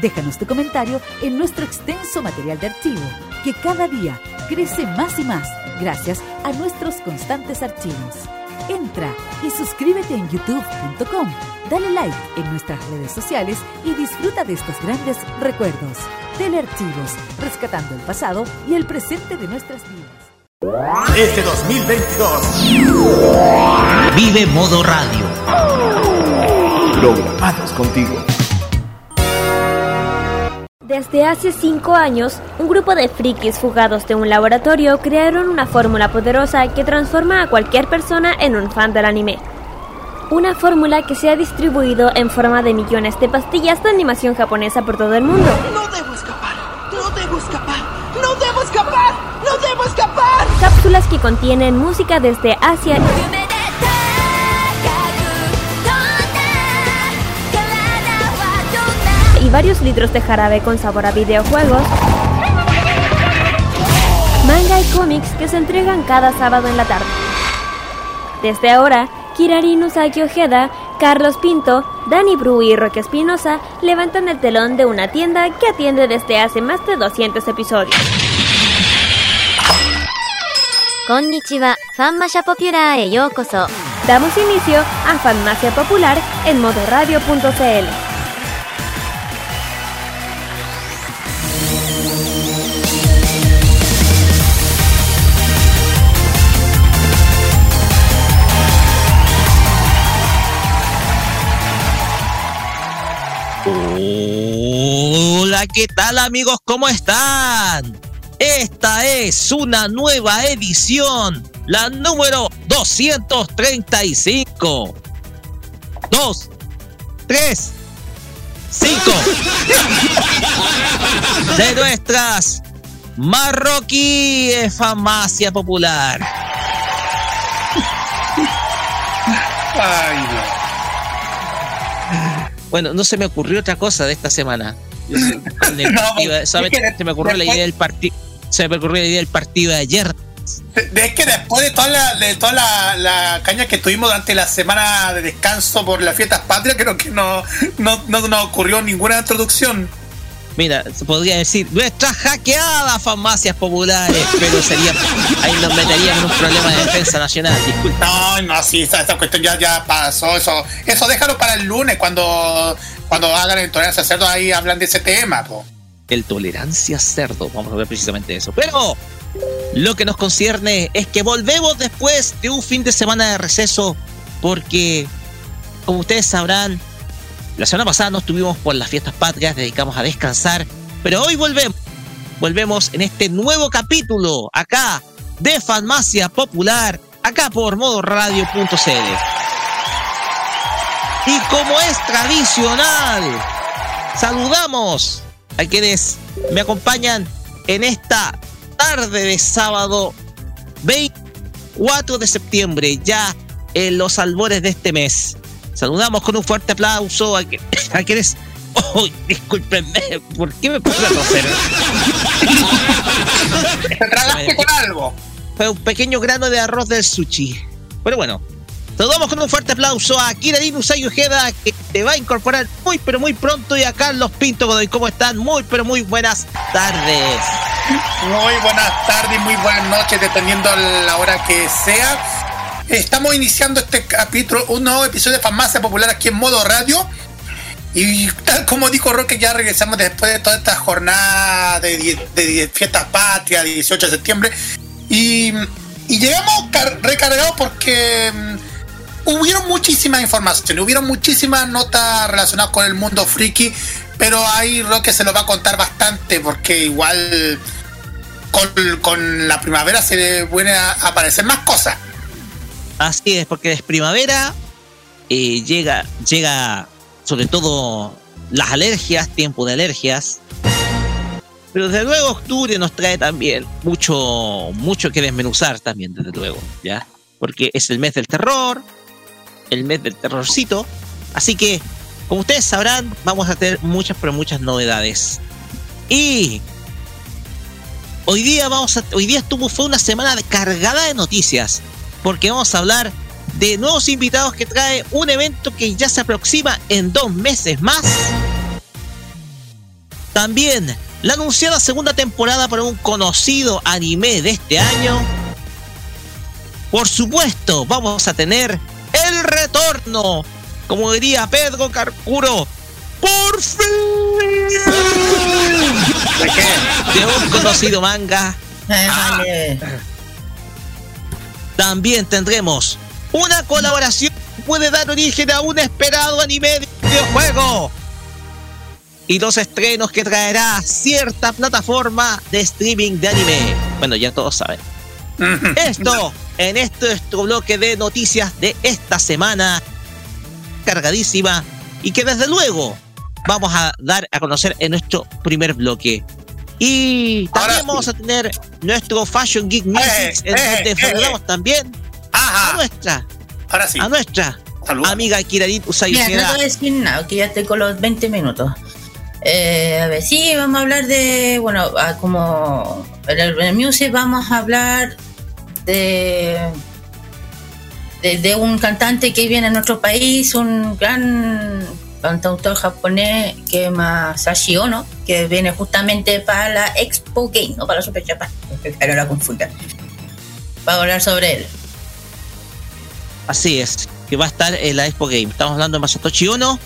Déjanos tu comentario en nuestro extenso material de archivo, que cada día crece más y más gracias a nuestros constantes archivos. Entra y suscríbete en youtube.com, dale like en nuestras redes sociales y disfruta de estos grandes recuerdos. Telearchivos, rescatando el pasado y el presente de nuestras vidas. Este 2022 Vive Modo Radio. programados contigo. Desde hace cinco años, un grupo de frikis fugados de un laboratorio crearon una fórmula poderosa que transforma a cualquier persona en un fan del anime. Una fórmula que se ha distribuido en forma de millones de pastillas de animación japonesa por todo el mundo. No debo escapar, no debo escapar, no debo escapar, no debo escapar. Cápsulas que contienen música desde Asia varios litros de jarabe con sabor a videojuegos. Manga y cómics que se entregan cada sábado en la tarde. Desde ahora, Kirari Nusaki Ojeda, Carlos Pinto, Dani Bru y Roque Espinosa levantan el telón de una tienda que atiende desde hace más de 200 episodios. Konnichiwa, Fanmasha Popular e. Damos inicio a Fanmacia Popular en modoradio.cl. Hola, ¿qué tal amigos? ¿Cómo están? Esta es una nueva edición, la número 235. 2, 3, 5 de nuestras marroquíes farmacia popular. Ay, no. Bueno, no se me ocurrió otra cosa de esta semana. Con el No, partido, es solamente que se me ocurrió la idea del partido. Se me ocurrió la idea del partido de ayer. Es que después de toda la, de toda la, la caña que tuvimos durante la semana de descanso por las fiestas patrias, creo que no, no, no nos ocurrió ninguna introducción. Mira, se podría decir nuestras hackeadas farmacias populares, pero sería ahí nos meteríamos en un problema de defensa nacional. Disculpa. No, no, sí, esa, esa cuestión ya, ya pasó. Eso eso déjalo para el lunes cuando, cuando hagan el tolerancia cerdo, ahí hablan de ese tema. Po. El tolerancia cerdo, vamos a ver precisamente eso. Pero lo que nos concierne es que volvemos después de un fin de semana de receso, porque como ustedes sabrán, la semana pasada no estuvimos por las fiestas patrias, dedicamos a descansar, pero hoy volvemos. Volvemos en este nuevo capítulo acá de Farmacia Popular, acá por modoradio.cl. Y como es tradicional, saludamos a quienes me acompañan en esta tarde de sábado 24 de septiembre, ya en los albores de este mes. Saludamos con un fuerte aplauso a, que- a quienes... Oh, discúlpenme, ¿por qué me puse a toser? Te tragaste con algo. Fue un pequeño grano de arroz del sushi. Pero bueno, saludamos con un fuerte aplauso a Kiradin Usai Ojeda, que te va a incorporar muy pero muy pronto, y a Carlos Pinto Godoy. ¿Cómo están? Muy pero muy buenas tardes. Muy buenas tardes, muy buenas noches, dependiendo la hora que sea. Estamos iniciando este capítulo, un nuevo episodio de Farmacia Popular aquí en modo radio. Y tal como dijo Roque, ya regresamos después de toda esta jornada de, de die- fiestas patrias, 18 de septiembre. Y, y llegamos car- recargados porque mm, hubieron muchísimas informaciones, hubieron muchísimas notas relacionadas con el mundo friki, pero ahí Roque se lo va a contar bastante porque igual con, la primavera se le vuelven a aparecer más cosas. Así es, porque es primavera, eh, llega, llega sobre todo las alergias, tiempo de alergias. Pero desde luego octubre nos trae también mucho, mucho que desmenuzar también, desde luego, ¿ya? Porque es el mes del terror, el mes del terrorcito. Así que, como ustedes sabrán, vamos a tener muchas, pero muchas novedades. Y hoy día vamos a, hoy día estuvo, fue una semana cargada de noticias, porque vamos a hablar de nuevos invitados que trae un evento que ya se aproxima en dos meses más. También la anunciada segunda temporada para un conocido anime de este año. Por supuesto, vamos a tener el retorno, como diría Pedro Carcuro, por fin de un conocido manga. También tendremos una colaboración que puede dar origen a un esperado anime de videojuego y dos estrenos que traerá cierta plataforma de streaming de anime. Bueno, ya todos saben. Esto en este nuestro bloque de noticias de esta semana cargadísima y que desde luego vamos a dar a conocer en nuestro primer bloque. Y también vamos a tener nuestro Fashion Geek Music, eh, en donde eh, saludamos eh. también a nuestra, Ahora sí. a nuestra amiga Kiradit Usagi. Mira, no voy a decir nada, que ya estoy con los 20 minutos. Eh, a ver, sí, vamos a hablar de, bueno, como en el, music vamos a hablar de, de, un cantante que viene a nuestro país, un gran cantautor japonés que es Masashi Ono, que viene justamente para la Expo Game, no para la Super Japan, pero la confunda. Vamos a hablar sobre él. Así es, que va a estar en la Expo Game. Estamos hablando de Masatoshi Ono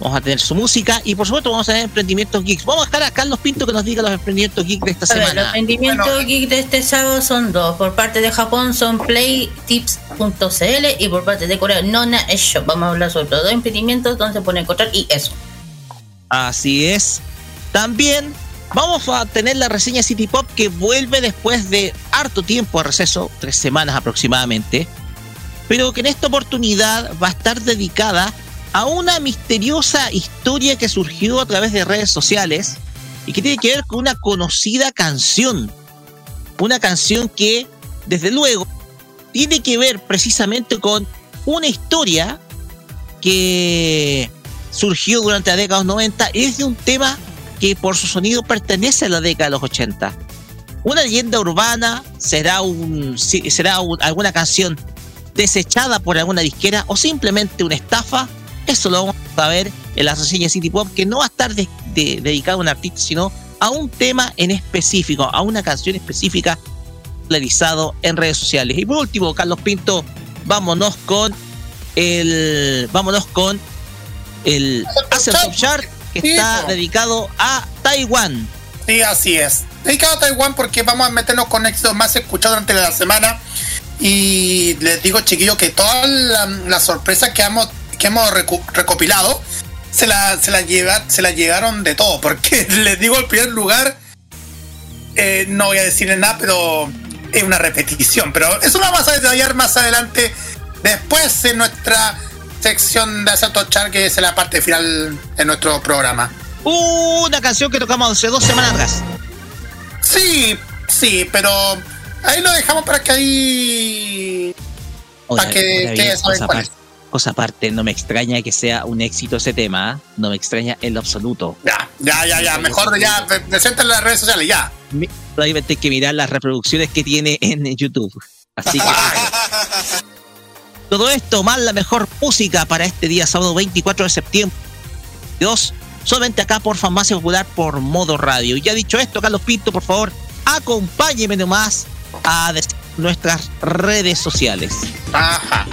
vamos a tener su música y por supuesto vamos a tener emprendimientos geeks. Vamos a dejar a Carlos Pinto que nos diga los emprendimientos geeks de esta semana. los emprendimientos geeks de este sábado son dos. Por parte de Japón son playtips.cl y por parte de Corea Nona Shop. Vamos a hablar sobre los dos emprendimientos donde se pueden encontrar y eso. Así es. También vamos a tener la reseña City Pop que vuelve después de harto tiempo a receso, tres semanas aproximadamente, pero que en esta oportunidad va a estar dedicada a una misteriosa historia que surgió a través de redes sociales y que tiene que ver con una conocida canción. Una canción que, desde luego, tiene que ver precisamente con una historia que surgió durante la década de los 90 y es de un tema que por su sonido pertenece a la década de los 80. Una leyenda urbana será, un, será alguna canción desechada por alguna disquera o simplemente una estafa eso lo vamos a ver en la reseña City Pop, que no va a estar dedicado a un artista, sino a un tema en específico, a una canción específica realizado en redes sociales. Y por último, Carlos Pinto, vámonos con el. Vámonos con el Acer Top Chart que está dedicado a Taiwán. Sí, así es. Dedicado a Taiwán porque vamos a meternos con éxitos más escuchados durante la semana. Y les digo, chiquillos, que todas las la sorpresas que hemos que hemos recopilado se la, se la, lleva, se la llegaron de todo. Porque les digo, el primer lugar, eh, no voy a decirle nada, pero es una repetición. Pero eso lo vamos a detallar más adelante, después en nuestra sección de Asalto Char, que es la parte final de nuestro programa. Una canción que tocamos hace dos semanas atrás. Sí, sí, pero ahí lo dejamos para que ahí. para que, que saben cuál es. Cosa aparte, no me extraña que sea un éxito ese tema, ¿ah? no me extraña en lo absoluto. Ya, ya, ya, ya, mejor ya, presenta en las redes sociales, ya. Todavía tengo que mirar las reproducciones que tiene en YouTube. Así que. Todo esto más la mejor música para este día, sábado 24 de septiembre. Dos, solamente acá por Farmacia Popular por modo radio. Y ya dicho esto, Carlos Pinto, por favor, acompáñeme nomás a nuestras redes sociales. Ajá.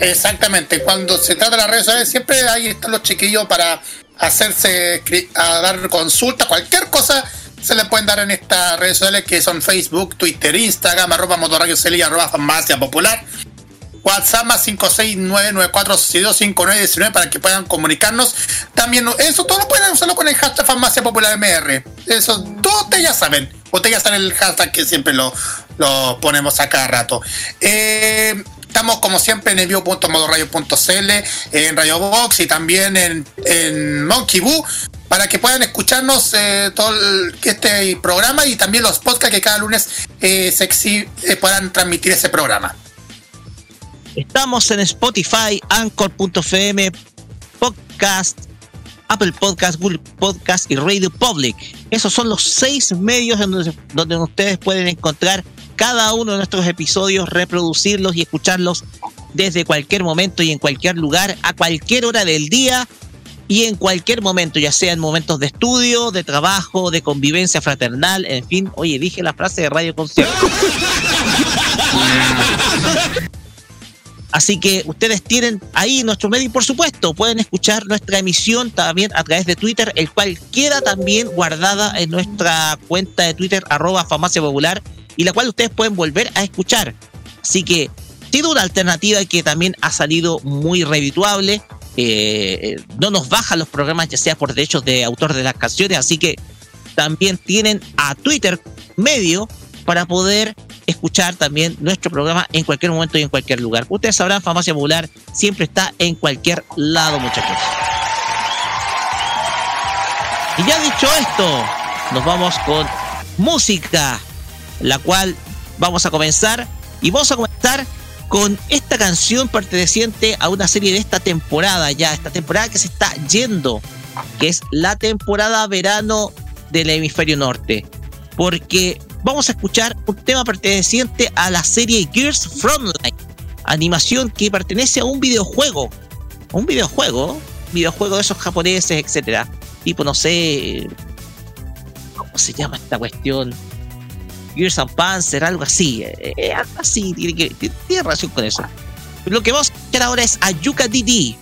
Exactamente, cuando se trata de las redes sociales, siempre ahí están los chiquillos para hacerse, a dar consulta, cualquier cosa se le pueden dar en estas redes sociales que son Facebook, Twitter, Instagram, arroba motorradio y arroba farmacia popular. WhatsApp más 56994625919 para que puedan comunicarnos. También eso todo lo pueden usarlo con el hashtag farmacia popular MR. Eso todos ustedes ya saben. Ustedes ya saben el hashtag que siempre lo, lo ponemos a cada rato. Eh, Estamos como siempre en envío.modoradio.cl, en Radio Box y también en, en Monkey Boo para que puedan escucharnos eh, todo este programa y también los podcasts que cada lunes eh, se eh, puedan transmitir ese programa. Estamos en Spotify, Anchor.fm, Podcast, Apple Podcast, Google Podcast y Radio Public. Esos son los seis medios donde, donde ustedes pueden encontrar cada uno de nuestros episodios, reproducirlos y escucharlos desde cualquier momento y en cualquier lugar, a cualquier hora del día y en cualquier momento, ya sea en momentos de estudio, de trabajo, de convivencia fraternal, en fin. Oye, dije la frase de Radio Concierto. Así que ustedes tienen ahí nuestro medio y por supuesto pueden escuchar nuestra emisión también a través de Twitter, el cual queda también guardada en nuestra cuenta de Twitter arroba farmacia popular y la cual ustedes pueden volver a escuchar. Así que sido una alternativa que también ha salido muy redituable. Eh, no nos bajan los programas ya sea por derechos de autor de las canciones, así que también tienen a Twitter medio para poder escuchar también nuestro programa en cualquier momento y en cualquier lugar. Ustedes sabrán, Farmacia Popular siempre está en cualquier lado, muchachos. Y ya dicho esto, nos vamos con música, la cual vamos a comenzar. Y vamos a comenzar con esta canción perteneciente a una serie de esta temporada ya, esta temporada que se está yendo, que es la temporada verano del hemisferio norte. Porque vamos a escuchar un tema perteneciente a la serie Gears Frontline, animación que pertenece a un videojuego, un videojuego, videojuego de esos japoneses, etcétera, tipo no sé, ¿cómo se llama esta cuestión? Gears and Panzer, algo así, eh, eh, así, tiene, que, tiene relación con eso. Lo que vamos a escuchar ahora es Ayuka DD.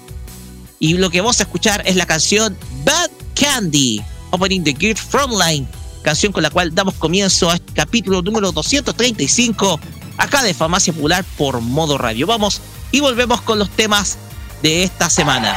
Y lo que vamos a escuchar es la canción Bad Candy, opening the Gears Frontline canción con la cual damos comienzo a este capítulo número 235 acá de Farmacia Popular por Modo Radio. Vamos y volvemos con los temas de esta semana.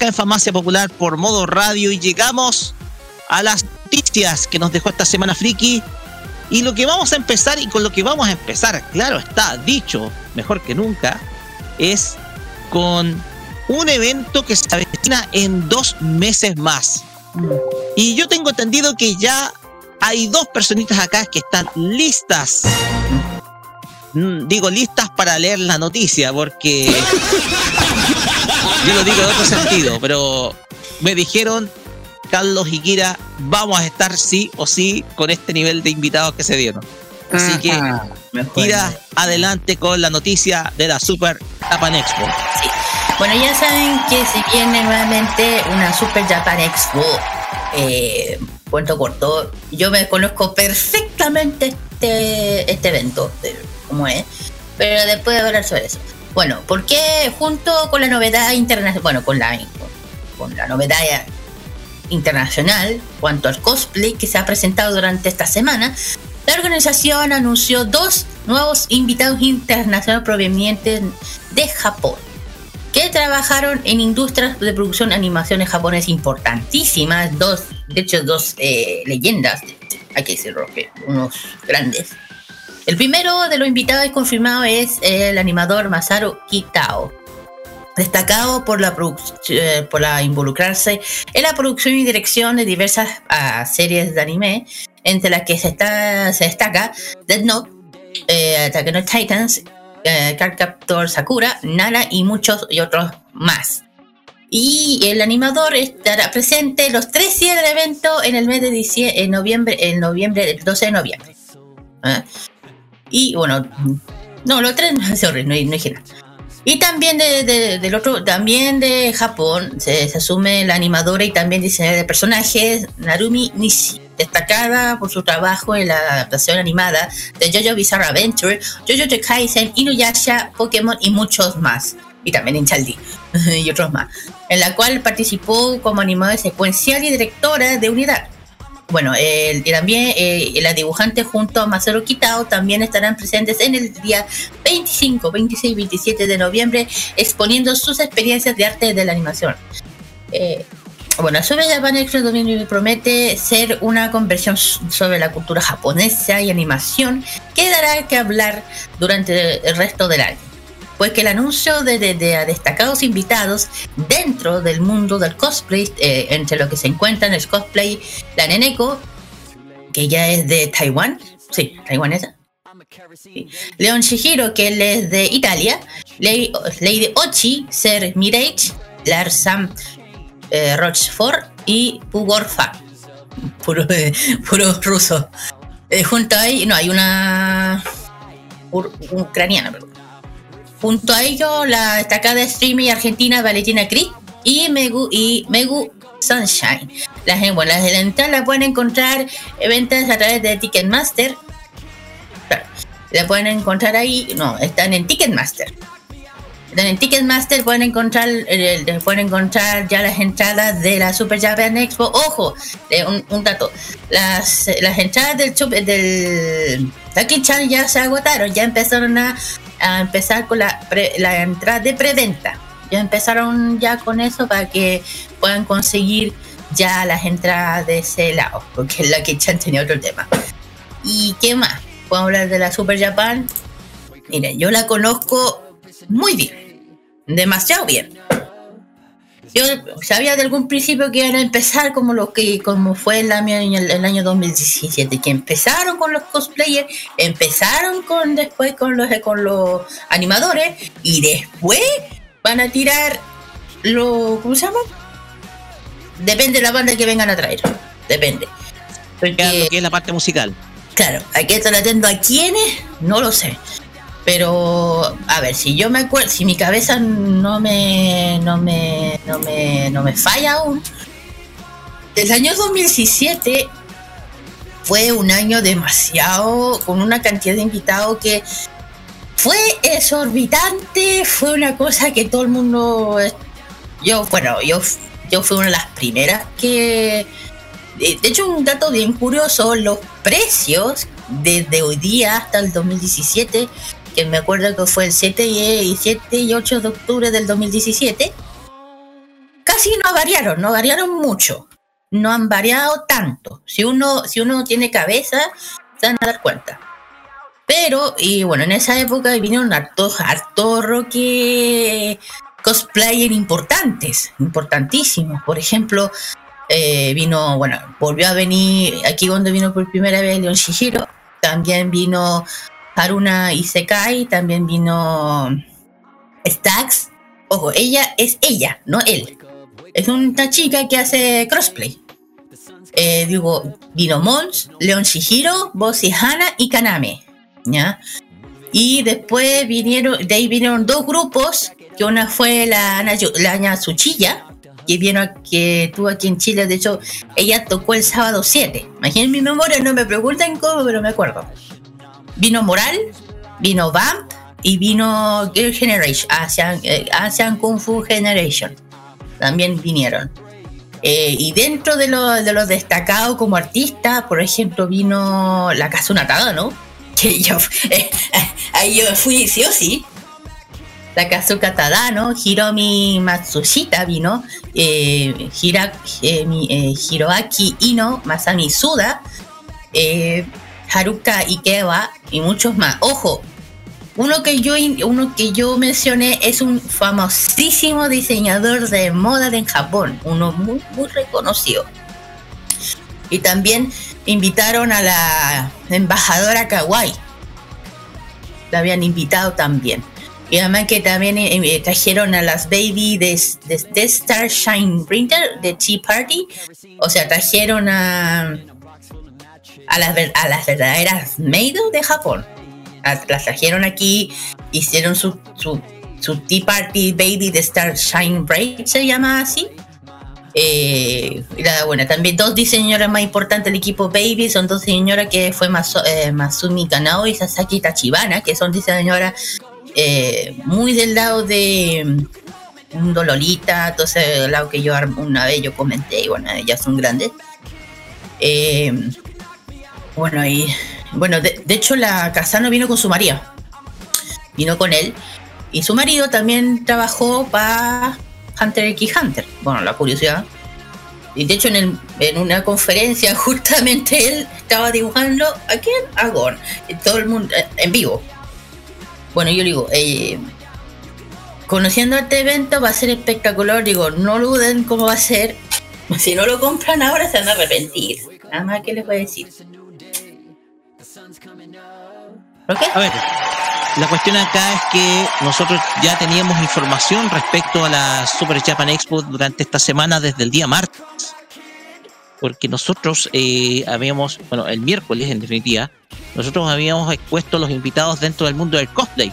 Acá en Farmacia Popular por modo radio y llegamos a las noticias que nos dejó esta semana Friki. Y lo que vamos a empezar y con lo que vamos a empezar, claro está, dicho mejor que nunca, es con un evento que se avecina en dos meses más. Y yo tengo entendido que ya hay dos personitas acá que están listas. Mm, Digo listas para leer la noticia, porque yo lo digo en otro sentido, pero me dijeron, Carlos y Kira, vamos a estar sí o sí con este nivel de invitados que se dieron. Así que, Kira, adelante con la noticia de la Super Japan Expo. Bueno, ya saben que se viene nuevamente una Super Japan Expo. Eh, cuento corto, yo me conozco perfectamente este, este evento, de cómo es, pero después de hablar sobre eso. Bueno, porque junto con la novedad internacional, bueno, con la, con la novedad internacional cuanto al cosplay que se ha presentado durante esta semana, la organización anunció dos nuevos invitados internacionales provenientes de Japón, que trabajaron en industrias de producción de animaciones japonesas importantísimas, dos, de hecho, dos eh, leyendas, hay que decirlo, unos grandes. El primero de los invitados confirmado es el animador Masaru Kitao, destacado por la, eh, por la involucrarse en la producción y dirección de diversas uh, series de anime, entre las que se, está, se destaca Dead Note, eh, Attack on Titans, eh, Card Captor Sakura, Nana y muchos y otros más. Y el animador estará presente los tres días del evento en el mes de diciembre, en noviembre, en noviembre, el 12 de noviembre. ¿Eh? Y bueno, no, los tres, sorry, no, no dije nada. Y también de, de, del otro, también de Japón se, se, asume la animadora y también diseñadora de personajes Narumi Nishi, destacada por su trabajo en la adaptación animada de JoJo Bizarre Adventure, JoJo The Kaisen, Inuyasha, Pokémon y muchos más. Y también en Chaldi y otros más. En la cual participó como animadora secuencial y directora de unidad. Bueno, eh, y también eh, la dibujante junto a Masaru Kitao también estarán presentes en el día 25, 26 y 27 de noviembre exponiendo sus experiencias de arte de la animación. Eh, bueno, sobre Japan Expo 2009 promete ser una conversión sobre la cultura japonesa y animación que dará que hablar durante el resto del año pues que el anuncio de, de, de destacados invitados dentro del mundo del cosplay, eh, entre lo que se encuentran el cosplay La Neneko, que ya es de Taiwán, sí, taiwanesa. Leon Shihiro, que él es de Italia, Lady, Ochi, Ser Mirage, Lars Sam eh, Rochefort y Pugorfa, puro, puro ruso. Eh, junto ahí, no, hay una ucraniana, perdón. Junto a ello, la destacada streamer argentina Valentina Cris y Megu, y Megu Sunshine. Las, las de la entrada la pueden encontrar ventas a través de Ticketmaster. La pueden encontrar ahí, no, están en Ticketmaster. Están en Ticketmaster, pueden encontrar, eh, pueden encontrar ya las entradas de la Super Japan Expo. Ojo, eh, un, dato, las, las entradas del, del Lucky Chan ya se agotaron, ya empezaron a a empezar con la, pre, la entrada de preventa. Ya empezaron ya con eso para que puedan conseguir ya las entradas de ese lado, porque la que Chan tenía otro tema. ¿Y qué más? Puedo hablar de la Super Japan. Miren, yo la conozco muy bien, demasiado bien. Yo sabía de algún principio que iban a empezar como lo que como fue el año, el año 2017, que empezaron con los cosplayers, empezaron con después con los con los animadores y después van a tirar lo ¿cómo se llama? Depende de la banda que vengan a traer. Depende. Porque, que es la parte musical. Claro, hay que estar atento a quiénes, no lo sé. Pero, a ver, si yo me acuerdo, si mi cabeza no me, no me, no me, no me falla aún, el año 2017 fue un año demasiado, con una cantidad de invitados que fue exorbitante, fue una cosa que todo el mundo... Yo, bueno, yo, yo fui una de las primeras que... De hecho, un dato bien curioso, los precios desde hoy día hasta el 2017, que me acuerdo que fue el 7 y, 7 y 8 de octubre del 2017, casi no variaron, no variaron mucho, no han variado tanto. Si uno, si uno tiene cabeza, se van a dar cuenta. Pero, y bueno, en esa época vinieron hartos, hartos que cosplayer importantes, importantísimos. Por ejemplo, eh, vino, bueno, volvió a venir aquí donde vino por primera vez Leon Shihiro. También vino Haruna Isekai, también vino Stax. Ojo, ella es ella, no él. Es una chica que hace crossplay. Eh, digo, vino Mons, Leon Shihiro, Bossy Hana y Kaname. ¿ya? Y después vinieron, de ahí vinieron dos grupos, que una fue la, la Suchilla, que vino que estuvo aquí en Chile, de hecho, ella tocó el sábado 7. Imaginen mi memoria, no me preguntan cómo, pero me acuerdo. Vino Moral, vino Vamp y vino Girl Generation, Asian, eh, Asian Kung Fu Generation. También vinieron. Eh, y dentro de, de los destacados como artista, por ejemplo, vino la Kazuna ¿no? que yo, ahí yo fui sí o sí. Takazuka Tadano, Hiromi Matsushita vino, eh, eh, Hiroaki Ino, Masami Suda, Haruka Ikewa y muchos más. Ojo, uno que yo uno que yo mencioné es un famosísimo diseñador de moda en Japón, uno muy muy reconocido. Y también invitaron a la embajadora Kawaii. La habían invitado también. Y además que también eh, eh, trajeron a las baby de, de, Star Shine Printer de Tea Party. O sea, trajeron a, a, las, a las verdaderas Meido de Japón. Las, trajeron aquí, hicieron su, su, su Tea Party Baby de Star Shine Bright, se llama así. Eh, bueno, también dos diseñadoras más importantes del equipo Baby son dos diseñadoras que fue eh, Masumi Kanao y Sasaki Tachibana, que son diseñadoras eh, muy del lado de mm, Lolita, entonces el lado que yo una vez yo comenté, y bueno, ellas son grandes. Eh, bueno, y bueno, de, hecho la Casano vino con su marido, vino con él, y su marido también trabajó para Hunter x Hunter. Bueno, la curiosidad. Y de hecho en, una conferencia justamente él estaba dibujando a quién? A Gorn. Todo el mundo eh, en vivo. Bueno, yo digo, eh, conociendo este evento va a ser espectacular. Digo, no duden cómo va a ser. Si no lo compran ahora se van a arrepentir. Nada más que les voy a decir. A ver, la cuestión acá es que nosotros ya teníamos información respecto a la Super Japan Expo durante esta semana desde el día martes. Porque nosotros eh, habíamos, bueno, el miércoles en definitiva, nosotros habíamos expuesto a los invitados dentro del mundo del cosplay.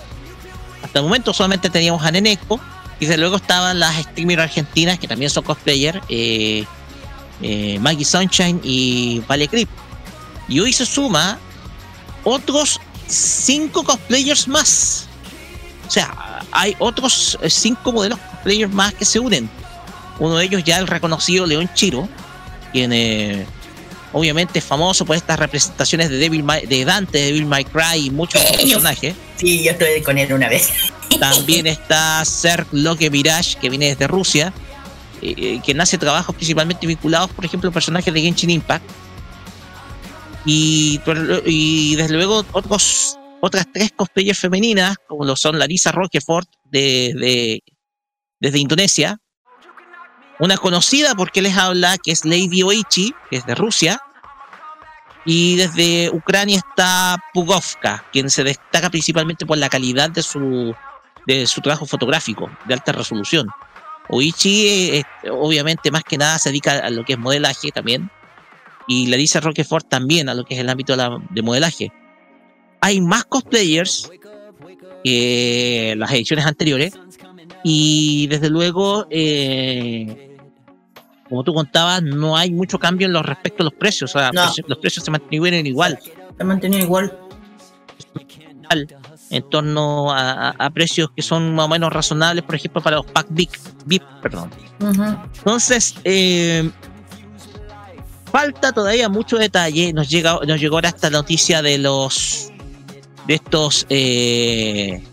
Hasta el momento solamente teníamos a Neneco y desde luego estaban las streamers argentinas que también son cosplayers, eh, eh, Maggie Sunshine y Vale Crip. Y hoy se suma otros cinco cosplayers más. O sea, hay otros eh, cinco modelos cosplayers más que se unen. Uno de ellos ya el reconocido León Chiro, quien eh, obviamente es famoso por estas representaciones de Devil de Dante, de Devil May Cry y muchos otros personajes. Sí, yo estoy con él una vez. También está Ser Loke Mirage, que viene desde Rusia, eh, que nace trabajos principalmente vinculados, por ejemplo, personajes de Genshin Impact y, y desde luego otros, otras tres cosplayers femeninas, como lo son Larissa Roquefort de, desde Indonesia, una conocida porque les habla, que es Lady Oichi, que es de Rusia, y desde Ucrania está Pugovka, quien se destaca principalmente por la calidad de su, de su trabajo fotográfico, de alta resolución. Oichi, eh, obviamente, más que nada se dedica a lo que es modelaje también, y le dice Roquefort también a lo que es el ámbito de, modelaje. Hay más cosplayers que las ediciones anteriores y desde luego, eh, como tú contabas, no hay mucho cambio en los respecto a los precios. O sea, los precios se mantienen igual. Se mantienen igual. en torno a, a- a precios que son más o menos razonables, por ejemplo, para los pack VIP, VIP perdón. Entonces, eh, falta todavía mucho detalle. Nos llega, nos llegó ahora esta noticia de los de estos eh,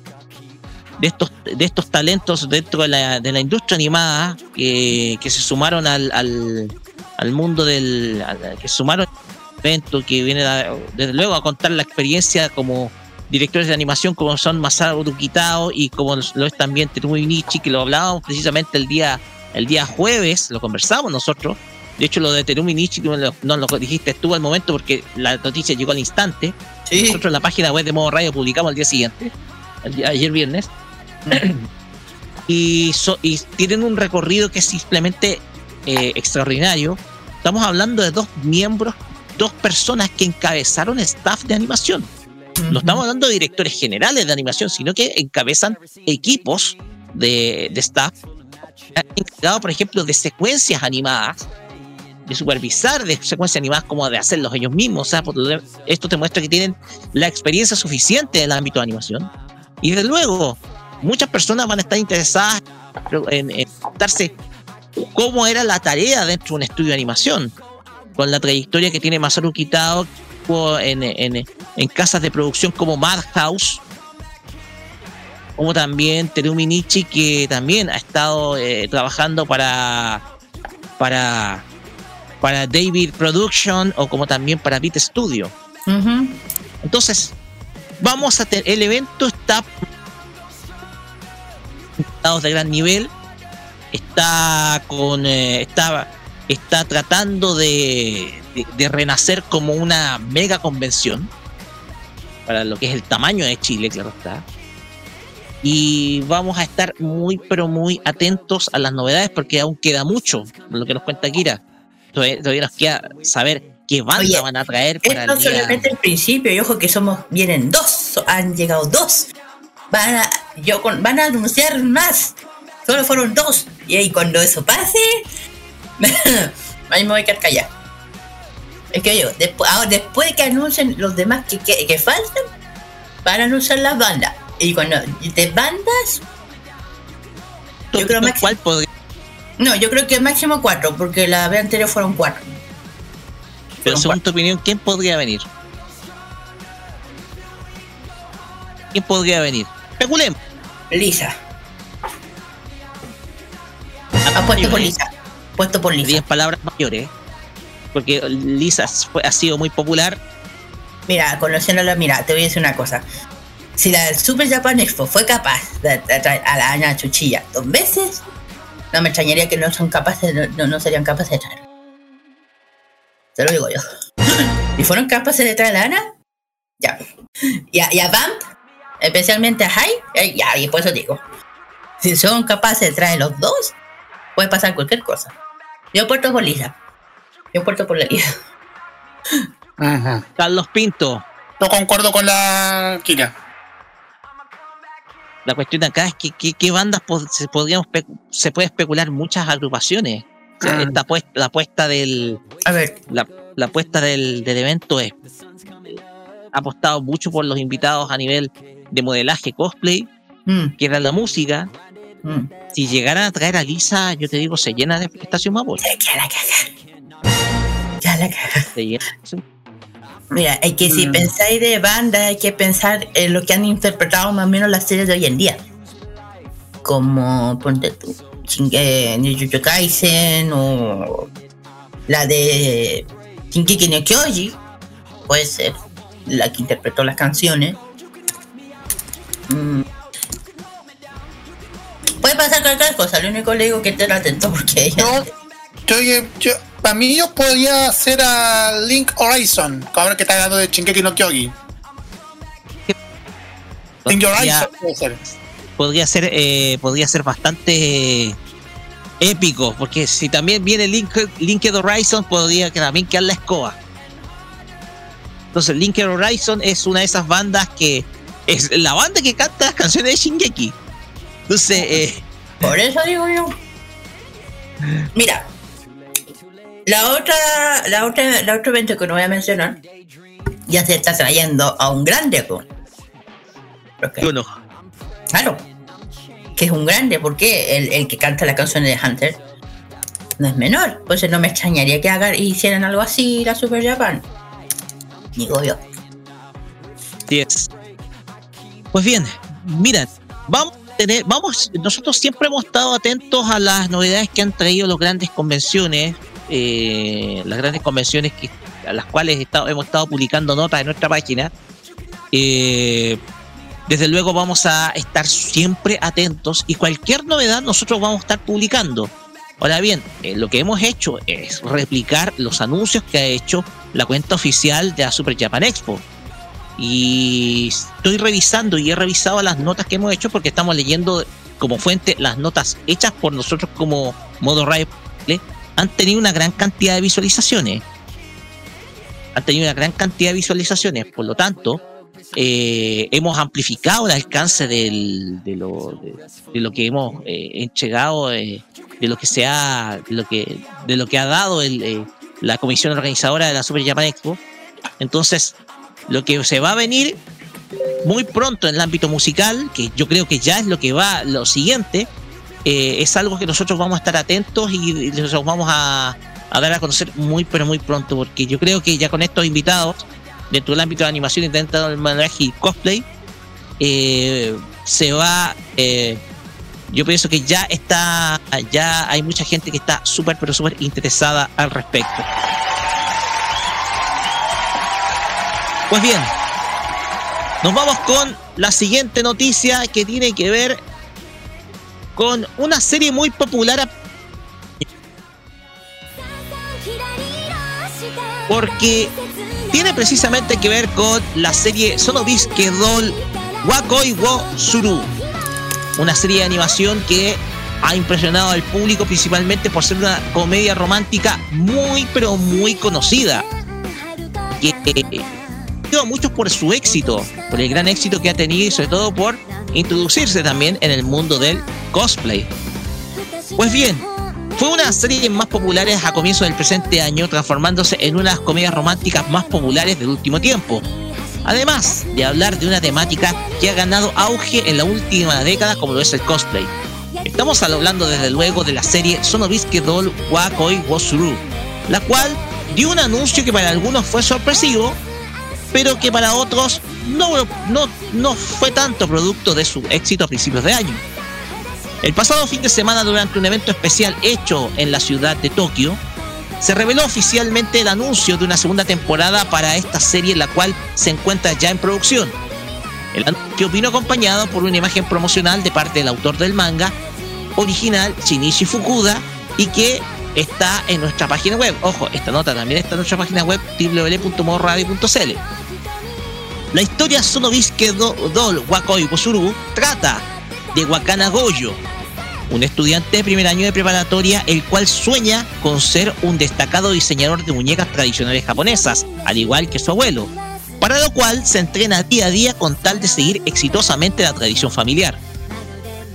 de estos de estos talentos dentro de la, de la industria animada que, que se sumaron al, al, al mundo del que sumaron evento que viene a- desde luego a contar la experiencia como directores de animación como son Masaru Kitao y como lo es también Terumi Nichi que lo hablábamos precisamente el día el día jueves lo conversamos nosotros de hecho lo de Terumi Nichi no lo, no lo dijiste tú al momento porque la noticia llegó al instante Sí. nosotros en la página web de Modo Radio publicamos el día siguiente, el ayer viernes, y, so- y tienen un recorrido que es simplemente eh, extraordinario. Estamos hablando de dos miembros, dos personas que encabezaron staff de animación. No estamos hablando de directores generales de animación, sino que encabezan equipos de, de staff encargados, por ejemplo, de secuencias animadas, de supervisar de secuencias animadas como de hacerlos ellos mismos. O sea, por lo- esto te muestra que tienen la experiencia suficiente en el ámbito de animación. Y desde luego, muchas personas van a estar interesadas en, en cómo era la tarea dentro de un estudio de animación, con la trayectoria que tiene Masaru Kitao en, en, en casas de producción como Madhouse, como también Terumi Nichi, que también ha estado eh, trabajando para, para, para David Production o como también para Beat Studio. Entonces, vamos a tener, el evento está de gran nivel, está con, eh, está, está tratando de, de- de renacer como una mega convención para lo que es el tamaño de Chile, claro está. Y vamos a estar muy, pero muy atentos a las novedades porque aún queda mucho, lo que nos cuenta Kira. Todavía, nos queda saber qué banda Oye, van a traer para el día. solamente el principio, y ojo que somos, vienen dos, han llegado dos. Van a, yo con- van a anunciar más. Solo fueron dos. Y ahí cuando eso pase, ahí me voy a quedar callado. Es que yo, después, ahora, después de que anuncien los demás que, que, que faltan, van a anunciar las bandas. Y cuando de bandas, yo creo máximo- ¿Cuál podría no, yo creo que máximo cuatro, porque la vez anterior fueron cuatro. Pero Fueron según tu opinión, ¿quién podría venir? ¿Quién podría venir? Especulemos. Lisa. Apuesto por Lisa. Puesto por Lisa. Diez palabras mayores. Porque Lisa fue- ha sido muy popular. Mira, conociéndola, mira, te voy a decir una cosa. Si la Super Japan Expo fue capaz de, de traer a la Ana Chuchilla dos veces, no me extrañaría que no son capaces, no, no- serían capaces de traer. Te lo digo yo. ¿Y fueron capaces de traer a Ana? Ya. Y a, y a Vamp, especialmente a Hai, eh, ya, y por eso digo. Si son capaces de traer los dos, puede pasar cualquier cosa. Yo puerto por Lisa. Yo puerto por la Lisa. Ujú. Carlos Pinto. No concuerdo con la Kira. La cuestión acá es que qué bandas se podríamos se puede especular muchas agrupaciones. O sea, Ah. esta apuesta- la apuesta del A ver, la, la apuesta del, del evento es ha apostado mucho por los invitados a nivel de modelaje cosplay, mm, que era la música. mm. Si llegaran a traer a Lisa, yo te digo, se llena de estación Mapocho. Ya la caga. Ya la caga. Se llena. Mira, hay que si Mm. pensáis de banda, hay que pensar en lo que han interpretado más o menos las series de hoy en día. Como, ponte tú, eh, Jujutsu Kaisen o la de Shinkiki no Kyoji, puede ser la que interpretó las canciones. Mm. Puede pasar cualquier cosa, lo único que le digo que estén atentos porque Yo, yo, yo, yo- para mí yo podría hacer a Link Horizon, ahora que está hablando de Shingeki no Kyogi. Link Horizon puede ser. podría ser, eh, podría ser bastante épico, porque si también viene Link, Linked Horizon, podría que también quedar la escoba. Entonces, Linked Horizon es una de esas bandas que es la banda que canta las canciones de Shingeki. Entonces, eh, Por eso digo yo. Mira, la otra, la otra, la otro evento que no voy a mencionar ya se está trayendo a un grande. po. Bueno. Claro. Que es un grande, porque el, el que canta la canción de Hunter no es menor. Pues no me extrañaría que hagan, hicieran algo así la Super Japan. Digo yo. 10. Pues bien, miren, vamos a tener, vamos, nosotros siempre hemos estado atentos a las novedades que han traído las grandes convenciones, eh, las grandes convenciones que, a las cuales hemos estado publicando notas en nuestra página. Eh, desde luego vamos a estar siempre atentos y cualquier novedad nosotros vamos a estar publicando. Ahora bien, eh, lo que hemos hecho es replicar los anuncios que ha hecho la cuenta oficial de la Super Japan Expo. Y estoy revisando y he revisado las notas que hemos hecho porque estamos leyendo como fuente las notas hechas por nosotros como modo radio. Han tenido una gran cantidad de visualizaciones. Han tenido una gran cantidad de visualizaciones. Por lo tanto, eh, hemos amplificado el alcance del, de, lo, de, lo que hemos eh, entregado, eh, de lo que se ha, de lo que, de lo que ha dado el, la comisión organizadora de la Super Japan Expo. Entonces, lo que se va a venir muy pronto en el ámbito musical, que yo creo que ya es lo que va, lo siguiente, es algo que nosotros vamos a estar atentos y, nosotros vamos a, a dar a conocer muy, pero muy pronto, porque yo creo que ya con estos invitados dentro del ámbito de animación y dentro del manejo y cosplay, eh, se va. Eh, yo pienso que ya está, ya hay mucha gente que está súper, pero súper interesada al respecto. Pues bien, nos vamos con la siguiente noticia que tiene que ver con una serie muy popular. Porque tiene precisamente que ver con la serie Sonobiske Doll Wakoi wo Suru. Una serie de animación que ha impresionado al público principalmente por ser una comedia romántica muy pero muy conocida. Que a muchos por su éxito, por el gran éxito que ha tenido y sobre todo por introducirse también en el mundo del cosplay. Pues bien, fue una series más populares a comienzos del presente año, transformándose en una de las comedias románticas más populares del último tiempo. Además de hablar de una temática que ha ganado auge en la última década como lo es el cosplay. Estamos hablando desde luego de la serie Sonobiske Doll Wakoi Wosuru, la cual dio un anuncio que para algunos fue sorpresivo, pero que para otros no, no, no fue tanto producto de su éxito a principios de año. El pasado fin de semana, durante un evento especial hecho en la ciudad de Tokio, se reveló oficialmente el anuncio de una segunda temporada para esta serie, la cual se encuentra ya en producción. El anuncio vino acompañado por una imagen promocional de parte del autor del manga original, Shinichi Fukuda, y que está en nuestra página web. Ojo, esta nota también está en nuestra página web www.morradio.cl. La historia Sonobiske Doll Wakoi Bosuru trata de Wakana Goyo, un estudiante de primer año de preparatoria el cual sueña con ser un destacado diseñador de muñecas tradicionales japonesas, al igual que su abuelo, para lo cual se entrena día a día con tal de seguir exitosamente la tradición familiar.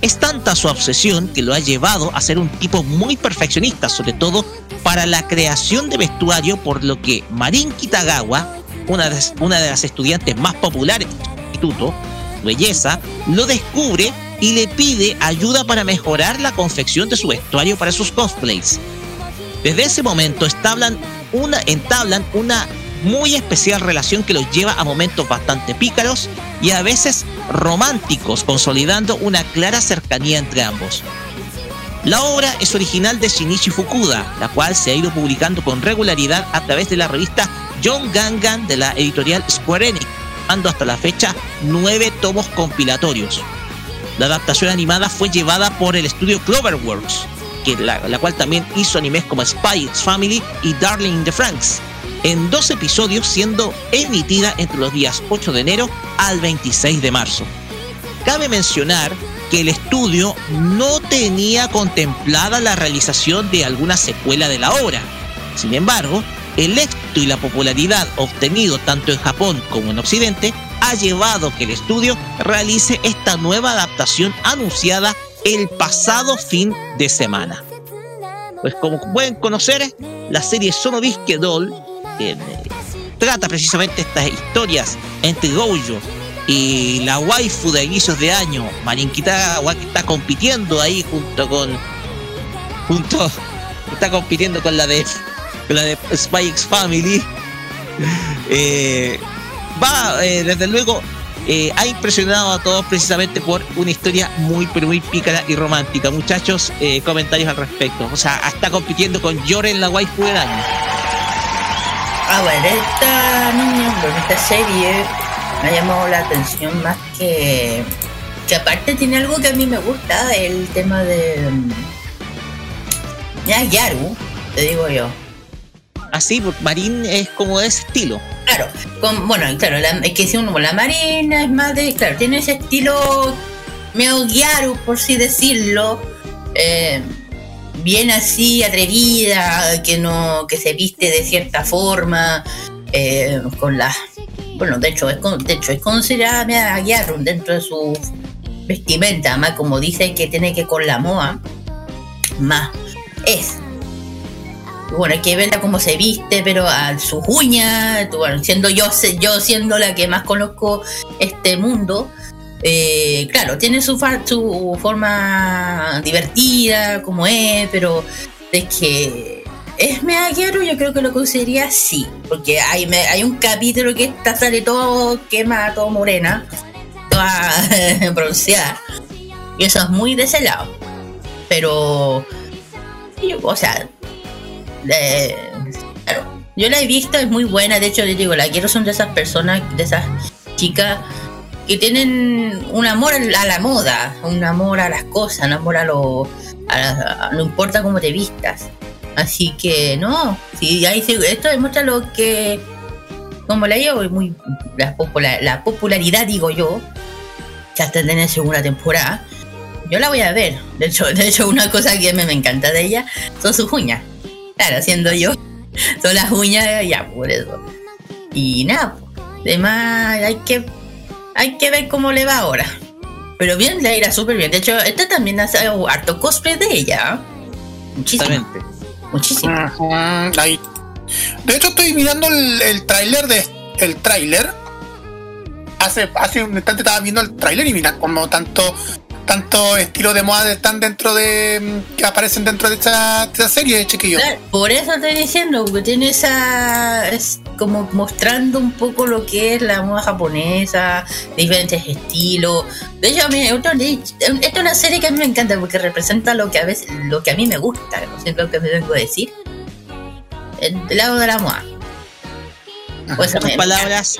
Es tanta su obsesión que lo ha llevado a ser un tipo muy perfeccionista, sobre todo para la creación de vestuario, por lo que Marin Kitagawa, una de, de las estudiantes más populares del instituto, belleza, lo descubre y le pide ayuda para mejorar la confección de su vestuario para sus cosplays. Desde ese momento entablan una, entablan una muy especial relación que los lleva a momentos bastante pícaros y a veces románticos, consolidando una clara cercanía entre ambos. La obra es original de Shinichi Fukuda, la cual se ha ido publicando con regularidad a través de la revista John Gangan de la editorial Square Enix, dando hasta la fecha nueve tomos compilatorios. La adaptación animada fue llevada por el estudio Cloverworks, que la, cual también hizo animes como Spy Family y Darling in the Franks, en dos episodios siendo emitida entre los días 8 de enero al 26 de marzo. Cabe mencionar que el estudio no tenía contemplada la realización de alguna secuela de la obra. Sin embargo, el éxito y la popularidad obtenido tanto en Japón como en Occidente ha llevado que el estudio realice esta nueva adaptación anunciada el pasado fin de semana. Pues como pueden conocer, la serie Sonobiske Doll eh, trata precisamente estas historias entre Gojo y la waifu de inicios de año, Marin Kitagawa, que está compitiendo ahí junto con. junto. está compitiendo con la de. con la de Spike's Family. Eh, va, eh, desde luego, eh, ha impresionado a todos precisamente por una historia muy, pero muy pícara y romántica. Muchachos, comentarios al respecto. O sea, está compitiendo con Yoren, la waifu del año. Ah, bueno, esta niña, bueno, esta serie me ha llamado la atención más que. que aparte tiene algo que a mí me gusta, el tema de. mm, Ya, Yaru, te digo yo. Así, porque Marín es como de ese estilo. Claro, con, bueno, claro, la, es que si uno la marina es más de. Claro, tiene ese estilo medio Gyaru, por así decirlo. eh, bien así, atrevida, que no. que se viste de cierta forma. eh, con las. Bueno, de hecho, es, con- de hecho, es considerada dentro de su vestimenta, más como dice que tiene que con la moa. Más es bueno, hay que verla cómo se viste, pero a sus uñas, bueno, siendo yo, yo siendo la que más conozco este mundo, eh, claro, tiene su, su forma divertida, como es, pero de que es meaguero, yo creo que lo consideraría sí, porque hay, hay un capítulo que esta sale todo quema, todo morena, toda bronceada, y eso es muy de ese lado, pero, sí, o sea, eh, claro, yo la he visto, es muy buena. De hecho, les digo, la quiero son de esas personas, de esas chicas que tienen un amor a la moda, un amor a las cosas, un amor a lo. no importa cómo te vistas. Así que, no, sí, ahí sí, esto demuestra lo que. Como la llevo, muy. La, popula- la popularidad, digo yo, que hasta tener segunda temporada. Yo la voy a ver. De hecho, de hecho una cosa que me, me encanta de ella son sus uñas. Claro, siendo yo. Son las uñas, ya, por eso. Y nada, además hay que, hay que ver cómo le va ahora. Pero bien, le irá súper bien. De hecho, este también hace harto cosplay de ella. ¿eh? Muchísimo, Exactamente. Muchísimo. De hecho, estoy mirando el, el tráiler de el tráiler. Hace, hace un instante estaba viendo el tráiler y mira como tanto tanto estilo de moda están dentro de mm, que aparecen dentro de esta, de esta serie, chiquillo. Claro, por eso estoy diciendo, porque tiene esa. Es como mostrando un poco lo que es la moda japonesa, diferentes estilos. De hecho, a mí, otro- esta es una serie que a mí me encanta porque representa lo que a veces, lo que a mí me gusta, no sé lo que me vengo a decir. El lado de la moda. Pues En otras palabras,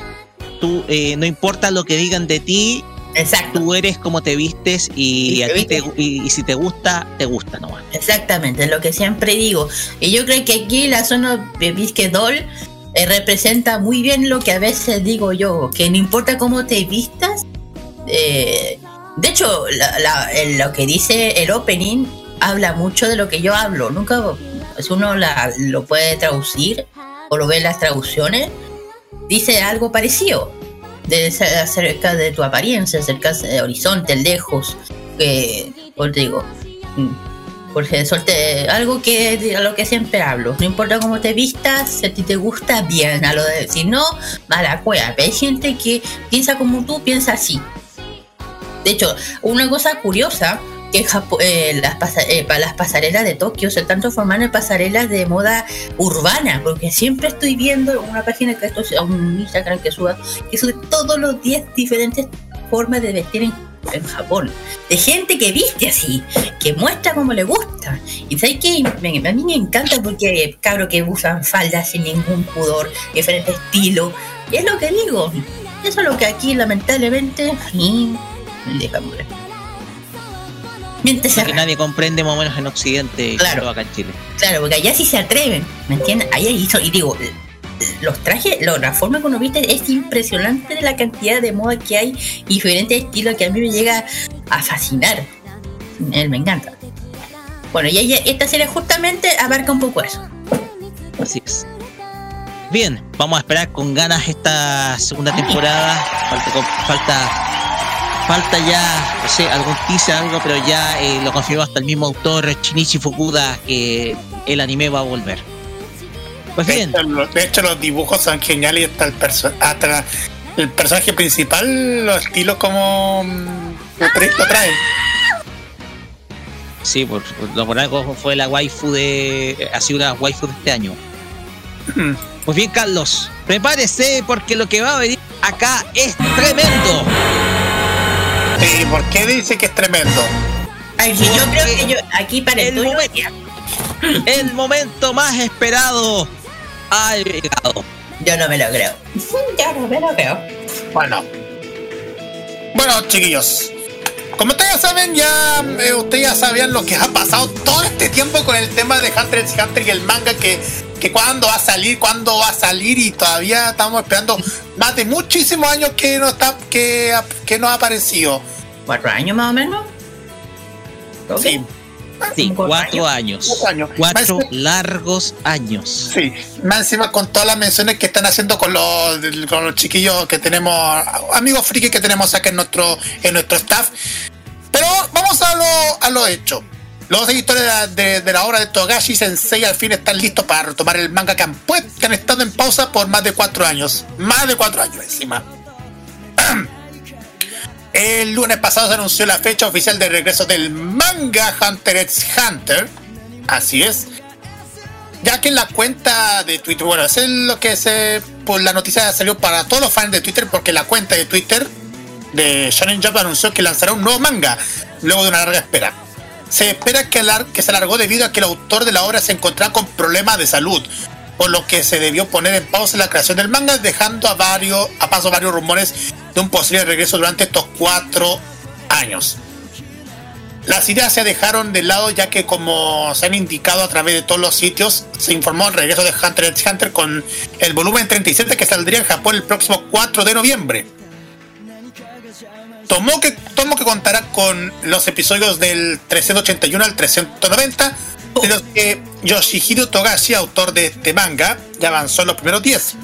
tú, eh, no importa lo que digan de ti, Exacto. tú eres como te vistes y, Y a te ti te, vistes. y, y si te gusta, te gusta nomás. Exactamente, lo que siempre digo. Y yo creo que aquí la zona de Bisque Doll eh, representa muy bien lo que a veces digo yo, que no importa cómo te vistas. eh, de hecho, la- la- el- lo que dice el opening habla mucho de lo que yo hablo. Nunca, si uno la- lo puede traducir o lo ve en las traducciones, dice algo parecido. De, acerca de tu apariencia, acerca de horizonte, lejos. Que, pues digo, mm, porque algo que a lo que siempre hablo. No importa cómo te vistas, si a ti te gusta, bien. A lo de, si no, mala cueva. Hay gente que piensa como tú, piensa así. De hecho, una cosa curiosa que Japo- eh, las, pasa- eh, las pasarelas de Tokio se están transformando en pasarelas de moda urbana, porque siempre estoy viendo una página que esto es un Instagram que suba, que sube todos los días diferentes formas de vestir en, en Japón, de gente que viste así, que muestra cómo le gusta. Y sabes que a mí me encanta porque cabros que usan faldas sin ningún pudor, diferente estilo, y es lo que digo. Eso es lo que aquí lamentablemente y dejamos. Mientras que nadie comprende más o menos en Occidente, Claro. acá en Chile. Claro, porque allá sí se atreven, ¿me entiendes? Allá hizo, y digo, los trajes, la forma uno viste es impresionante de la cantidad de moda que hay y diferentes estilos que a mí me llega a fascinar. Él me encanta. Bueno, y ella- esta serie justamente abarca un poco eso. Así es. Bien, vamos a esperar con ganas esta segunda temporada. Falta, falta, falta ya, no sé, algún teaser, algo, pero ya eh, lo confirmó hasta el mismo autor Shinichi Fukuda que el anime va a volver. Pues De bien, hecho, lo- de hecho, los dibujos son geniales y hasta el perso- hasta el personaje principal, los estilos como mm, lo trae- lo. Sí, por, por, por algo fue la waifu de. Ha sido una waifu de este año. Mm. Pues bien, Carlos, prepárese porque lo que va a venir acá es tremendo. ¿Y por qué dice que es tremendo? Ay, sí, yo creo que yo aquí para el el momento- El momento más esperado ha llegado. Yo no me lo creo. Yo no me lo creo. Bueno. Bueno, chiquillos. Como ustedes ya saben, ya eh, ustedes ya sabían lo que ha pasado todo este tiempo con el tema de Hunter x Hunter y el manga que, que cuándo va a salir, cuándo va a salir y todavía estamos esperando más de muchísimos años que no está que, que no ha aparecido. ¿Cuatro años más o menos? Sí, Sí, ¿Como cuatro años. Cuatro años. Cuatro Más- largos años. sí. Más encima con todas las menciones que están haciendo con los, con los chiquillos que tenemos, amigos friki que tenemos acá en nuestro, en nuestro staff. Pero vamos a lo, a lo hecho. Los editores de, la- de- de la obra de Togashi Sensei al fin están listos para retomar el manga que han, que han estado en pausa por más de cuatro años. Más de cuatro años encima. El lunes pasado se anunció la fecha oficial de regreso del manga Hunter x Hunter. Así es. Ya que en la cuenta de Twitter, bueno, es lo que se. Pues la noticia salió para todos los fans de Twitter, porque la cuenta de Twitter de Shonen Jump anunció que lanzará un nuevo manga luego de una larga espera. Se espera que, que se alargó debido a que el autor de la obra se encontraba con problemas de salud, por lo que se debió poner en pausa la creación del manga, dejando a, varios, a paso varios rumores de un posible regreso durante estos cuatro años. Las ideas se dejaron de lado ya que como se han indicado a través de todos los sitios, se informó el regreso de Hunter x Hunter con el volumen 37 que saldría en Japón el próximo 4 de noviembre. Tomó que, tomo que contará con los episodios del 381 al 390, de los que Yoshihiro Togashi, autor de este manga, ya avanzó en los primeros 10.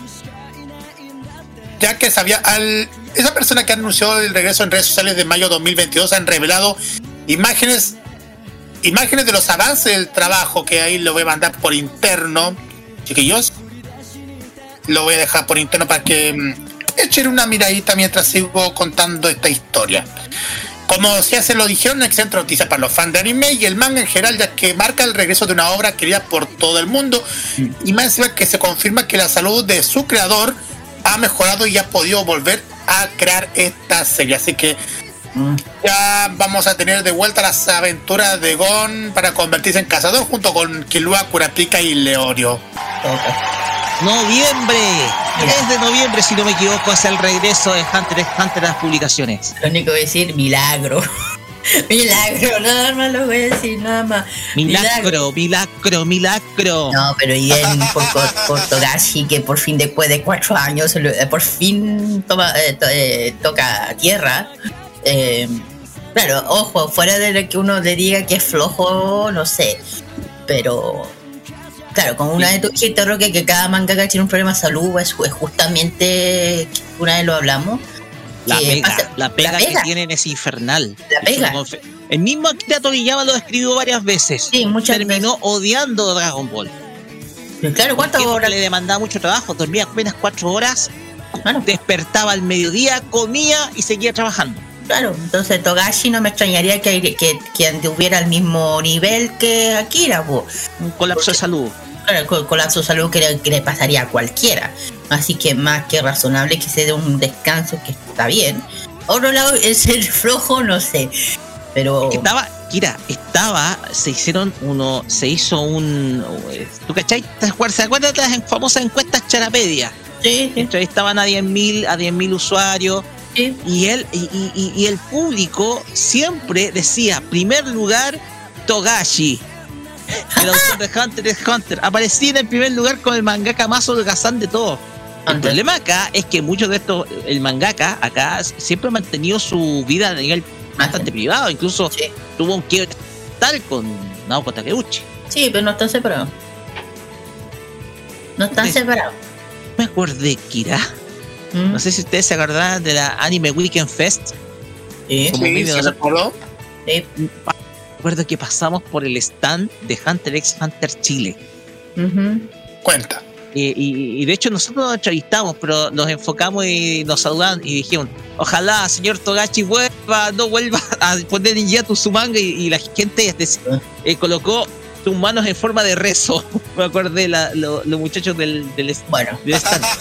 Ya que sabía al. Esa persona que anunció el regreso en redes sociales de mayo 2022 han revelado imágenes imágenes de los avances del trabajo que ahí lo voy a mandar por interno chiquillos lo voy a dejar por interno para que mm, echen una miradita mientras sigo contando esta historia como ya se lo dijeron excelente noticia para los fans de anime y el manga en general ya que marca el regreso de una obra querida por todo el mundo. Y más encima que se confirma que la salud de su creador ha mejorado y ha podido volver a crear esta serie. Así que ya vamos a tener de vuelta las aventuras de Gon para convertirse en cazador junto con Killua, Kurapika y Leorio. Noviembre. 3 de noviembre, si no me equivoco, es el regreso de Hunter x Hunter a las publicaciones. Lo único que voy a decir, milagro. milagro, nada más lo voy a decir, nada más. Milagro, milagro, milagro. No, pero bien por, por, por Togashi, que por fin después de cuatro años, eh, por fin toma, eh, to- eh, toca tierra. Eh, claro, ojo, fuera de lo que uno le diga que es flojo, no sé. Pero, claro, con una de tus dijiste, Roque, que cada mangaka tiene un problema de salud, es, es justamente, una vez lo hablamos. La que pega, pasa- la pega la que pega. tienen es infernal. La pega. El mismo Akira Toriyama lo escribió varias veces. Sí, muchas Terminó odiando Dragon Ball. Pero Claro, ¿cuántas horas? le demandaba mucho trabajo, dormía apenas cuatro horas, despertaba al mediodía, comía y seguía trabajando. Claro, entonces Togashi no me extrañaría que, que, que tuviera el mismo nivel que Akira, po. Un colapso de salud. Claro, con colapso de salud que le, que le pasaría a cualquiera. Así que más que razonable que se dé un descanso que está bien. Otro lado, el ser flojo, no sé. Pero Estaba, Kira, estaba, se hicieron uno, se hizo un. ¿Tú cachai? ¿Te acuerdas, ¿Se acuerdan de las famosas encuestas Charapedia? sí, sí, Entrevistaban a 10.000 a 10.000 usuarios sí. y él y, y- y- el público siempre decía, primer lugar, Togashi. El autor de Hunter x Hunter aparecía en el primer lugar con el mangaka más holgazán de todos. El problema acá es que muchos de estos, el mangaka acá siempre ha mantenido su vida a nivel bastante privado, incluso Sí. tuvo un quiebre tal con Naoko Takeuchi. Sí, pero no están separados. No están separados. Me acordé, Kira, Mm, no sé si ustedes se acordarán de la Anime Weekend Fest, sí, como Sí, ¿se recordó? sí. recuerdo que pasamos por el stand de Hunter x Hunter Chile. Cuenta. Y, y- y de hecho nosotros nos entrevistamos, pero nos enfocamos y nos saludaban y dijimos, ojalá señor Togachi vuelva, no vuelva a poner en hiatus su manga y, y la gente des- eh, colocó sus manos en forma de rezo. Me acordé la, lo- los muchachos del, del, Bueno, del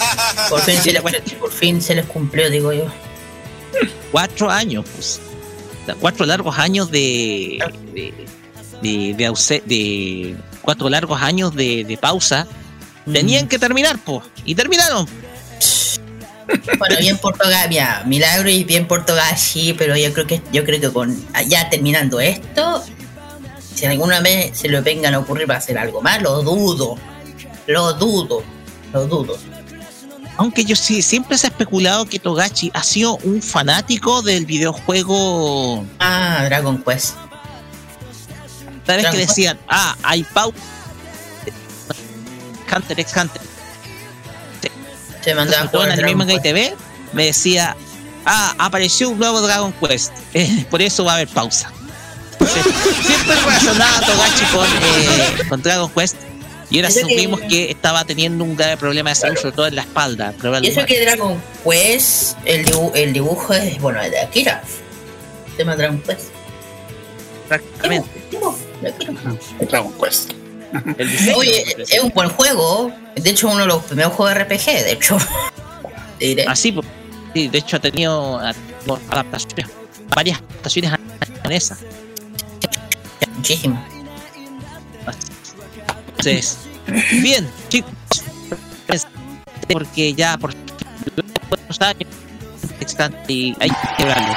por fin, se les, por fin se les cumplió, digo yo. cuatro años, pues. Cuatro largos años de. de, de, de de- cuatro largos años de, de pausa. Tenían que terminar, pues. Y terminaron. Bueno, bien mira, milagro y bien Portugal sí, pero yo creo que yo creo que con ya terminando esto, si alguna vez se le vengan a ocurrir va a hacer algo más, lo dudo, lo dudo, lo dudo. Aunque yo sí, siempre se ha especulado que Togachi ha sido un fanático del videojuego. Ah, Dragon Quest. Vez que decían, ah, hay pausa. Hunter x Hunter. Se mandaba a jugar en Manga y Quest. TV, me decía, ah, apareció un nuevo Dragon Quest, eh, por eso va a haber pausa. Siempre relacionaba a Togachi con, eh, con Dragon Quest y ahora Eso supimos que... estaba teniendo un grave problema de salud, sobre todo en la espalda. Y eso que Dragon Quest, el, dibu- el dibujo es, bueno, es de Akira. Se llama Dragon Quest. Prácticamente. Akira. Dragon Quest. El diseño, Oye, es un buen juego. De hecho, uno de los primeros juegos de RPG, de hecho. Así, pues, sí, de hecho ha tenido ah, adaptaciones, varias adaptaciones japonesas. Muchísimo. Entonces, bien, chicos, porque ya por los años y hay que quebrarlo.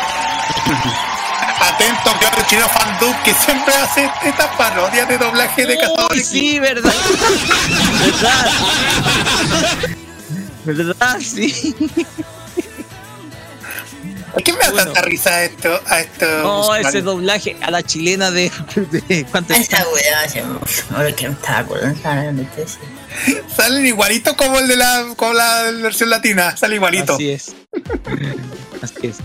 Atento, que el chino Fandub que siempre hace esta parodia de doblaje de Uy, sí, verdad. verdad. verdad, sí. ¿Por qué me da Bueno. tanta risa a esto? A esto No, ese doblaje a la chilena de, de ¿cuánto es? Esa weá, se- ahora que me estaba acordando. Salen igualito como el de la, como la versión latina. Sale igualito. Así es. Así es.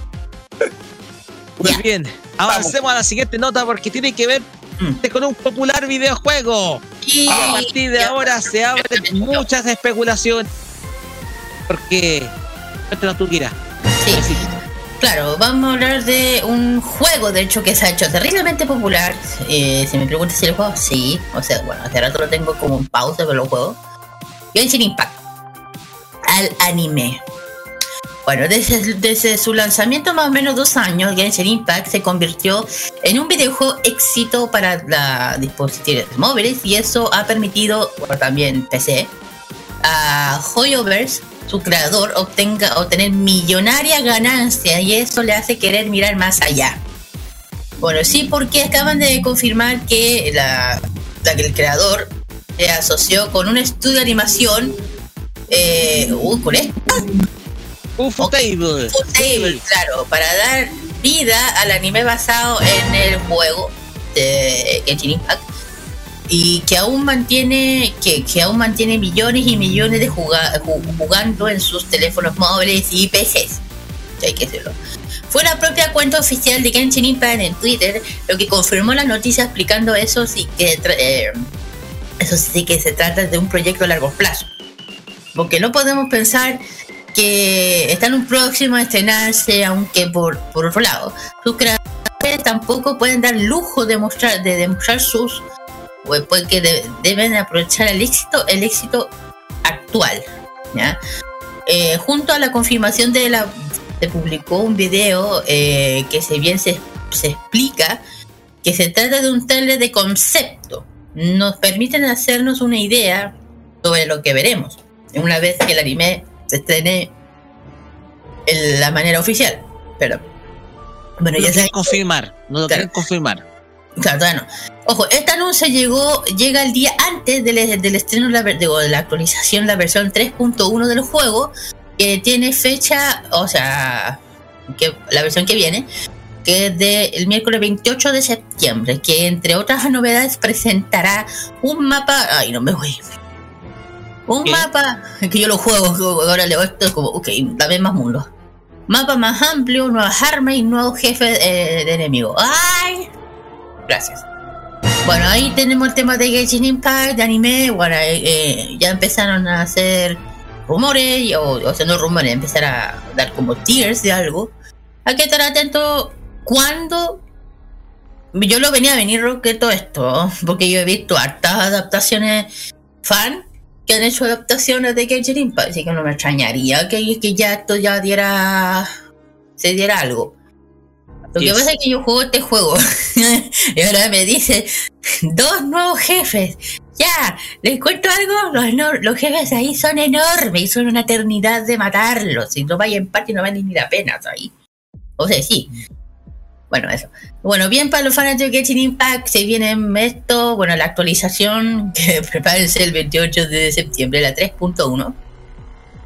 Muy bien, avancemos a la siguiente nota porque tiene que ver Mm. con un popular videojuego. Y A partir de ahora se abren muchas especulaciones. Porque. Cuéntanos tú, Kira. Sí, claro, vamos a hablar de un juego, de hecho, que se ha hecho terriblemente popular. Eh, si me preguntas si lo juego, sí. O sea, bueno, hace rato lo tengo como en pausa, pero lo juego. Genshin Impact. Al anime. Bueno, desde, desde su lanzamiento más o menos dos años, Genshin Impact se convirtió en un videojuego éxito para la dispositivos móviles y eso ha permitido, bueno, también PC, a Hoyoverse, su creador, obtenga, obtener millonaria ganancia y eso le hace querer mirar más allá. Bueno, sí, porque acaban de confirmar que la, la que el creador se asoció con un estudio de animación. Eh, uy, con esto. UFO Table. Table, claro, para dar vida al anime basado en el juego de Genshin Impact y que aún mantiene que, que aún mantiene millones y millones de juga- ju- jugando en sus teléfonos móviles y PCs. Hay que decirlo. Fue la propia cuenta oficial de Genshin Impact en Twitter lo que confirmó la noticia explicando eso sí que eh, eso sí que se trata de un proyecto a largo plazo. Porque no podemos pensar que están un próximo a estrenarse, aunque por, por otro lado, sus creadores tampoco pueden dar lujo de mostrar, de demostrar sus, porque de- deben aprovechar el éxito, el éxito actual. ¿ya? Eh, junto a la confirmación de la, se publicó un video eh, que se bien se, se explica que se trata de un trailer de concepto. Nos permiten hacernos una idea sobre lo que veremos una vez que el anime se estrene en la manera oficial. Pero, bueno, No lo ya quieren saben, confirmar. No lo Claro. quieren confirmar. Claro, todavía no. Ojo, este anuncio llegó, llega el día antes del, del estreno de la, digo, de la actualización, la versión 3.1 del juego, que tiene fecha, o sea, que la versión que viene, que es del miércoles 28 de septiembre, que entre otras novedades presentará un mapa. Ay, no me voy. Un ¿Qué? mapa que yo lo juego, ahora leo esto, es como, ok, dame más mundo. Mapa más amplio, nuevas armas y nuevos jefes eh, de enemigos. ¡Ay! Gracias. Bueno, ahí tenemos el tema de Genshin Impact, de anime. Bueno, eh, eh, ya empezaron a hacer rumores, o, o sea, no rumores, empezar a dar como tears de algo. Hay que estar atento cuando. Yo lo venía a venir que todo esto, porque yo he visto hartas adaptaciones fan que han hecho adaptaciones de Genshin Impact, así que no me extrañaría que, que ya esto ya diera. se diera algo. Lo que pasa es que yo juego este juego y ahora me dice dos nuevos jefes. Ya, les cuento algo, los, los jefes ahí son enormes y son una eternidad de matarlos. Y no vaya en parte no vale ni la pena ahí. O sea, sí. Bueno, eso. Bueno, bien para los fanáticos de Genshin Impact, se viene esto, bueno, la actualización que prepárense el 28 de septiembre, la 3.1.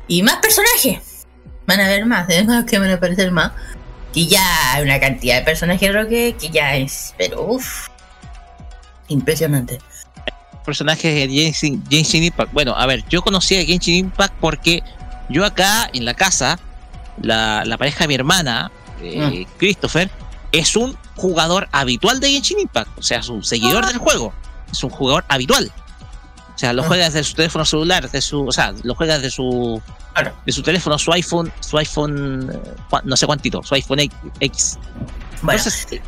Y más personajes. Van a haber más, además que van a aparecer más. Y ya hay una cantidad de personajes Roque que ya es, pero uff, impresionante. personajes de Genshin, Genshin Impact. Bueno, a ver, yo conocí a Genshin Impact porque yo acá en la casa, la, la pareja de mi hermana, eh, Christopher, es un jugador habitual de Genshin Impact. O sea, es un seguidor del juego. Es un jugador habitual. O sea, lo Ah. juega desde su teléfono celular, de su, o sea, lo juega desde su, Claro. de su teléfono, su iPhone, su iPhone, eh, no sé cuántito, su iPhone X. Bueno, Entonces, eh,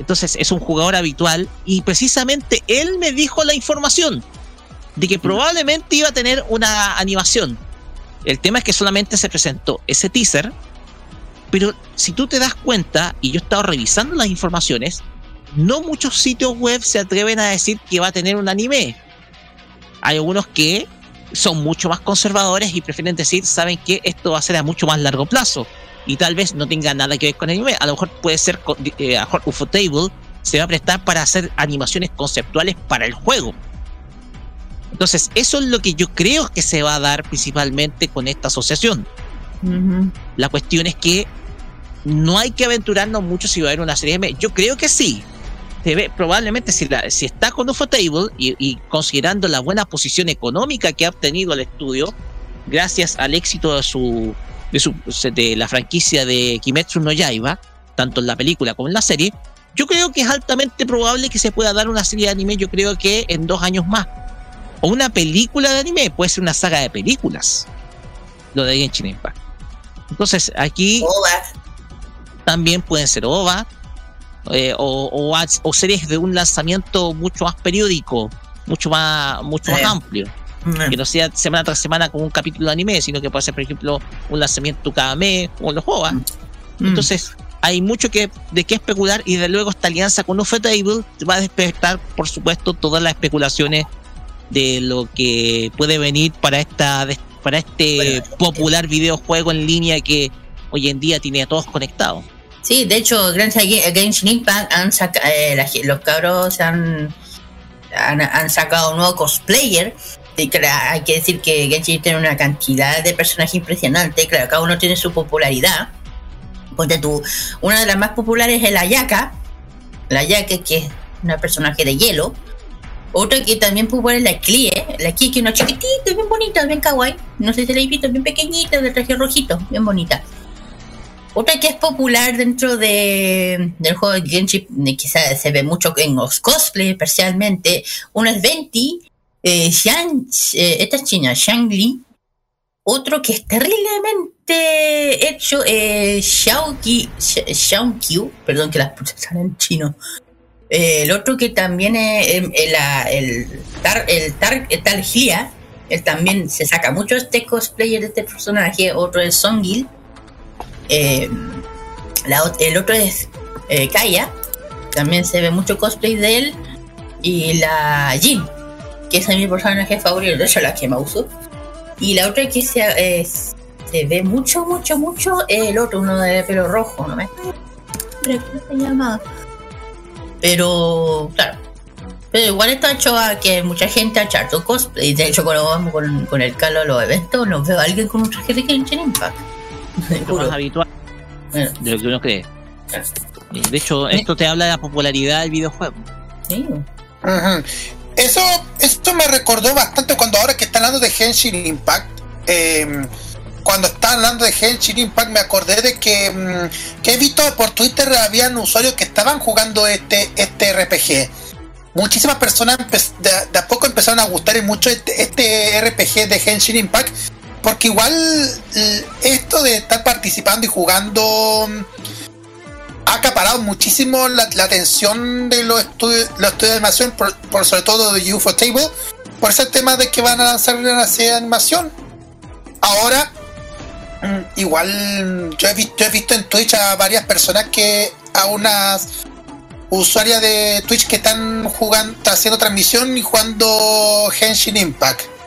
entonces es un jugador habitual y precisamente él me dijo la información de que probablemente iba a tener una animación. El tema es que solamente se presentó ese teaser, pero si tú te das cuenta, y yo he estado revisando las informaciones, no muchos sitios web se atreven a decir que va a tener un anime. Hay algunos que son mucho más conservadores y prefieren decir, saben que esto va a ser a mucho más largo plazo y tal vez no tenga nada que ver con el anime. A lo mejor puede ser, eh, a lo mejor Ufotable se va a prestar para hacer animaciones conceptuales para el juego. Entonces, eso es lo que yo creo que se va a dar principalmente con esta asociación. ujú. La cuestión es que no hay que aventurarnos mucho si va a haber una serie de Yo creo que sí. Se ve, probablemente si, la- si está con Ufotable y, y considerando la buena posición económica que ha obtenido el estudio, gracias al éxito de su, de su de la franquicia de Kimetsu no Yaiba, tanto en la película como en la serie, yo creo que es altamente probable que se pueda dar una serie de anime, yo creo que en dos años más. O una película de anime, puede ser una saga de películas. Lo de Genshin Impact. Entonces, aquí también pueden ser OVA eh, o, o series de un lanzamiento mucho más periódico, mucho más, mucho más amplio. Que no sea semana tras semana como un capítulo de anime, sino que puede ser, por ejemplo, un lanzamiento cada mes, como los OVA. Mm. Entonces, hay mucho que de qué especular y de luego esta alianza con Ufotable va a despertar, por supuesto, todas las especulaciones de lo que puede venir para esta para este Bueno, popular videojuego en línea que hoy en día tiene a todos conectados. Sí, de hecho, Genshin Genshin Impact han saca- eh, la los cabros han, han, sacado un nuevo cosplayer. Y claro, hay que decir que Genshin tiene una cantidad de personajes impresionante. Claro, cada uno tiene su popularidad. Ponte tú, una de las más populares es la Yaka. La Yaka, que es una personaje de hielo. Otra que también popular es la Clie. La Clie, que es una chiquitita, bien bonita, bien kawaii. No sé si la he visto, bien pequeñita, de traje rojito, bien bonita. Otra que es popular dentro de, del juego de Genshin, quizás se ve mucho en los cosplays, especialmente. Una es Venti, eh, Xian, eh, esta es china, Shang Li. Otro que es terriblemente hecho, eh, Xiaoqi, Xia- Xiaoqiu, perdón que las salen en chino. Eh, el otro que también es el, la- el, Tar, el, Tar, el también se saca mucho este cosplayer de este personaje. Otro es Songil. Eh, la el otro es eh, Kaya. También se ve mucho cosplay de él. Y la Jin, que es mi personaje favorito, de hecho la que me uso. Y la otra que se, eh, se ve mucho, mucho, mucho, es el otro, uno de pelo rojo, ¿no me ¿Cómo se llama? Pero, claro. Pero igual esto ha hecho a que mucha gente ha hecho cosplay. De hecho, cuando vamos con, con el Calo a los eventos, nos veo a alguien con un traje de Genshin Impact. Lo Juro. más habitual Bueno, de lo que uno cree. De hecho, esto te habla de la popularidad del videojuego. sí. Eso, esto me recordó bastante cuando ahora que está hablando de Genshin Impact. eh, cuando está hablando de Genshin Impact me acordé de que, mm, que he visto por Twitter habían usuarios que estaban jugando este, este RPG. muchísimas personas de, a poco empezaron a gustar mucho este, este RPG de Genshin Impact, porque igual esto de estar participando y jugando mm, ha acaparado muchísimo la, atención de los estudios, los estudios de animación, por, sobre todo de UFO Table, por ese tema de que van a lanzar una serie de animación. Ahora, mm, igual yo he, visto, yo he visto en Twitch a varias personas que a unas usuarias de Twitch que están jugando, haciendo transmisión y jugando Henshin Impact.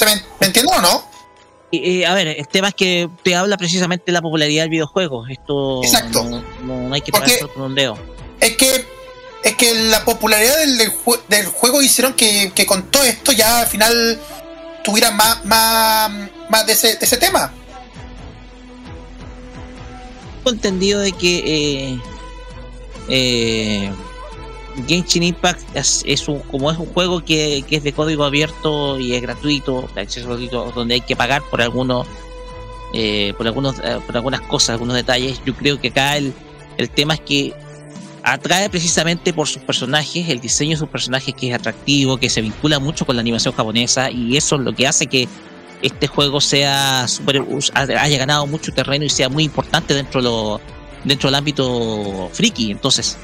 ¿Se me, entiende o no? a ver, el tema es que te habla precisamente de la popularidad del videojuego. Esto Exacto. No, hay que pasar con un dedo. Es que es que la popularidad del, del, juego hicieron que, con todo esto ya al final tuviera más, más, más de, ese, de ese tema entendido de que eh, eh, Genshin Impact es, un, como es un juego que, es de código abierto y es gratuito, de acceso gratuito, donde hay que pagar por algunos eh, por algunos eh, por algunas cosas, algunos detalles. Yo creo que acá el, el tema es que atrae precisamente por sus personajes, el diseño de sus personajes que es atractivo, que se vincula mucho con la animación japonesa y eso es lo que hace que este juego sea super, haya ganado mucho terreno y sea muy importante dentro, lo, dentro del ámbito friki. Entonces,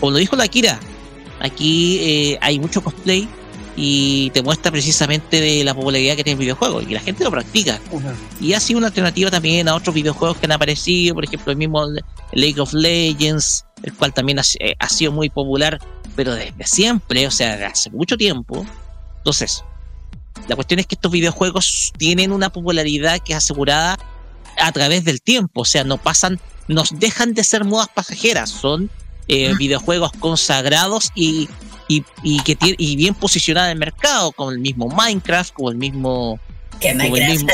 como lo dijo la Kira, aquí eh, hay mucho cosplay y te muestra precisamente de la popularidad que tiene el videojuego y la gente lo practica. Y ha sido una alternativa también a otros videojuegos que han aparecido, por ejemplo, el mismo League of Legends, el cual también ha, eh, ha sido muy popular, pero desde siempre, o sea, hace mucho tiempo. Entonces, la cuestión es que estos videojuegos tienen una popularidad que es asegurada a través del tiempo, o sea, no pasan, nos dejan de ser modas pasajeras, son eh, videojuegos consagrados y, y, y que y bien posicionados en el mercado, como el mismo Minecraft, como el mismo, como el mismo,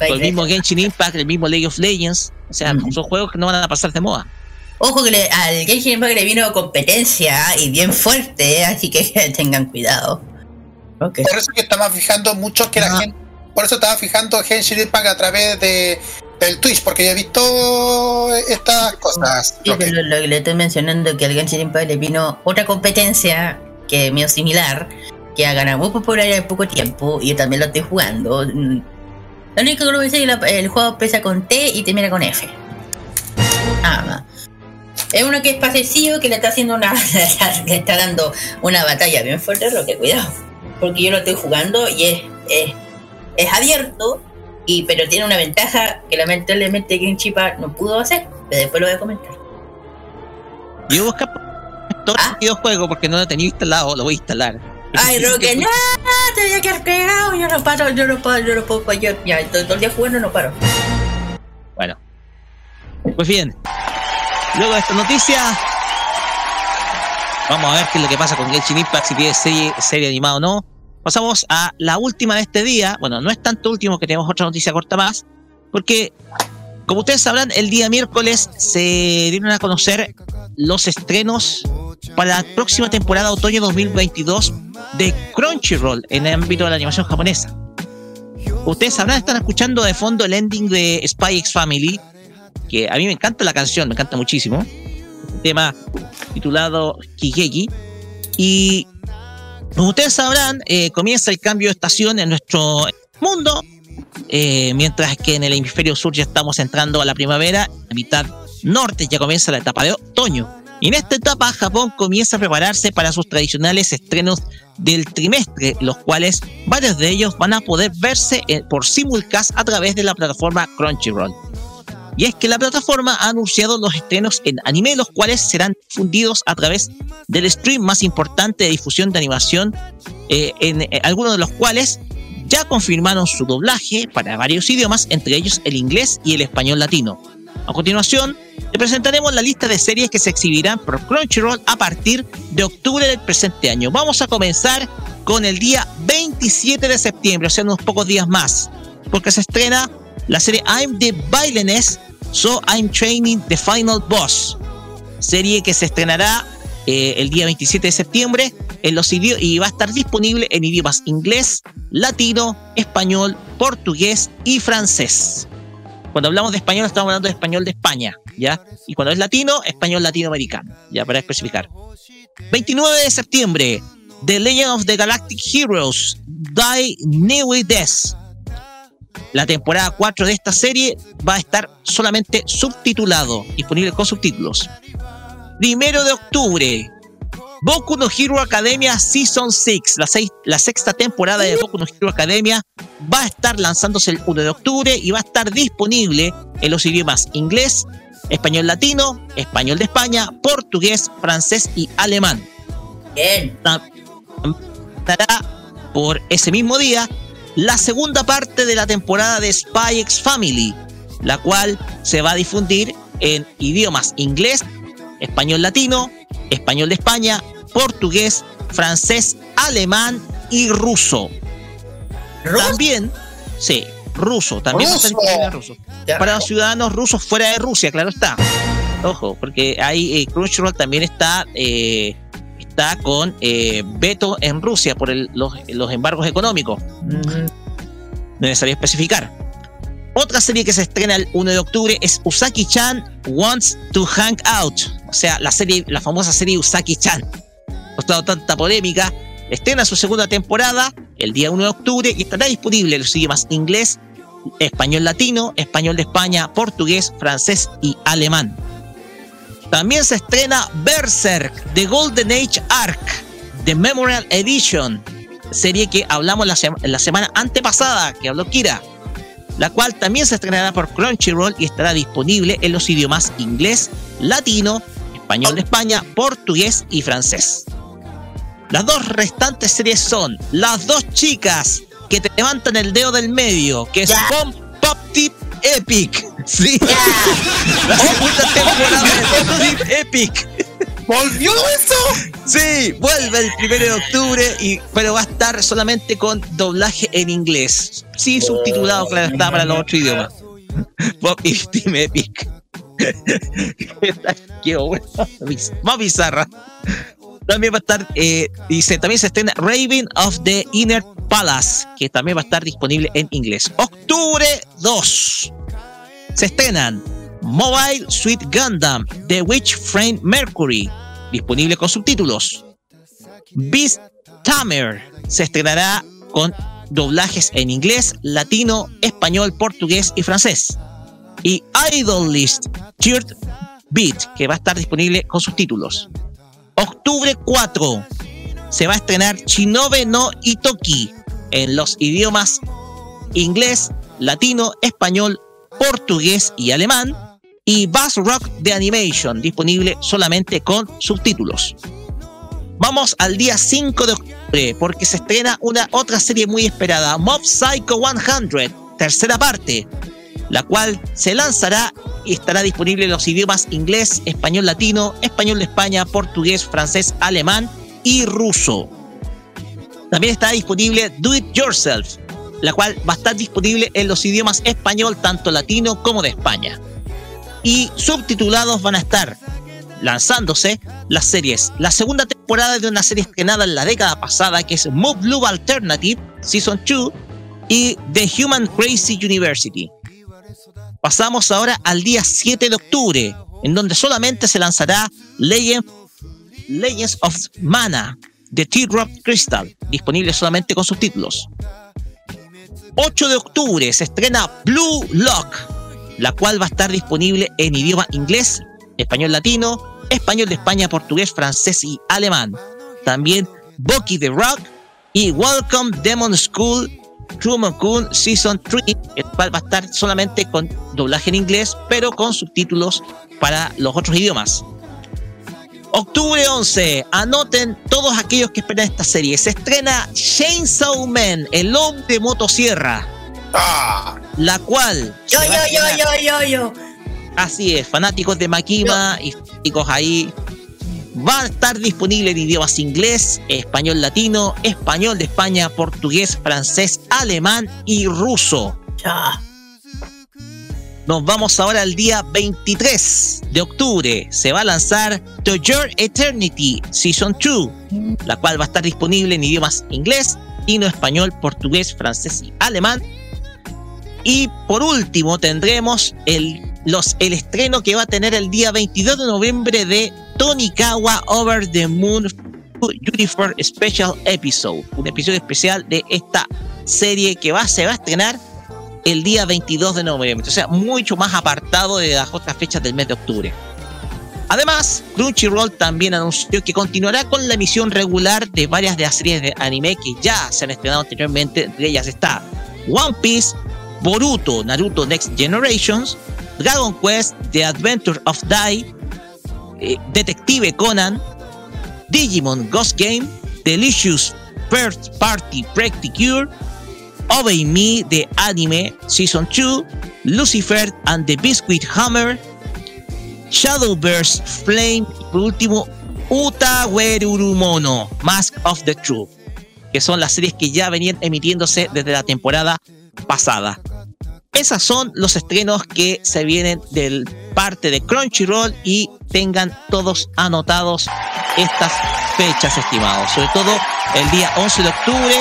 el mismo Genshin Impact, el mismo League of Legends, o sea, son juegos que no van a pasar de moda. Ojo que al Genshin Impact le vino competencia y bien fuerte, así que tengan cuidado. Por eso que estaba fijando mucho que la gente. Por eso estaba fijando Genshin Impact a través de del Twitch, porque ya he visto estas cosas. Sí, lo, que... le estoy mencionando que al Genshin Impact le vino otra competencia que es medio similar, que ha ganado muy popular en poco tiempo, y yo también lo estoy jugando. Lo único que lo decir es que el juego empieza con T y termina con F. Más. Es uno que es parecido, que le está haciendo una. le está dando una batalla bien fuerte, lo que cuidado porque yo lo estoy jugando y es, es, abierto, y, pero tiene una ventaja que lamentablemente Green Chipa no pudo hacer, pero después lo voy a comentar. Yo busco todo ¿Ah? el juego porque no lo tenía instalado, lo voy a instalar. Ay, Roque, no, te voy a quedar pegado, yo no paro, yo no paro, yo no puedo, yo, ya, todo, el día jugando no paro. Bueno, pues bien, luego de esta noticia, Vamos a ver qué es lo que pasa con Genshin Impact, si tiene serie, serie animada o no. Pasamos a la última de este día. Bueno, no es tanto último que tenemos otra noticia corta más, porque, como ustedes sabrán, el día miércoles se dieron a conocer los estrenos para la próxima temporada otoño 2022 de Crunchyroll en el ámbito de la animación japonesa. Ustedes sabrán, están escuchando de fondo el ending de Spy X Family, que a mí me encanta la canción, me encanta muchísimo tema titulado Kigeki. Y como ustedes sabrán, eh, comienza el cambio de estación en nuestro mundo, eh, mientras que en el hemisferio sur ya estamos entrando a la primavera, la mitad norte ya comienza la etapa de otoño. Y en esta etapa Japón comienza a prepararse para sus tradicionales estrenos del trimestre, los cuales varios de ellos van a poder verse eh, por simulcast a través de la plataforma Crunchyroll. Y es que la plataforma ha anunciado los estrenos en anime, los cuales serán difundidos a través del stream más importante de difusión de animación, eh, en eh, algunos de los cuales ya confirmaron su doblaje para varios idiomas, entre ellos el inglés y el español latino. A continuación, te presentaremos la lista de series que se exhibirán por Crunchyroll a partir de octubre del presente año. Vamos a comenzar con el día 27 de septiembre, o sea, unos pocos días más, porque se estrena la serie I'm the Violinist, So I'm Training the Final Boss. Serie que se estrenará eh, el día 27 de septiembre en los y va a estar disponible en idiomas inglés, latino, español, portugués y francés. Cuando hablamos de español, estamos hablando de español de España, ¿ya? Y cuando es latino, español latinoamericano, ya para especificar. 29 de septiembre, The Legend of the Galactic Heroes, Die New Death. La temporada 4 de esta serie va a estar solamente subtitulado, disponible con subtítulos. Primero de octubre, Boku no Hero Academia Season 6, la, la, sexta temporada de Boku no Hero Academia, va a estar lanzándose el 1 de octubre y va a estar disponible en los idiomas inglés, español latino, español de España, portugués, francés y alemán. Bien. Estará por ese mismo día la segunda parte de la temporada de Spy X Family, la cual se va a difundir en idiomas inglés, español latino, español de España, portugués, francés, alemán y ruso. También, sí, ruso, también ruso. Para los ciudadanos rusos fuera de Rusia, claro está. Ojo, porque ahí eh, Crunchyroll también está eh, está con eh, veto en Rusia por los, embargos económicos. No necesario especificar. Otra serie que se estrena el 1 de octubre es Usaki-chan Wants to Hang Out. O sea, la serie, la famosa serie Usaki-chan costado tanta polémica, estrena su segunda temporada el día 1 de octubre y estará disponible en los idiomas inglés, español latino, español de España, portugués, francés y alemán. También se estrena Berserk, The Golden Age Arc, The Memorial Edition, serie que hablamos la, la semana antepasada, que habló Kira, la cual también se estrenará por Crunchyroll y estará disponible en los idiomas inglés, latino, español de España, portugués y francés. Las dos restantes series son Las dos chicas que te levantan el dedo del medio, que es Pop, Pop Tip Epic. Sí. Segunda temporada de Tip Epic. ¿Volvió eso? Sí, vuelve el primero de octubre, y, pero va a estar solamente con doblaje en inglés. Sí, subtitulado, claro, está para los otros idiomas. Pop Team Epic. Qué bueno. Más bizarra. También va a estar, eh, dice, también se estrena Raven of the Inner Palace, que también va a estar disponible en inglés. Octubre 2. Se estrenan Mobile Suit Gundam, The Witch Frame Mercury, disponible con subtítulos. Beast Tamer se estrenará con doblajes en inglés, latino, español, portugués y francés. Y Idolist Third Beat, que va a estar disponible con subtítulos. Octubre 4 se va a estrenar Chinobe no Itoki en los idiomas inglés, latino, español, portugués y alemán. Y Bass Rock de Animation, disponible solamente con subtítulos. Vamos al día 5 de octubre, porque se estrena una otra serie muy esperada, Mob Psycho 100, tercera parte, la cual se lanzará y estará disponible en los idiomas inglés, español latino, español de España, portugués, francés, alemán y ruso. También está disponible Do It Yourself, la cual va a estar disponible en los idiomas español, tanto latino como de España. Y subtitulados van a estar lanzándose las series. La segunda temporada de una serie estrenada en la década pasada, que es Move Blue Alternative, Season 2, y The Human Crazy University. Pasamos ahora al día 7 de octubre, en donde solamente se lanzará Legend, Legends of Mana de T-Rock Crystal, disponible solamente con subtítulos. 8 de octubre se estrena Blue Lock, la cual va a estar disponible en idioma inglés, español latino, español de España, portugués, francés y alemán. También Bucky the Rock y Welcome Demon School Truman Kun Season 3, el cual va a estar solamente con doblaje en inglés, pero con subtítulos para los otros idiomas. Octubre 11, anoten todos aquellos que esperan esta serie. Se estrena Chainsaw Man, el hombre de motosierra. Ah. La cual. Yo, yo, yo, yo, yo, yo. Así es, fanáticos de Makima y fanáticos ahí va a estar disponible en idiomas inglés, español latino, español de España, portugués, francés, alemán y ruso. Nos vamos ahora al día 23 de octubre. Se va a lanzar The Your Eternity Season 2, la cual va a estar disponible en idiomas inglés, latino, español, portugués, francés y alemán. Y por último tendremos el, los, el estreno que va a tener el día 22 de noviembre de Tonikawa Over the Moon Uniform Special Episode, un episodio especial de esta serie que va, se va a estrenar el día 22 de noviembre, o sea, mucho más apartado de las otras fechas del mes de octubre. Además, Crunchyroll también anunció que continuará con la emisión regular de varias de las series de anime que ya se han estrenado anteriormente. Entre ellas está One Piece, Boruto, Naruto Next Generations, Dragon Quest, The Adventure of Dai, eh, Detective Conan, Digimon Ghost Game, Delicious First Party Cure, Obey Me The Anime Season 2, Lucifer and the Biscuit Hammer, Shadowverse Flame y por último Utawerurumono Mask of the Truth, que son las series que ya venían emitiéndose desde la temporada pasada. Esos son los estrenos que se vienen del parte de Crunchyroll y tengan todos anotados estas fechas, estimados. Sobre todo el día 11 de octubre,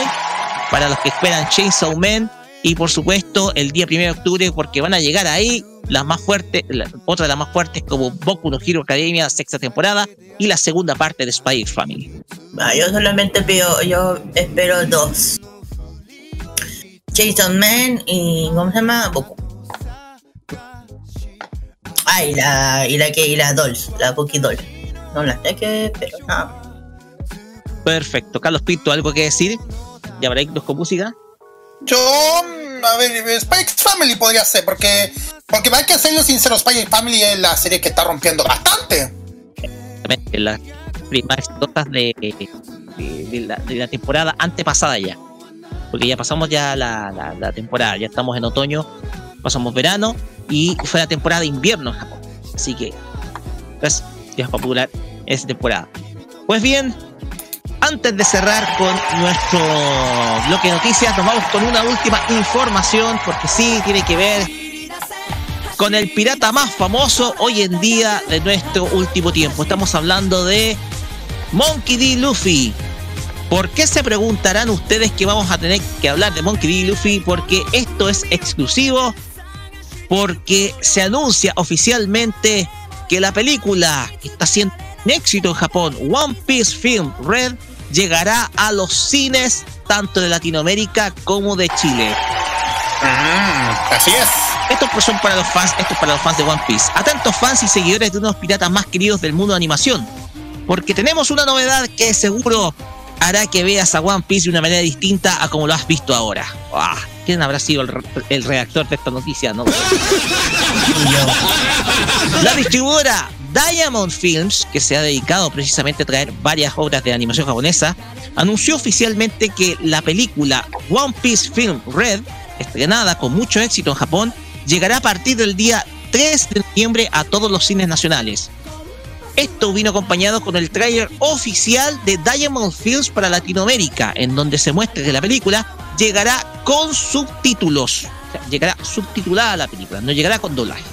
para los que esperan Chainsaw Man, y por supuesto el día 1 de octubre, porque van a llegar ahí las más fuertes, otra de las más fuertes como Boku no Hero Academia, sexta temporada, y la segunda parte de Spy Family. Ah, yo solamente pido, yo espero dos. Jason Man y ¿cómo se llama? Boku. Ah, y la, y la que, y la Doll, la Doll. No la sé que, pero nada. Perfecto. Carlos Pinto, ¿algo que decir? ¿Ya dos con música? Yo, a ver, Spike Family podría ser, porque, porque hay que serlo sincero, Spike Family es la serie que está rompiendo bastante. Las primeras notas de, de, la, de, la, temporada antepasada ya. Porque ya pasamos ya la, la, temporada, ya estamos en otoño, pasamos verano y fue la temporada de invierno en Japón. Así que, pues, ya es popular esa temporada. Pues bien, antes de cerrar con nuestro bloque de noticias, nos vamos con una última información, porque sí tiene que ver con el pirata más famoso hoy en día de nuestro último tiempo. Estamos hablando de Monkey D. Luffy. ¿Por qué se preguntarán ustedes que vamos a tener que hablar de Monkey D. Luffy? Porque esto es exclusivo, porque se anuncia oficialmente que la película que está siendo un éxito en Japón, One Piece Film Red, llegará a los cines tanto de Latinoamérica como de Chile. Ah, así es. Esto pues son para los fans, esto es para los fans de One Piece. Atentos fans y seguidores de uno de los piratas más queridos del mundo de animación. Porque tenemos una novedad que seguro hará que veas a One Piece de una manera distinta a como lo has visto ahora. Ah, ¿Quién habrá sido el, el redactor de esta noticia? No? La distribuidora Diamond Films, que se ha dedicado precisamente a traer varias obras de animación japonesa, anunció oficialmente que la película One Piece Film Red, estrenada con mucho éxito en Japón, llegará a partir del día 3 de noviembre a todos los cines nacionales. Esto vino acompañado con el tráiler oficial de Diamond Films para Latinoamérica, en donde se muestra que la película llegará con subtítulos. O sea, llegará subtitulada la película, no llegará con doblaje.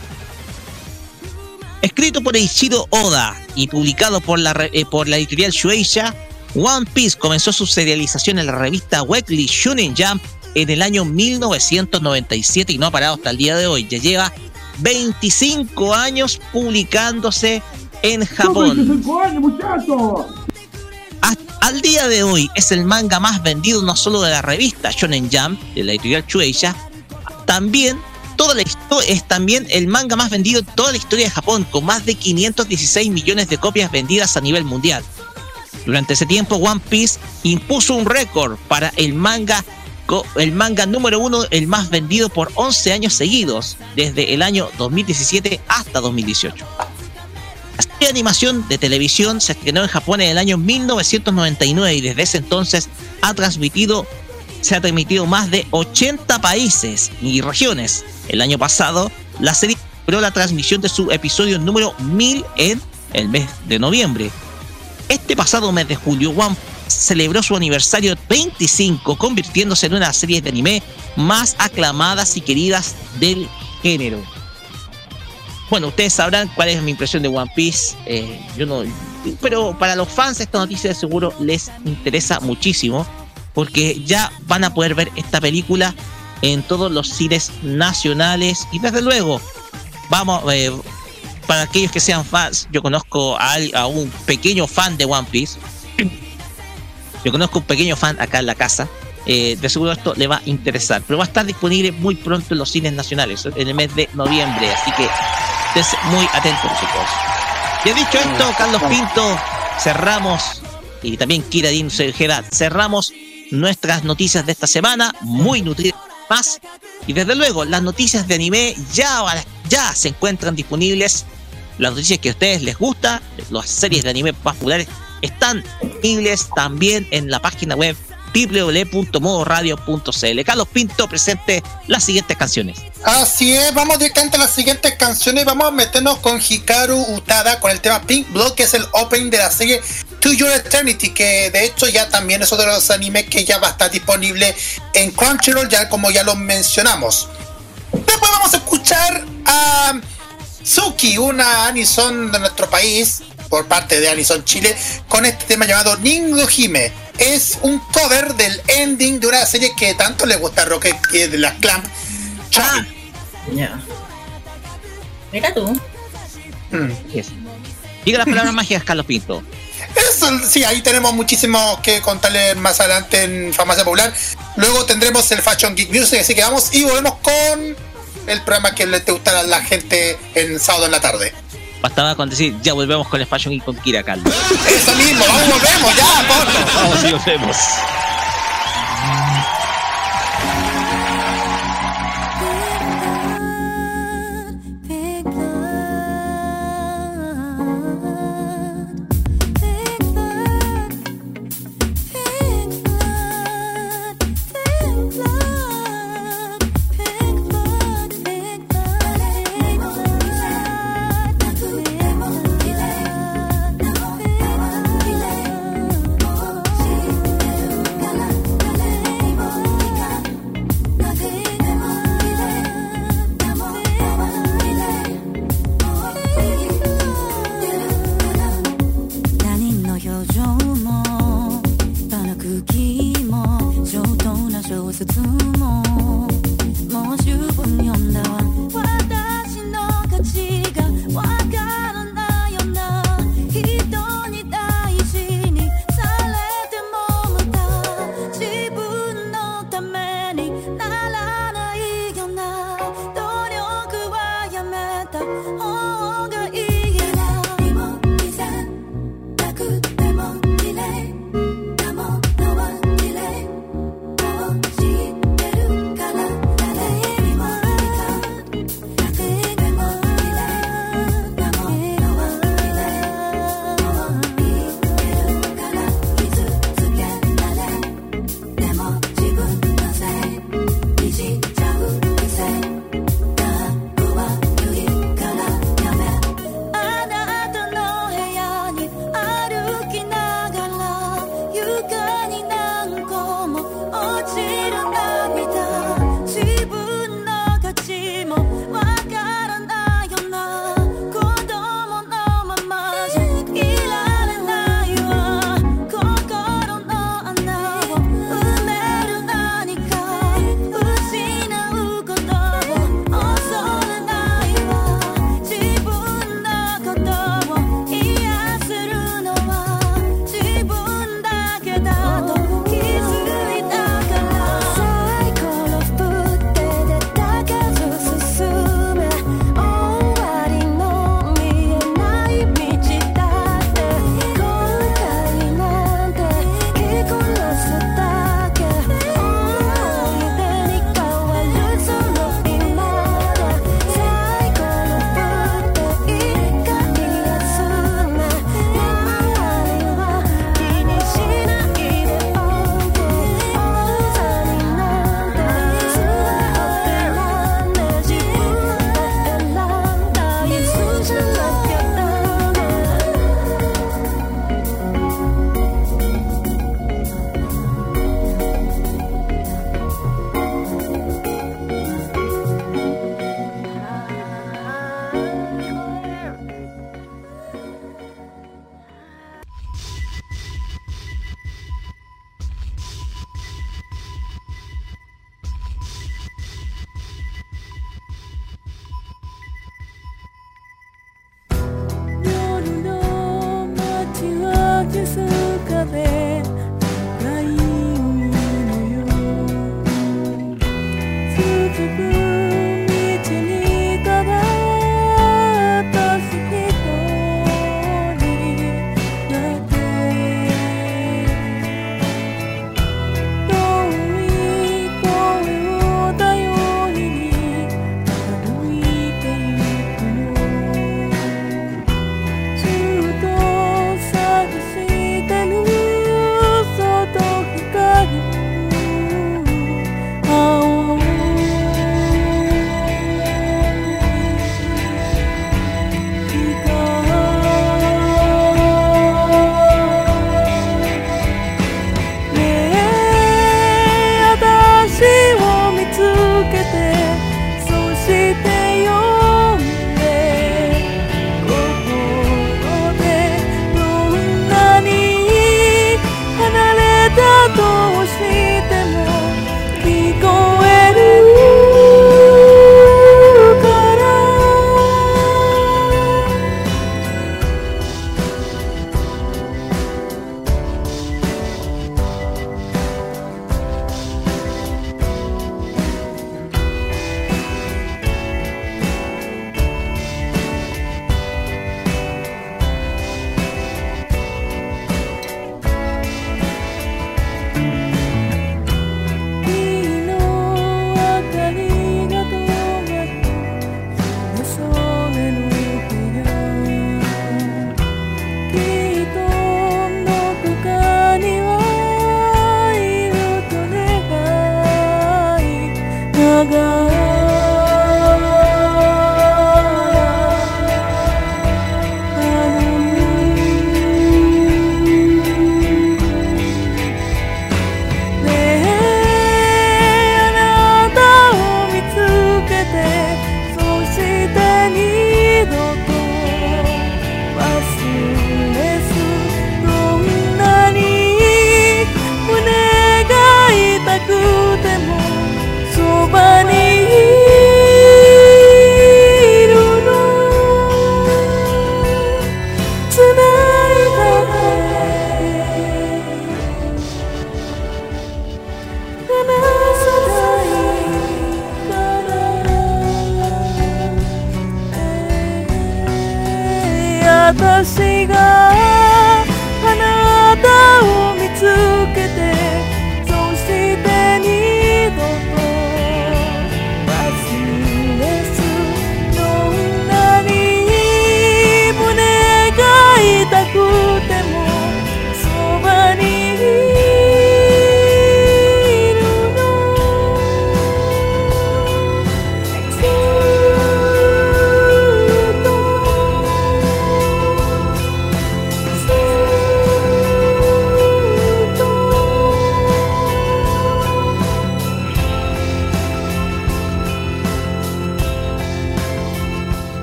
Escrito por Eiichiro Oda y publicado por la, eh, editorial Shueisha, One Piece comenzó su serialización en la revista Weekly Shonen Jump en el año 1997 y no ha parado hasta el día de hoy. Ya lleva 25 años publicándose en Japón. Hasta al día de hoy es el manga más vendido no solo de la revista Shonen Jump, de la editorial Shueisha, también toda la es también el manga más vendido en toda la historia de Japón, con más de 516 millones de copias vendidas a nivel mundial. Durante ese tiempo, One Piece impuso un récord para el manga, el manga número uno, el más vendido por 11 años seguidos, desde el año 2017 hasta 2018. La serie de animación de televisión se estrenó en Japón en el año 1999 y desde ese entonces ha transmitido se ha transmitido más de 80 países y regiones. El año pasado, la serie logró la transmisión de su episodio número 1000 en el mes de noviembre. Este pasado mes de julio, One celebró su aniversario 25, convirtiéndose en una serie de anime más aclamadas y queridas del género. Bueno, ustedes sabrán cuál es mi impresión de One Piece. Eh, yo no, pero para los fans esta noticia de seguro les interesa muchísimo porque ya van a poder ver esta película en todos los cines nacionales y desde luego, vamos, eh, para aquellos que sean fans, yo conozco a, a un pequeño fan de One Piece. Yo conozco un pequeño fan acá en la casa. Eh, de seguro esto le va a interesar, pero va a estar disponible muy pronto en los cines nacionales, en el mes de noviembre, así que estén muy atentos, chicos. Y dicho esto, Carlos Pinto, cerramos, y también Kira Din cerramos nuestras noticias de esta semana, muy nutridas. Y desde luego, las noticias de anime ya, ya se encuentran disponibles. Las noticias que a ustedes les gusta, las series de anime populares, están disponibles también en la página web www.modoradio.cl. Carlos Pinto presente las siguientes canciones. Así es, vamos directamente a las siguientes canciones. Vamos a meternos con Hikaru Utada con el tema Pink Blood, que es el opening de la serie To Your Eternity, que de hecho ya también es otro de los animes que ya va a estar disponible en Crunchyroll, ya como ya lo mencionamos. Después vamos a escuchar a Suki, una Anison de nuestro país, por parte de Anison Chile, con este tema llamado Ningo Hime. Es un cover del ending de una serie que tanto le gusta a Roque, que es de las Clamp. Ah, Mira tú. Mm. Diga las palabras mágicas, Carlos Pinto. Eso, sí, ahí tenemos muchísimo que contarle más adelante en Farmacia Popular. Luego tendremos el Fashion Geek Music, así que vamos y volvemos con el programa que le gustará a la gente en sábado en la tarde. Bastaba con decir, ya volvemos con el Fashion Geek con Kira. Eso mismo, vamos, volvemos, ya, Vamos y volvemos.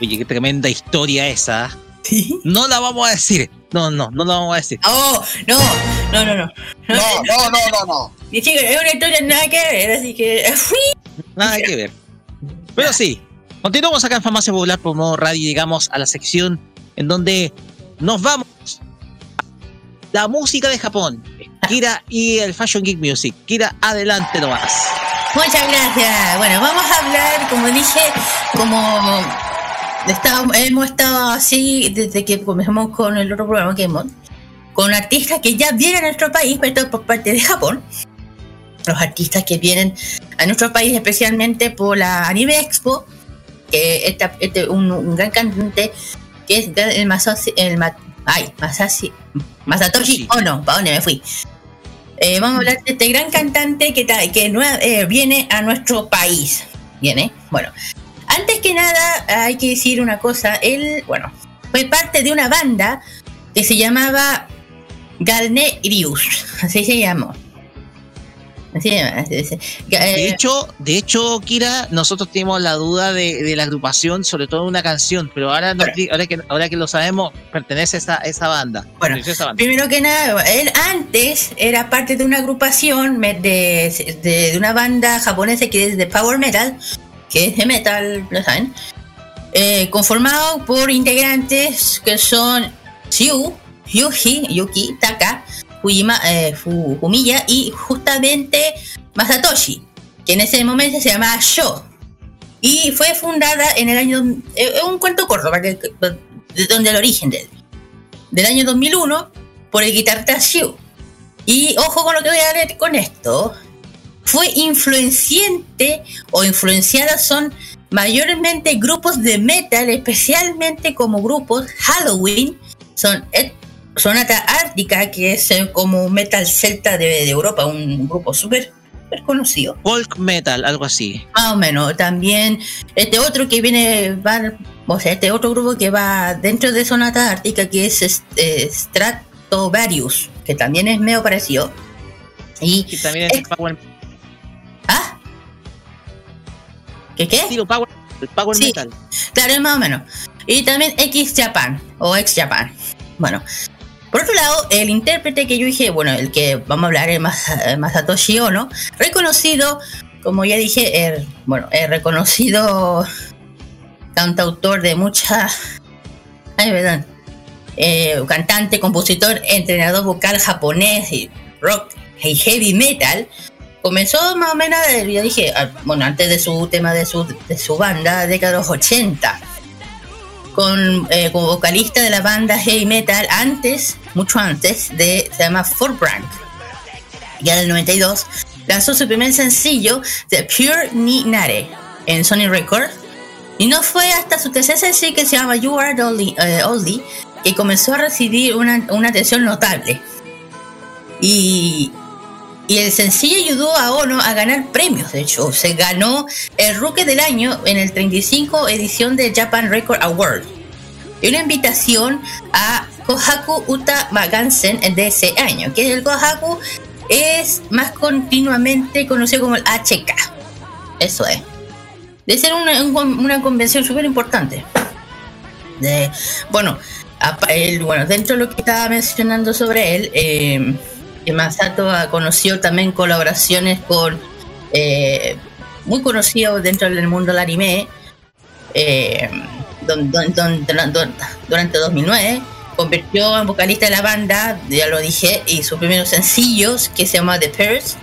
Oye, qué tremenda historia esa. No la vamos a decir. No, no, no la vamos a decir. Oh, no, no, no, no. No, no, no, no, no. Y chicos, es una historia nada que ver, así que. Nada que ver. Pero sí, continuamos acá en Farmacia Popular por modo radio llegamos a la sección en donde nos vamos a la música de Japón. Kira y el Fashion Geek Music. Kira, adelante nomás. Muchas gracias. Bueno, vamos a hablar, como dije, como hemos estado así desde que comenzamos con el otro programa que hemos, con artistas que ya vienen a nuestro país, pero por parte de Japón. Los artistas que vienen a nuestro país, especialmente por la Anime Expo, que este, un, un gran cantante que es el Masashi, el Ma- ay, Masashi, Masatoshi, oh no, ¿para dónde me fui? Eh, vamos a hablar de este gran cantante que, que eh, viene a nuestro país. Viene, bueno. Antes que nada, hay que decir una cosa. Él, bueno, fue parte de una banda que se llamaba Galnerius. Así se llamó. Así se llama. así se- Ga- De eh, hecho, de hecho, Kira, nosotros teníamos la duda de, de la agrupación, sobre todo una canción, pero ahora, nos ahora, que, ahora que lo sabemos, pertenece a esa, esa banda. Bueno, Pertenece a esa banda. Primero que nada, él antes era parte de una agrupación de, de- de una banda japonesa que es de Power Metal, que es de metal, lo saben, eh, conformado por integrantes que son Siu, Yuji, Yuki, Taka, Fujima, eh, y justamente Masatoshi, que en ese momento se llamaba Sho. Y fue fundada en el año... eh, Es un cuento corto, para que, de donde el origen de él del año 2001 por el guitarrista Shu. Y ojo con lo que voy a leer con esto. Fue influenciante o influenciadas son mayormente grupos de metal, especialmente como grupos Halloween, son Sonata Ártica, que es eh, como metal celta de, de Europa, un grupo súper conocido. Folk metal, algo así. Más o menos. También este otro que viene, va, o sea, este otro grupo que va dentro de Sonata Ártica, que es este, Stratovarius, que también es medio parecido. Y Y también es power, ¿Qué qué? estilo power, el power Sí. metal. Claro, es más o menos. Y también X Japan o X Japan. Bueno, por otro lado, el intérprete que yo dije, bueno, el que vamos a hablar es Mas- Masatoshi Ono, reconocido, como ya dije, er- bueno, es reconocido cantautor de muchas. Ay, verdad. Eh, cantante, compositor, entrenador vocal japonés y rock y heavy metal. Comenzó más o menos, ya dije, ah, bueno, antes de su tema de su, de su banda, década de los 80 con, eh, como vocalista de la banda heavy metal antes, mucho antes, de, se llama Fort Brand. Ya del 92, lanzó su primer sencillo, The Pure Ni Nare, en Sony Records. Y no fue hasta su tercer sencillo que se llama You Are the Oldie, eh, que comenzó a recibir una, una atención notable. Y, y el sencillo ayudó a Ono a ganar premios. De hecho, se ganó el Rookie del Año en el 35 edición de Japan Record Award. Y una invitación a Kohaku Uta Magansen de ese año, que el Kohaku es más continuamente conocido como el HK. Eso es. De ser una, un- una convención súper importante. Bueno, bueno, dentro de lo que estaba mencionando sobre él, eh, que Masato ha conocido también colaboraciones con eh, muy conocidos dentro del mundo del anime. eh, durante 2009 convirtió en vocalista de la banda, ya lo dije, y sus primeros sencillos, que se llama The Purse,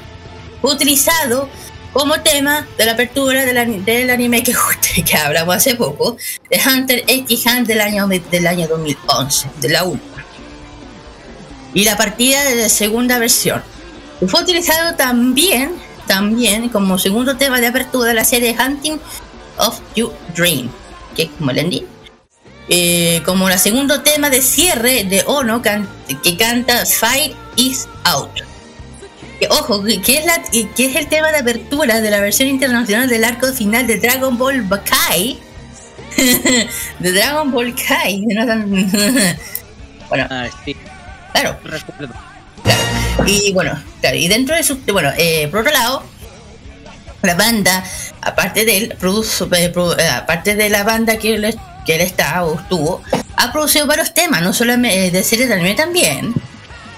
utilizado como tema de la apertura del, ani- del anime que, que hablamos hace poco, de Hunter X Hunt del año, del año 2011, de la 1 y la partida de la segunda versión. Fue utilizado también, también como segundo tema de apertura de la serie Hunting of You Dream, que es como el ending. Eh, como el segundo tema de cierre de Ono can- que canta Fight Is Out. Ojo, que es, la, que es el tema de apertura de la versión internacional del arco final de Dragon Ball Kai. de Dragon Ball Kai. bueno, Ah, claro. recuerdo. Y bueno, claro, y dentro de su. Bueno, eh, por otro lado, la banda, aparte de él, produce, eh, produ- eh, aparte de la banda que él, que él está o estuvo, ha producido varios temas, no solamente de series de anime también,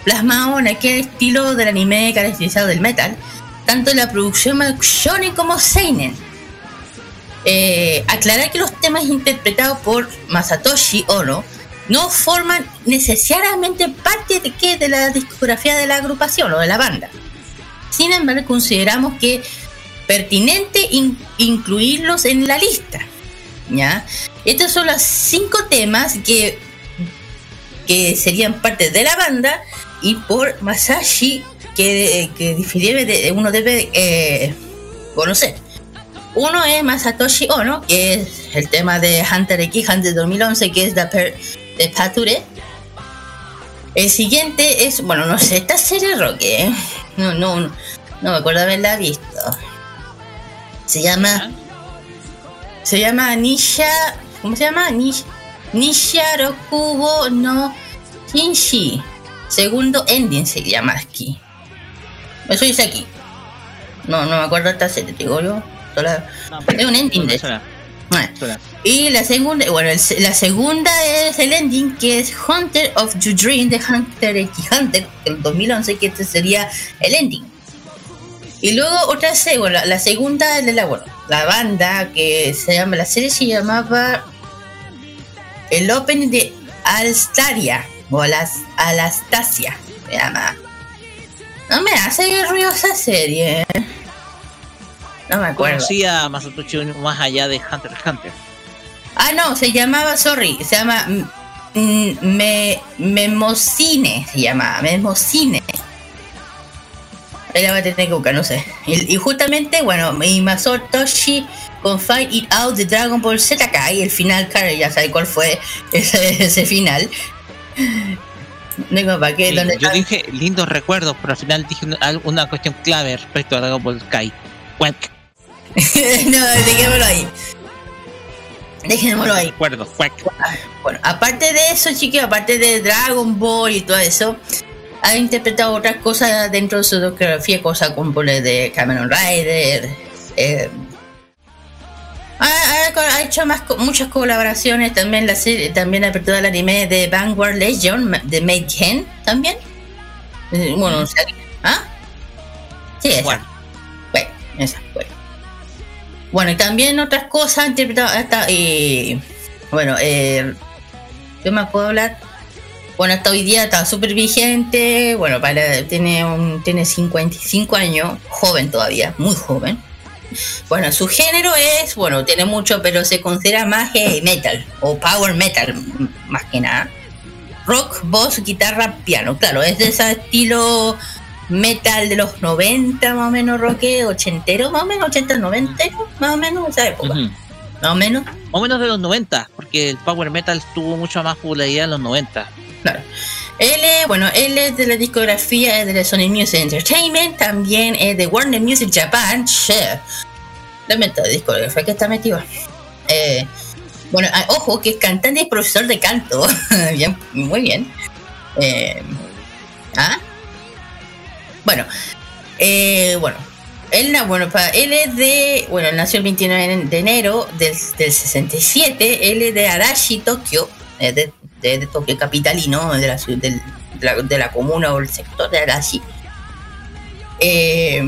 plasmado en aquel estilo del anime caracterizado del metal, tanto en la producción shonen como seinen. Eh, aclarar que los temas interpretados por Masatoshi Ono no forman necesariamente parte de, ¿qué? de la discografía de la agrupación o de la banda. Sin embargo, consideramos que pertinente in- incluirlos en la lista. ¿ya? Estos son los cinco temas que, que serían parte de la banda y por Masashi que, que uno debe eh, conocer. Uno es Masatoshi Ono, que es el tema de Hunter X Hunter 2011, que es The, Per- The Pature. El siguiente es, bueno, no sé, esta serie Rocky, ¿eh? No, no, no, no me acuerdo haberla visto. Se llama. Se llama Nisha. ¿Cómo se llama? Nish, Nisha Rokubo no Shinshi. Segundo ending se llama aquí. Eso dice aquí. No, no me acuerdo esta serie, te digo yo. Sola- Es un ending de Y la segunda, bueno, la segunda es el ending que es Hunter of Your Dream de Hunter X Hunter del 2011, que este sería el ending. Y luego otra serie, bueno, la, la segunda es de la, bueno, la banda que se llama, la serie se llamaba el opening de Alstaria o Alas, Alastasia, se llama. No me hace ruido esa serie. ¿eh? No me acuerdo. Conocía a Masatoshi más allá de Hunter x Hunter. Ah, no, se llamaba, sorry, se llama mm, mm, me, Memocine, se llama, Memocine. Ahí la va a tener que buscar, no sé. Y, y justamente, bueno, y Masatoshi con Fight It Out de Dragon Ball Z y el final, claro, ya sabe cuál fue ese, ese final. Vengo para qué, Sí, ¿dónde yo está? dije lindos recuerdos, pero al final dije una, cuestión clave respecto a Dragon Ball Kai. no, dejémoslo ahí. Dejémoslo ahí. cuac. Bueno, aparte de eso, chiquillos, aparte de Dragon Ball y todo eso, ha interpretado otras cosas dentro de su discografía, cosas como la de Cameron Rider, eh, Ha, ha- ha hecho más muchas colaboraciones también la serie, también ha apertura el anime de Vanguard Legion de Made Gen también. Eh, Bueno, o sea, ¿ah? Sí, esa. Bueno. Bueno, esa, bueno. Bueno, y también otras cosas interpretado hasta y bueno, eh, ¿qué más puedo hablar? Bueno, hasta hoy día está súper vigente. Bueno, para, tiene, un, tiene 55 años, joven todavía, muy joven. Bueno, su género es, bueno, tiene mucho, pero se considera más heavy metal o power metal, más que nada. Rock, voz, guitarra, piano. Claro, es de ese estilo metal de los 90, más o menos, rock, ochentero, más o menos, 80, 90, más o menos, esa época. Más o menos. Más o menos de los 90, porque el Power Metal tuvo mucha más popularidad en los 90. Claro. Él es, bueno, él es de la discografía de la Sony Music Entertainment, también es de Warner Music Japan. Che, lamento de discografía que está metido. Eh, bueno, ah, ojo, que es cantante y profesor de canto. bien, muy bien. Eh, ¿ah? Bueno, eh, bueno, él, bueno, él es de, bueno, nació el 29 de enero del, del 67, él es de Arashi, Tokio, eh, de, de, de Tokio capitalino, de la, de, la, de la comuna o el sector de Arashi. Eh,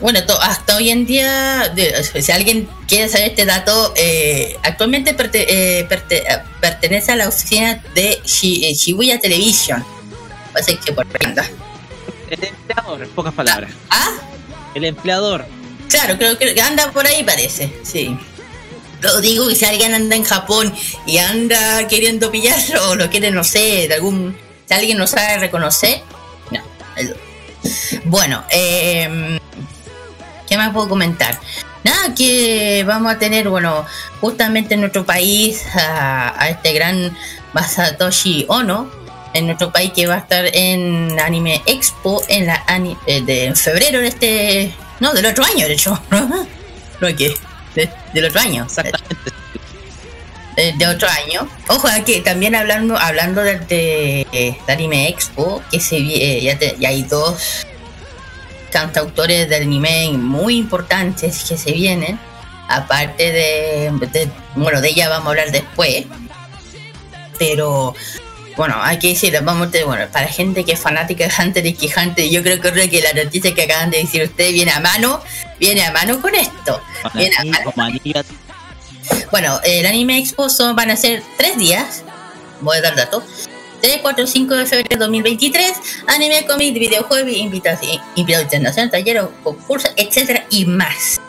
bueno, to- hasta hoy en día, de- si alguien quiere saber este dato, eh, actualmente perte- eh, perte- eh, pertenece a la oficina de eh, Shibuya Television. Así que por anda. El empleador, en pocas palabras. ¿Ah? El empleador. Claro, creo que anda por ahí parece, sí. Lo digo que si alguien anda en Japón y anda queriendo pillarlo o lo quiere, no sé, de algún... Si alguien no sabe reconocer, no. Bueno, eh, ¿qué más puedo comentar? Nada, que vamos a tener, bueno, justamente en nuestro país a, a este gran Masatoshi Ono, en nuestro país que va a estar en Anime Expo en la ani- eh, de febrero de este no del otro año de hecho no que de- del otro año. Exactamente. de, de otro año. Ojo aquí también hablando hablando de, Anime Expo que se eh, ya, te- ya hay dos cantautores de anime muy importantes que se vienen. Aparte de, de- bueno de ella vamos a hablar después. Pero bueno, hay que decirlo, vamos a tener, bueno, para gente que es fanática de Hunter y que Hunter, yo creo que, creo que la noticia que acaban de decir ustedes viene a mano, viene a mano con esto. Viene a mano. Bueno, el Anime Expo son, van a ser tres días, voy a dar datos. 3, 4, 5 de febrero de 2023, anime, cómic, videojuegos, invitados invitados internacionales, talleres, concursos, etcétera y más.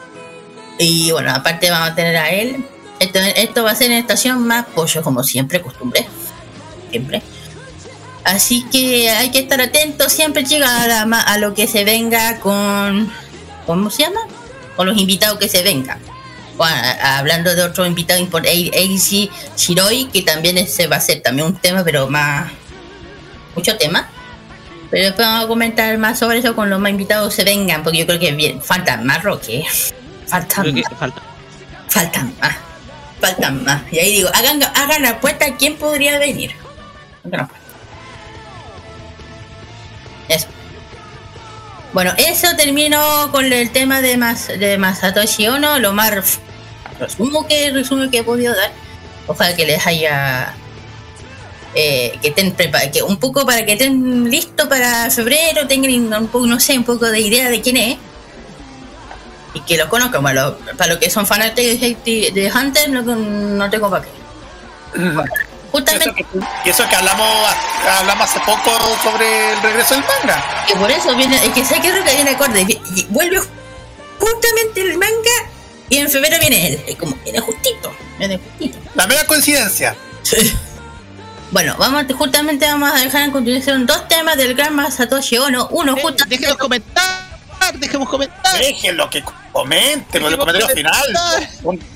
Y bueno, aparte vamos a tener a él. Esto, esto va a ser en estación más pollo, como siempre, costumbre. Siempre. Así que hay que estar atentos siempre, chicos, a, a lo que se venga con. ¿Cómo se llama? Con los invitados que se vengan. A- hablando de otro invitado importante, Eiji Shiroi, que también ese va a ser también un tema, pero más. Mucho tema. Pero después vamos a comentar más sobre eso con los más invitados se vengan, porque yo creo que bien, faltan más Roque. Faltan más. falta. Faltan más. Faltan más. Y ahí digo, hagan, hagan la apuesta quién podría venir. Eso. Bueno, eso terminó con el tema de, Mas, de Masatoshi Ono, lo más resumo que, resumo que he podido dar. Ojalá que les haya... eh, que estén que un poco para que estén listos para febrero, tengan un poco, no sé, un poco de idea de quién es y que lo conozcan. Bueno, para los que son fanáticos de, de Hunter, no, no tengo para qué. Y eso, Justamente, que, y eso que hablamos, hablamos hace poco sobre el regreso del manga. que por eso viene, es que sé que es lo que viene acorde. y- y Vuelve justamente el manga y en febrero viene él. Es como, viene justito, viene justito. La mera coincidencia. Bueno, vamos a- justamente vamos a dejar en continuación dos temas del gran Masatoshi Ono. Uno, Eh, justamente. Dejemos comentar, dejemos comentar. Déjenlo que comente con el comentario final.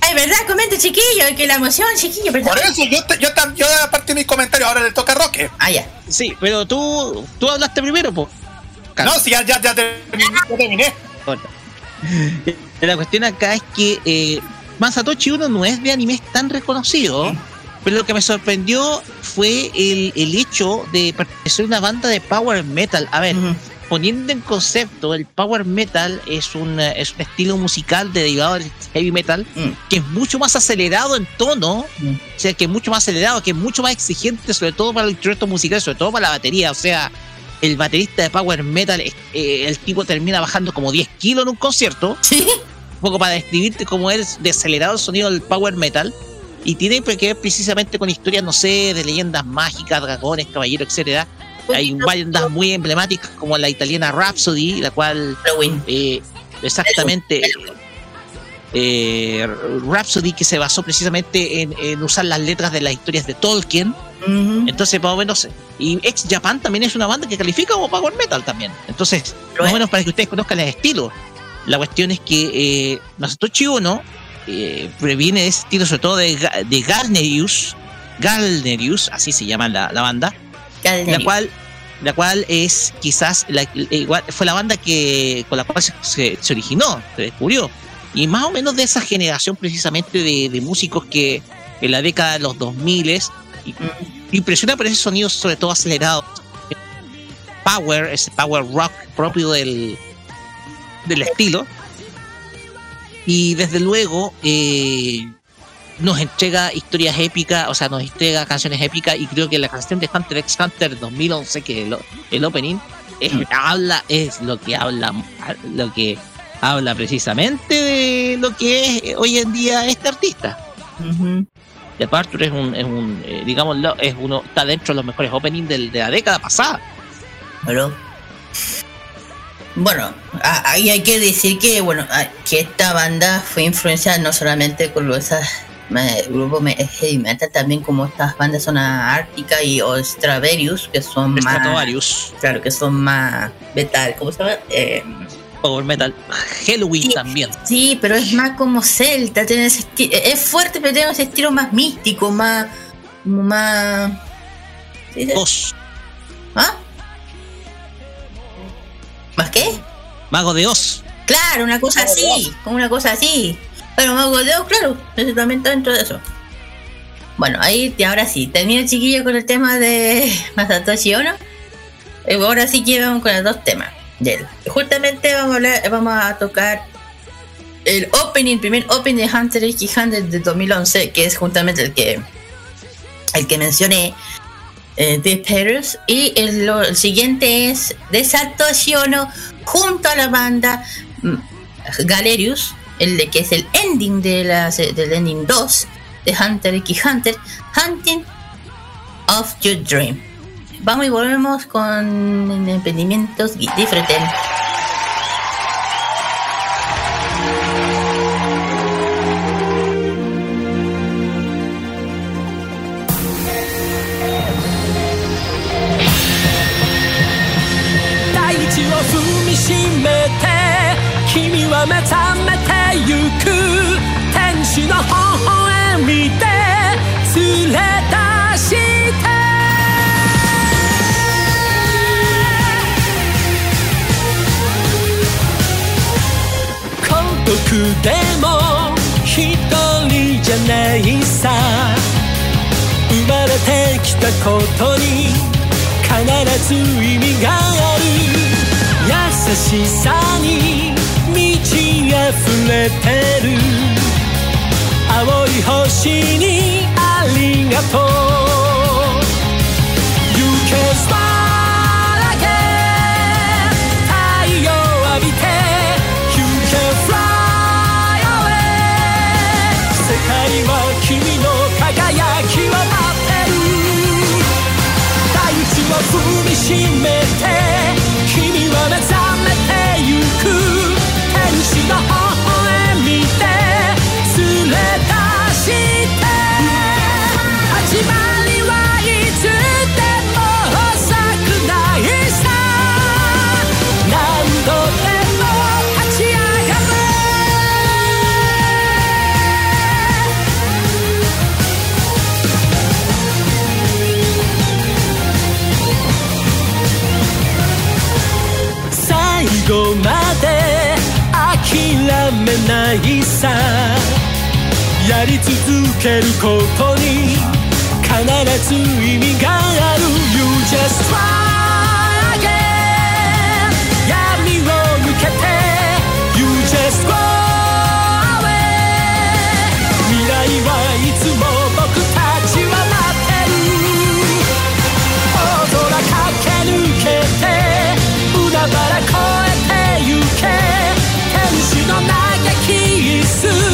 Ay, ¿verdad? Comente, chiquillo, que la emoción, chiquillo. Por eso yo, te- yo, tam- yo aparte de mis comentarios, ahora le toca a Roque. Ah, ya. Sí, pero tú, tú hablaste primero, pues. No, si ya, ya, ya terminé. terminé. La cuestión acá es que eh, Masatoshi Uno no es de animes tan reconocido, pero lo que me sorprendió fue el, el hecho de pertenecer a una banda de power metal. A ver. Poniendo en concepto, el power metal es un, eh, es un estilo musical derivado del heavy metal Mm. que es mucho más acelerado en tono, Mm. o sea, que es mucho más acelerado, que es mucho más exigente, sobre todo para el instrumento musical, sobre todo para la batería. O sea, el baterista de power metal, eh, el tipo termina bajando como 10 kilos en un concierto, Sí. un poco para describirte cómo es de acelerado el sonido del power metal. Y tiene que ver precisamente con historias, no sé, de leyendas mágicas, dragones, caballeros, etcétera. Hay bandas muy emblemáticas como la italiana Rhapsody, la cual eh, exactamente eh, Rhapsody que se basó precisamente en, en usar las letras de las historias de Tolkien. Entonces, más o menos, y Ex Japan también es una banda que califica como power metal también. Entonces, Lo más o menos para que ustedes conozcan el estilo. La cuestión es que eh, Masatoshi Ono eh, previene de ese estilo, sobre todo de, de Garnerius, Garnerius, así se llama la, la banda, la cual la cual es quizás la, igual- fue la banda que con la cual se, originó, se descubrió. Y más o menos de esa generación precisamente de, de músicos que en la década de los 2000 y- impresiona por ese sonido sobre todo acelerado. Power, ese power rock propio del, del estilo. Y desde luego eh, nos entrega historias épicas, o sea, nos entrega canciones épicas y creo que la canción de Hunter x Hunter 2011, que es el, el opening, es, habla, es lo que habla, lo que habla precisamente de lo que es eh, hoy en día este artista. Ujú. De Arthur es un, es un eh, digámoslo, es uno, está dentro de los mejores openings del- de la década pasada. Bueno, a- ahí hay que decir que, bueno, que esta banda fue influenciada no solamente con esas me- heavy metal, también como estas bandas zona ártica y o que son más, claro, que son más metal, ¿cómo se llama? Eh, Power Metal, Halloween Sí. también. sí, pero es más como celta, tiene ese esti- es fuerte, pero tiene ese estilo más místico, más, como más, ¿sí? Dos, ¿ah? ¿Más qué? Mago de Oz. Claro, una cosa así, como una cosa así. Pero Mago de claro, eso también está dentro de eso. Bueno, ahí ahora sí, termino chiquillo con el tema de Masatoshi Ono. Eh, ahora sí que vamos con los dos temas. Justamente vamos a tocar el opening, el primer opening de Hunter x Hunter de 2011, que es justamente el que el que mencioné, eh, The Paris, y el siguiente es de Satoshi Ono junto a la banda mm, Galerius, el de que es el ending de la, del ending 2 de Hunter x Hunter, Hunting of Your Dream. Vamos y volvemos con emprendimientos diferentes. Kimi てゆく天使の微笑みで連れ出して。孤独でも一人じゃないさ。生まれてきたことに必ず意味がある。優しさにれてる。青い星にありがとう。You can smile again 太陽浴びて You can fly away 世界は君の輝きを待ってる。大地を踏みしめめないさ。やり続けることに必ず意味がある。You just try soon.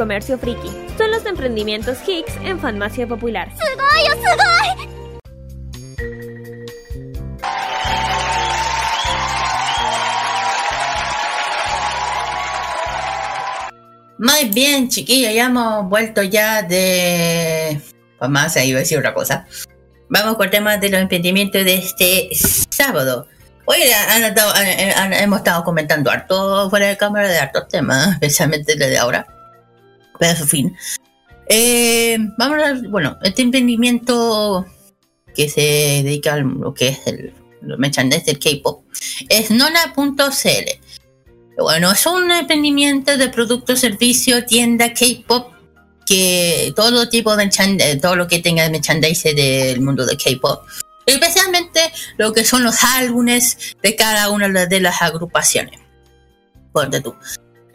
Comercio friki. Son los emprendimientos Hicks en Farmacia Popular. Muy bien, chiquillos, ya hemos vuelto ya de... Iba a decir otra cosa. Vamos con el tema de los emprendimientos de este sábado. Oye, han estado- han- han- hemos estado comentando harto fuera de cámara de hartos temas, especialmente el de ahora. Pero en fin. Eh, vamos a ver, bueno, este emprendimiento que se dedica a lo que es el, los merchandise del K-pop es nona.cl. Bueno, es un emprendimiento de producto, servicio, tienda K-pop que todo tipo de merchandise, todo lo que tenga de merchandise del mundo de K-pop, especialmente lo que son los álbumes de cada una de las agrupaciones. Ponte tú.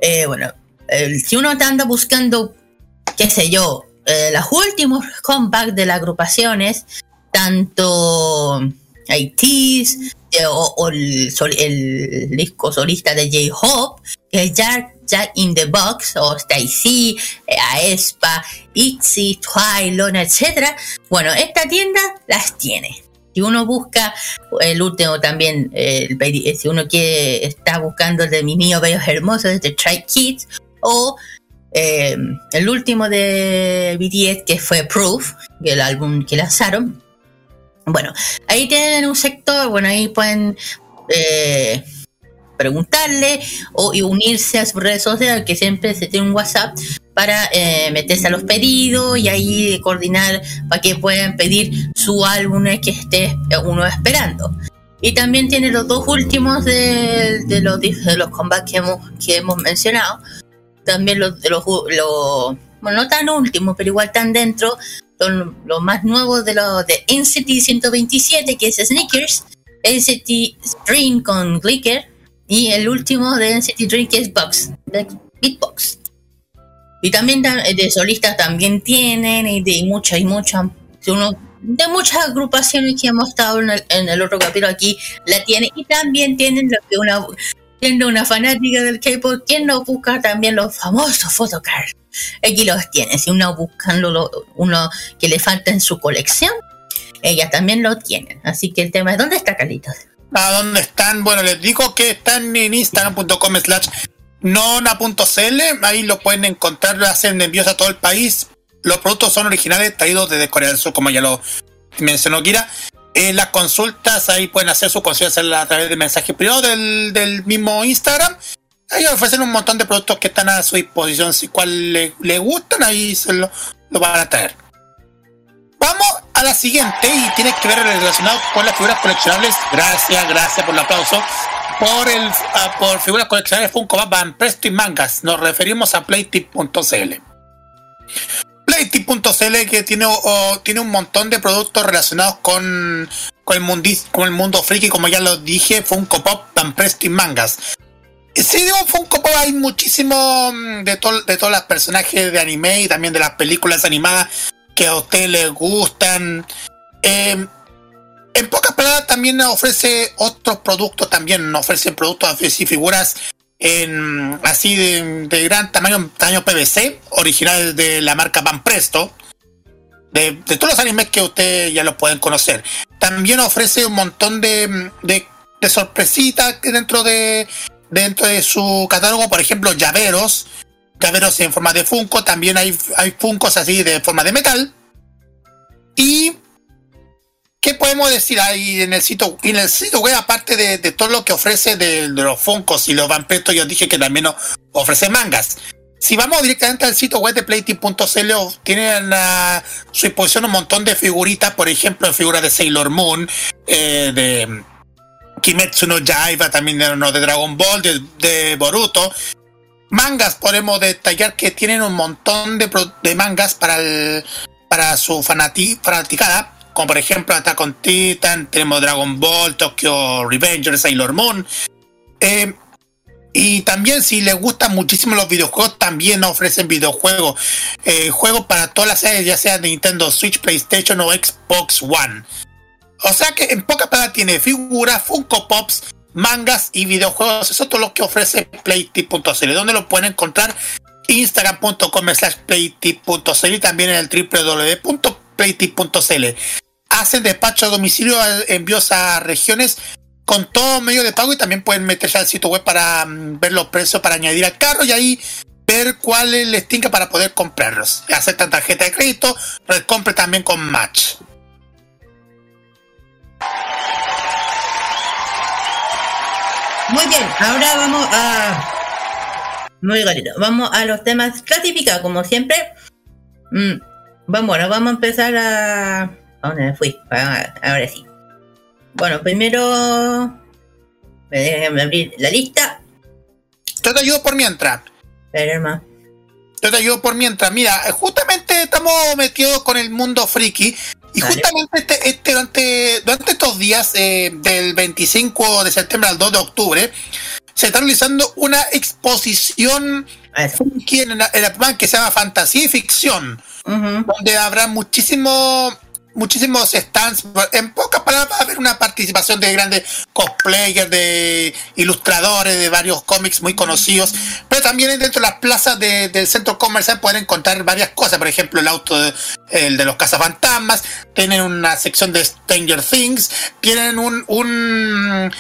Eh, bueno, si uno anda buscando, qué sé yo, eh, los últimos comebacks de las agrupaciones, tanto ITs eh, o, el, el disco solista de J-Hope, que es Jack, Jack in the Box, o Stacy, eh, Aespa, ITZY, Twilight, etc. Bueno, esta tienda las tiene. Si uno busca el último también, eh, el si uno quiere, está buscando el de mis niños bellos hermosos de Try Kids, o eh, el último de BTS que fue Proof, el álbum que lanzaron. Bueno, ahí tienen un sector, bueno, ahí pueden eh, preguntarle o unirse a sus redes sociales, que siempre se tiene un WhatsApp para eh, meterse a los pedidos y ahí coordinar para que puedan pedir su álbum que esté uno esperando. Y también tiene los dos últimos de, de los, de los combates que hemos, que hemos mencionado. También los, los, los- bueno, no tan últimos, pero igual tan dentro, son los más nuevos de los de NCT 127, que es Sneakers, NCT Dream con Glicker, y el último de NCT Dream que es Box, de Beatbox. Y también da- de solistas también tienen, y de muchas y muchas, de muchas agrupaciones que hemos estado en el, en el otro capítulo aquí, la tiene, y también tienen lo que una, siendo una fanática del K-pop, quien no busca también los famosos photocards. Aquí los tiene, si uno buscando lo- uno que le falta en su colección, ellas también lo tienen. Así que el tema es, ¿dónde está Carlitos? ¿A dónde están? Bueno, les digo que están en instagram.com slash nona.cl. Ahí lo pueden encontrar, lo hacen envíos a todo el país. Los productos son originales, traídos desde Corea del Sur, como ya lo mencionó Kira. Las consultas, ahí pueden hacer su consulta hacerla a través de mensaje privado del, del mismo Instagram. Ahí ofrecen un montón de productos que están a su disposición. Si cuál le, le gustan, ahí se lo, lo van a traer. Vamos a la siguiente y tiene que ver relacionado con las figuras coleccionables. Gracias, gracias por el aplauso. Por el ah, por figuras coleccionables Funko Van Presto y mangas. Nos referimos a playtip.cl. Playtip.cl que tiene, o- tiene un montón de productos relacionados con, con, el con el mundo friki, como ya lo dije, Funko Pop, Presto y mangas. Si digo Funko Pop, hay muchísimo mm, de, to- de todos los personajes de anime y también de las películas animadas que a ustedes les gustan. Eh, en pocas palabras, también ofrece otros productos, también ofrece productos así, figuras en, así de, de gran tamaño, tamaño PVC, originales de la marca Van Presto. De, todos los animes que ustedes ya los pueden conocer. También ofrece un montón de, de, de sorpresitas dentro de, dentro de su catálogo, por ejemplo, llaveros, llaveros en forma de Funko, también hay, hay así de forma de metal. Y ¿qué podemos decir ahí en el sitio? En el sitio web, aparte de, todo lo que ofrece de, los Funkos y los Vampretos, yo dije que también ofrece mangas. Si vamos directamente al sitio web de playtip.cl, tienen a su disposición un montón de figuritas, por ejemplo, figuras de Sailor Moon, eh, de Kimetsu no Yaiba, también de, no, de Dragon Ball, de, Boruto. Mangas, podemos detallar que tienen un montón de, mangas para, para su fanati, fanaticada, como por ejemplo Attack on Titan, tenemos Dragon Ball, Tokyo Revenger, Sailor Moon. Eh, y también si les gustan muchísimo los videojuegos, también ofrecen videojuegos. Eh, juegos para todas las series, ya sea Nintendo Switch, PlayStation o Xbox One. O sea que en poca palabras tiene figuras, Funko Pops, mangas y videojuegos. Eso es todo lo que ofrece Playtip.cl. ¿Dónde lo pueden encontrar? instagram.com slash playtip.cl y también en el www.playtip.cl. Hacen despacho a domicilio, envíos a regiones con todo medio de pago y también pueden meterse al sitio web para mm, ver los precios para añadir al carro y ahí ver cuál les tinca para poder comprarlos. Aceptan tarjeta de crédito, compre también con Match. Muy bien, ahora vamos a. Muy garito. Vamos a los temas clasificados, como siempre. Mm, bueno, vamos a empezar a. ¿A dónde me fui? Ahora sí. Bueno, primero. Déjenme abrir la lista. Yo te ayudo por mientras. Pero, Yo te ayudo por mientras. Mira, justamente estamos metidos con el mundo friki y justamente este, este, durante, durante estos días, eh, del 25 de septiembre al 2 de octubre, se está realizando una exposición en, la, que se llama Fantasía y Ficción, donde habrá muchísimo muchísimos stands. En pocas palabras, va a haber una participación de grandes cosplayers, de ilustradores, de varios cómics muy conocidos. Pero también dentro de las plazas del centro comercial pueden encontrar varias cosas. Por ejemplo, el auto de, el de los cazafantasmas. Tienen una sección de Stranger Things. Tienen un, un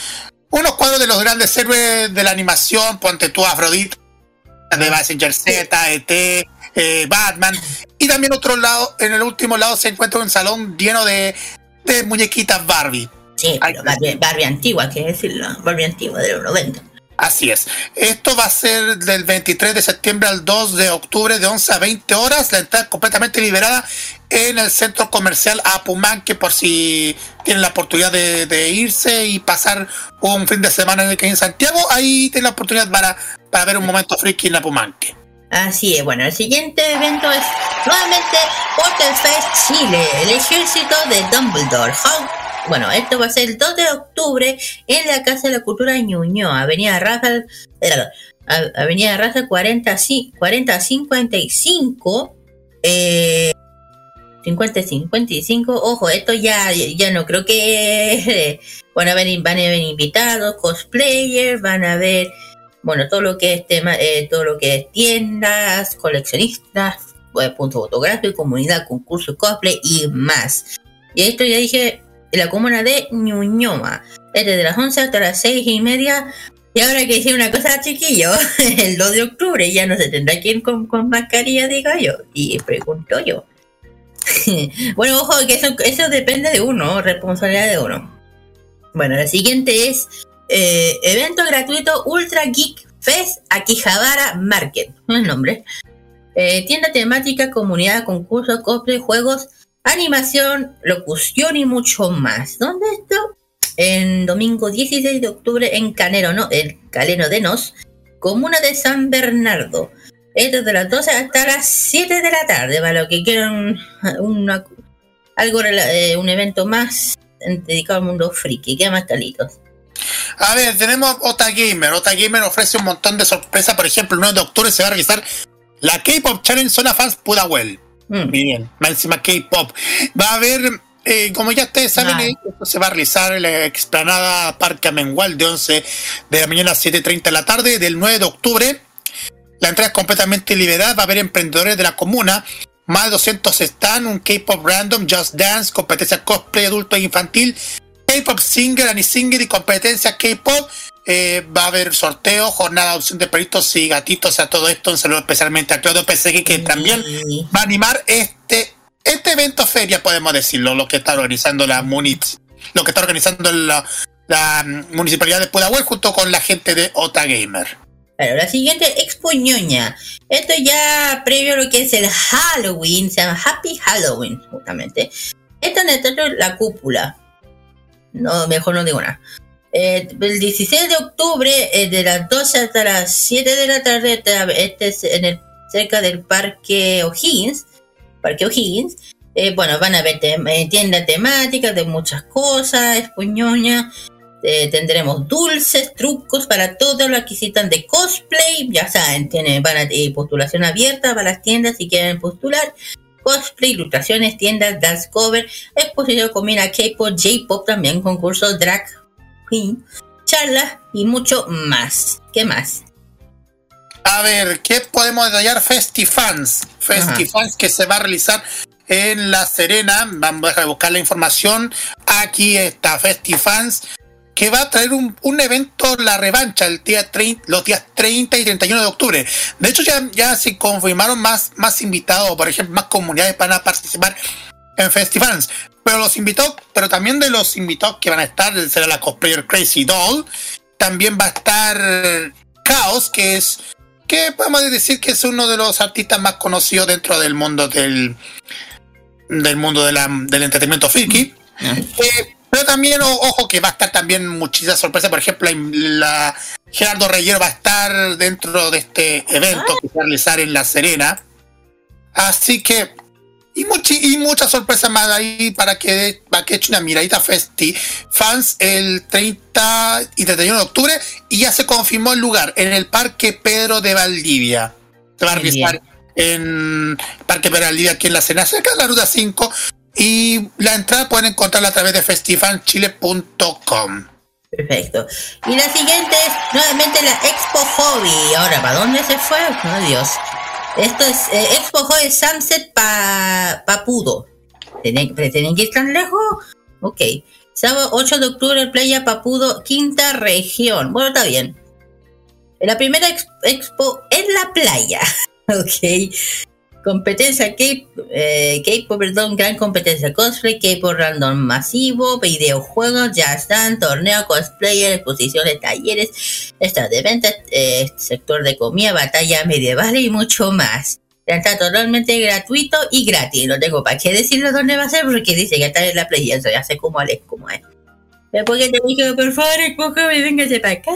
unos cuadros de los grandes héroes de la animación. Ponte tú, Afrodita, de Messenger Z, ET. Eh, Batman. Y también otro lado, en el último lado se encuentra un salón lleno de, de muñequitas Barbie. Sí, pero Barbie, Barbie antigua, que decirlo, Barbie antigua de los 90. Así es. Esto va a ser del 23 de septiembre al 2 de octubre de 11 a 20 horas. La entrada completamente liberada en el centro comercial Apumanque por si tienen la oportunidad de, irse y pasar un fin de semana en, en Santiago. Ahí tienen la oportunidad para, para ver un momento friki en Apumanque. Así es, bueno, el siguiente evento es nuevamente Fest Chile, el ejército de Dumbledore. Bueno, esto va a ser el 2 de octubre en la Casa de la Cultura Ñuñoa, Avenida Raza, Avenida Raza 40, 55, eh, 50, 55, ojo, esto ya, ya no creo que, bueno, van a venir, van a venir invitados, cosplayers, van a ver bueno, todo lo que es tema, eh, todo lo que es tiendas, coleccionistas, pues, punto fotográfico, comunidad, concurso, cosplay y más. Y esto ya dije, en la comuna de Ñuñoma, es desde las 11 hasta las 6 y media. Y ahora que decir una cosa, chiquillo, el 2 de octubre ya no se tendrá que ir con, mascarilla, digo yo. Y pregunto yo. bueno, ojo, que eso depende de uno, responsabilidad de uno. Bueno, la siguiente es eh, evento gratuito Ultra Geek Fest Akihabara Market, no es nombre. Eh, tienda temática, comunidad, concursos, cosplay, juegos, animación, locución y mucho más. ¿Dónde esto? En domingo 16 de octubre en Canero, ¿no? El Caleno de Nos, comuna de San Bernardo. Esto de las 12 hasta las 7 de la tarde, para lo que quieran algo, eh, un evento más dedicado al mundo friki. ¿Qué más, Calitos? A ver, tenemos Ota Gamer. Ota Gamer ofrece un montón de sorpresas. Por ejemplo, el 9 de octubre se va a realizar la K-Pop Challenge Zona Fans Pudahuel. Mm. Bien, encima K-Pop. Va a haber, eh, como ya ustedes saben, eh, se va a realizar en la explanada Parque Amengual de 11 de la mañana a 7.30 de la tarde del 9 de octubre. La entrada es completamente liberada. Va a haber emprendedores de la comuna. Más de 200 están, un K-Pop Random, Just Dance, competencia cosplay adulto e infantil, K-Pop Singer, Annie Singer y competencia K-Pop. Eh, va a haber sorteo, jornada de opción de perritos y gatitos a todo esto. Un saludo especialmente a Claudio PSG que también va a animar este, este evento feria, podemos decirlo, lo que está organizando la Munich, lo que está organizando la, municipalidad de Pudahuel junto con la gente de Ota Gamer. Bueno, la siguiente Expo Ñoña. Esto ya previo a lo que es el Halloween, se llama Happy Halloween, justamente. Esto en el La Cúpula. No, mejor no digo nada. Eh, el 16 de octubre, eh, de las 12 hasta las 7 de la tarde, este es en el, cerca del Parque O'Higgins. Parque O'Higgins. Eh, bueno, van a ver tiendas temáticas de muchas cosas, espuñoña. tendremos dulces, trucos para todos los que visitan de cosplay. Ya saben, tienen van a, postulación abierta para las tiendas si quieren postular cosplay, ilustraciones, tiendas, dance cover, exposición combina K-pop, J-pop también, concursos drag queen, charlas y mucho más. ¿Qué más? A ver, ¿qué podemos detallar? Festifans. Festifans que se va a realizar en La Serena. Vamos a buscar la información. Aquí está Festifans que va a traer un, un evento, la revancha, el día 30, los días 30 y 31 de octubre. De hecho, ya, ya se confirmaron más, más invitados, por ejemplo, más comunidades van a participar en Festivals. Pero los invitados, pero también de los invitados que van a estar, será la cosplayer Crazy Doll. También va a estar Chaos, que es, que podemos decir que es uno de los artistas más conocidos dentro del mundo del, del mundo de la, del entretenimiento friki. Eh, pero también, ojo, que va a estar también muchísimas sorpresas. Por ejemplo, la, Gerardo Reyero va a estar dentro de este evento que se va a realizar en La Serena. Así que, y, y muchas sorpresas más ahí para que, para que eche una miradita Festi Fans el 30 y 31 de octubre. Y ya se confirmó el lugar en el Parque Pedro de Valdivia. Se va a realizar en Parque Pedro de Valdivia, aquí en La Serena, cerca de la Ruta 5. Y la entrada pueden encontrarla a través de festivalchile.com. Perfecto. Y la siguiente es nuevamente la Expo Hobby. Ahora, ¿para dónde se fue? Oh, Dios. Esto es eh, Expo Hobby Sunset Papudo. ¿Tienen, ¿Tienen que ir tan lejos? Ok. Sábado 8 de octubre, Playa Papudo, quinta región. Bueno, está bien. La primera expo en la playa. ok. Competencia K-pop, eh, perdón, gran competencia cosplay, K-pop random masivo, videojuegos, jazz dance, torneo, cosplayer, exposiciones, talleres, esta de ventas, eh, sector de comida, batalla medieval y mucho más. Está totalmente gratuito y gratis. No tengo para qué decirlo dónde va a ser porque dice que está en la playa, ya sé cómo es, como es. Después que te dije, por favor, véngase para acá.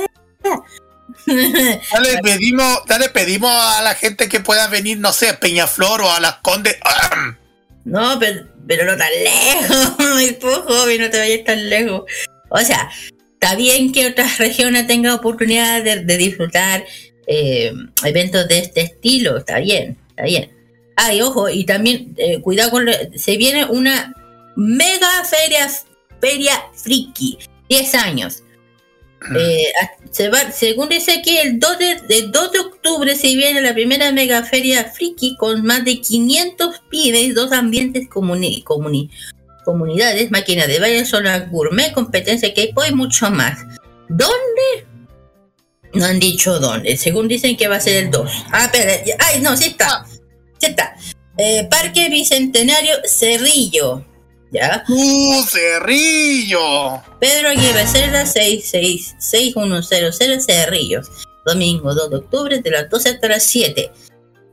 Dale pedimos, dale pedimos a la gente que pueda venir, no sé, a Peñaflor o a Las Condes. No, pero, pero no tan lejos, muy poco, no te vayas tan lejos. O sea, está bien que otras regiones tengan oportunidad de, disfrutar eh, eventos de este estilo, está bien, está bien. Ay, ojo, y también eh, cuidado con... se viene una mega feria, feria friki, 10 años. Eh, se va, según dice aquí, el 2 de, 2 de octubre se viene la primera mega feria friki con más de 500 pibes, dos ambientes comuni, comunidades, máquina de baile, zona gourmet, competencia que hay y mucho más. ¿Dónde? No han dicho dónde. Según dicen que va a ser el 2. Ah, pero, ay, no, sí está. Sí está. Eh, Parque Bicentenario Cerrillo. ¿Ya? ¡Uh, Cerrillo! Pedro Aguirre Cerda 666100 Cerrillos. Domingo 2 de octubre de las 12 hasta las 7.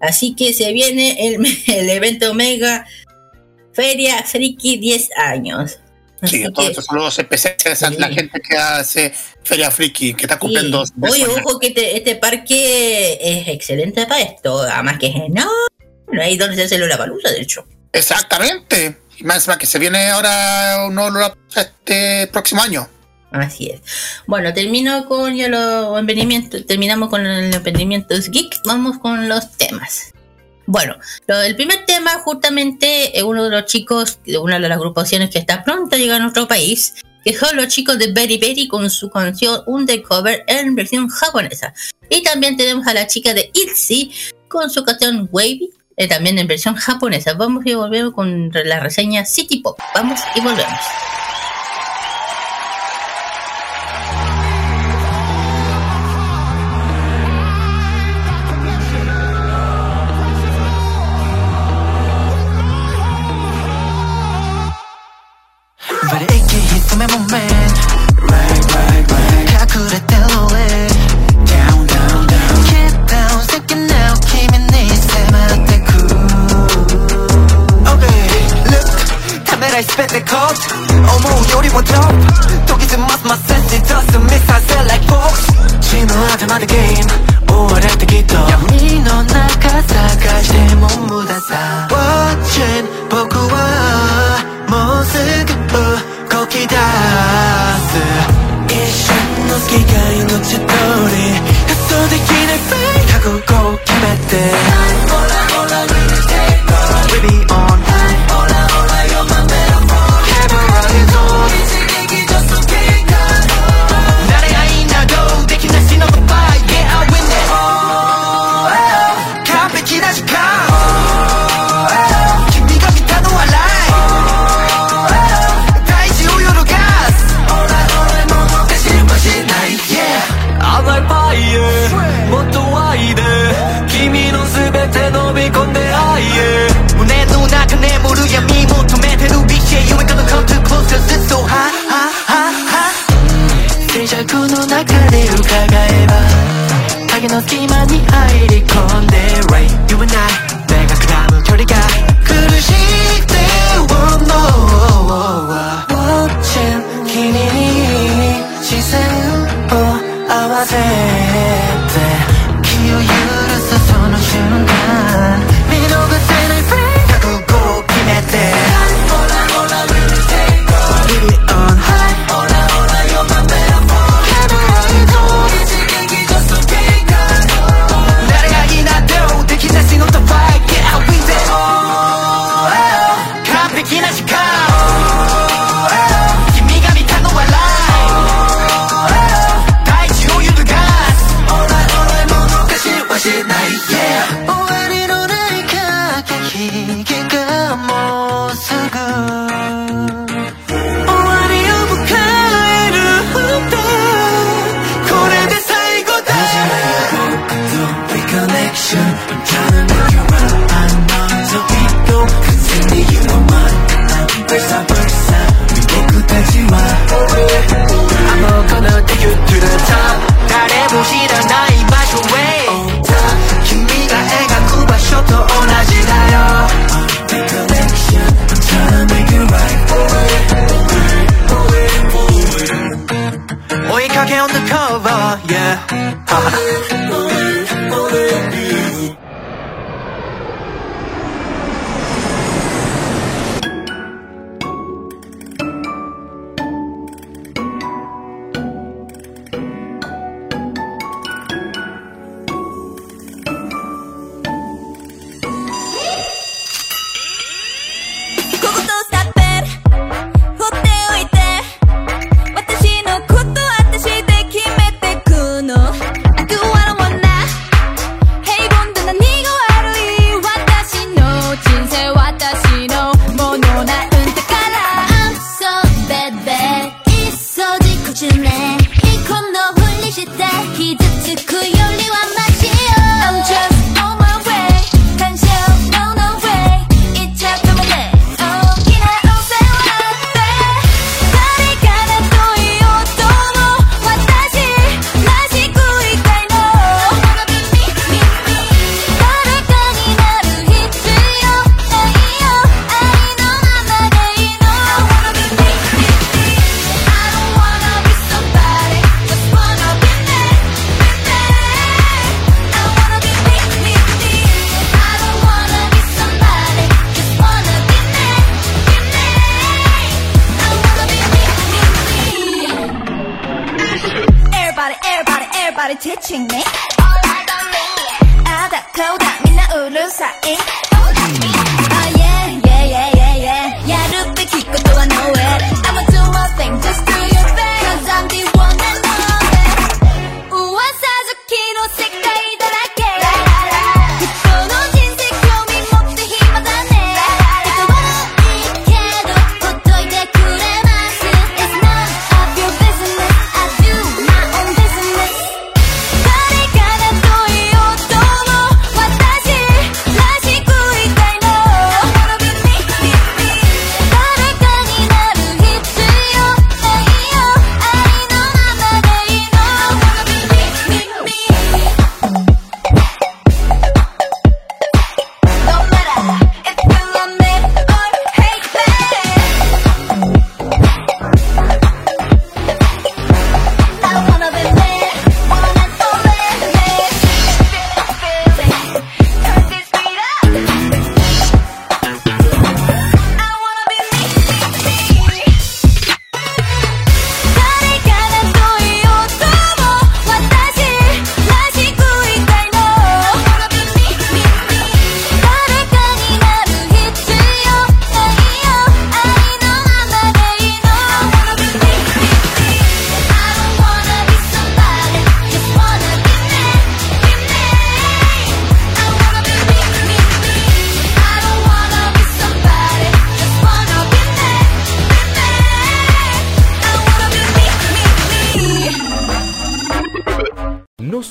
Así que se viene el, el evento Omega Feria Friki 10 años. sí, todos estos saludos especiales a la gente que hace Feria Friki, que está cumpliendo. Sí. Oye, ojo que este, este, parque es excelente para esto. Además que es no, no hay donde se hace la palusa, de hecho. Exactamente. Y más que se viene ahora un este próximo año. Así es. Bueno, termino con ya los emprendimientos, terminamos con los emprendimientos geek, vamos con los temas. Bueno, el primer tema justamente es uno de los chicos, de una de las agrupaciones que está pronto a llegar a nuestro país, que son los chicos de Berry Berry con su canción Undercover en versión japonesa. Y también tenemos a la chica de ITZY con su canción Wavy eh, también en versión japonesa. Vamos y volvemos con la reseña City Pop. Vamos y volvemos.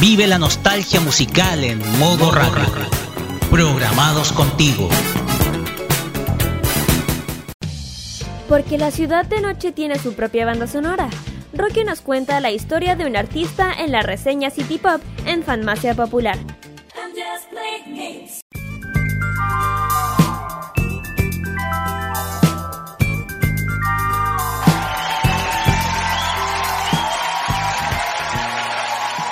Vive la nostalgia musical en modo radio. Programados contigo. Porque la ciudad de noche tiene su propia banda sonora. Rocky nos cuenta la historia de un artista en la reseña City Pop en Fanmacia Popular.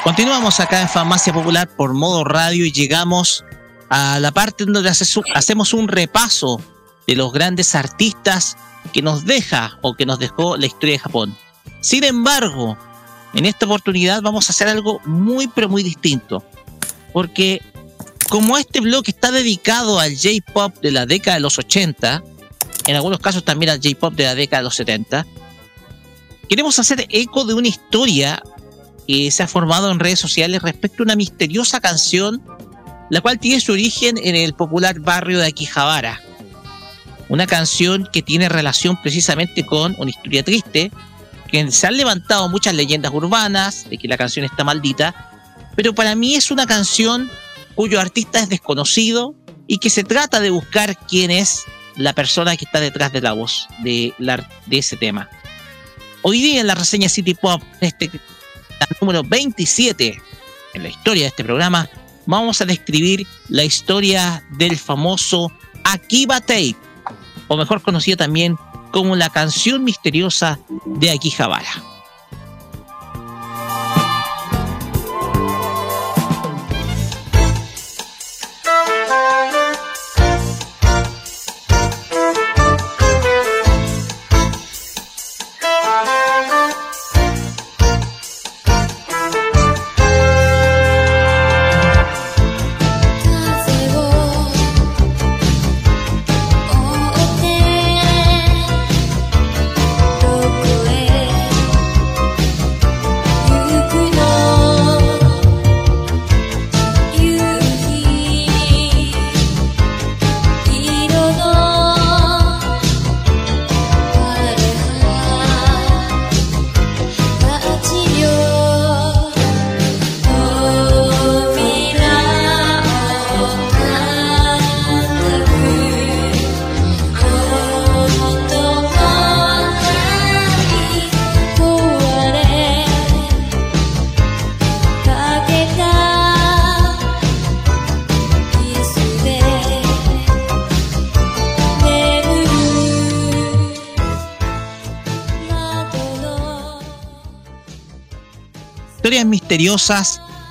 Continuamos acá en Farmacia Popular por modo radio y llegamos a la parte donde hace- hacemos un repaso de los grandes artistas que nos deja o que nos dejó la historia de Japón. Sin embargo, en esta oportunidad vamos a hacer algo muy pero muy distinto. Porque como este blog está dedicado al J-Pop de la década de los 80, en algunos casos también al J-Pop de la década de los 70, queremos hacer eco de una historia que se ha formado en redes sociales respecto a una misteriosa canción, la cual tiene su origen en el popular barrio de Akihabara. Una canción que tiene relación precisamente con una historia triste, que se han levantado muchas leyendas urbanas de que la canción está maldita, pero para mí es una canción cuyo artista es desconocido y que se trata de buscar quién es la persona que está detrás de la voz de, de ese tema. Hoy día en la reseña City Pop, este la número 27 en la historia de este programa, vamos a describir la historia del famoso Akiba Tape, o mejor conocido también como la canción misteriosa de Akihabara.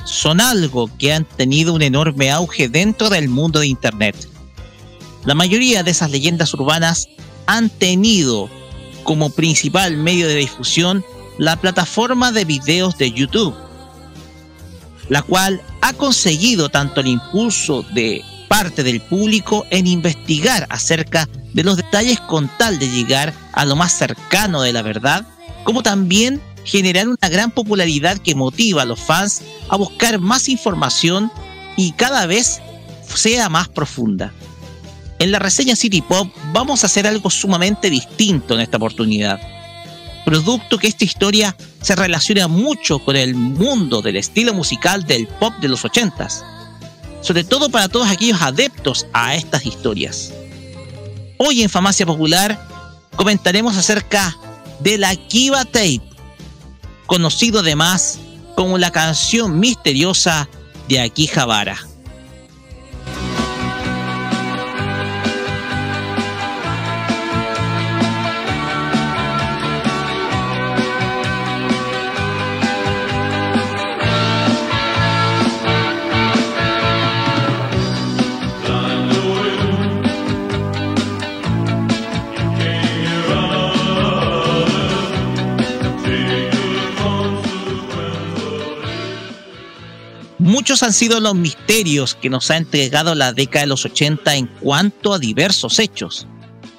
Son algo que han tenido un enorme auge dentro del mundo de Internet. La mayoría de esas leyendas urbanas han tenido como principal medio de difusión la plataforma de videos de YouTube, la cual ha conseguido tanto el impulso de parte del público en investigar acerca de los detalles con tal de llegar a lo más cercano de la verdad, como también generar una gran popularidad que motiva a los fans a buscar más información y cada vez sea más profunda. En la reseña City Pop vamos a hacer algo sumamente distinto en esta oportunidad. Producto que esta historia se relaciona mucho con el mundo del estilo musical del pop de los 80s. Sobre todo para todos aquellos adeptos a estas historias. Hoy en Famacia Popular comentaremos acerca de la Kiva Tape, conocido además como la canción misteriosa de Akihabara. Muchos han sido los misterios que nos ha entregado la década de los 80 en cuanto a diversos hechos,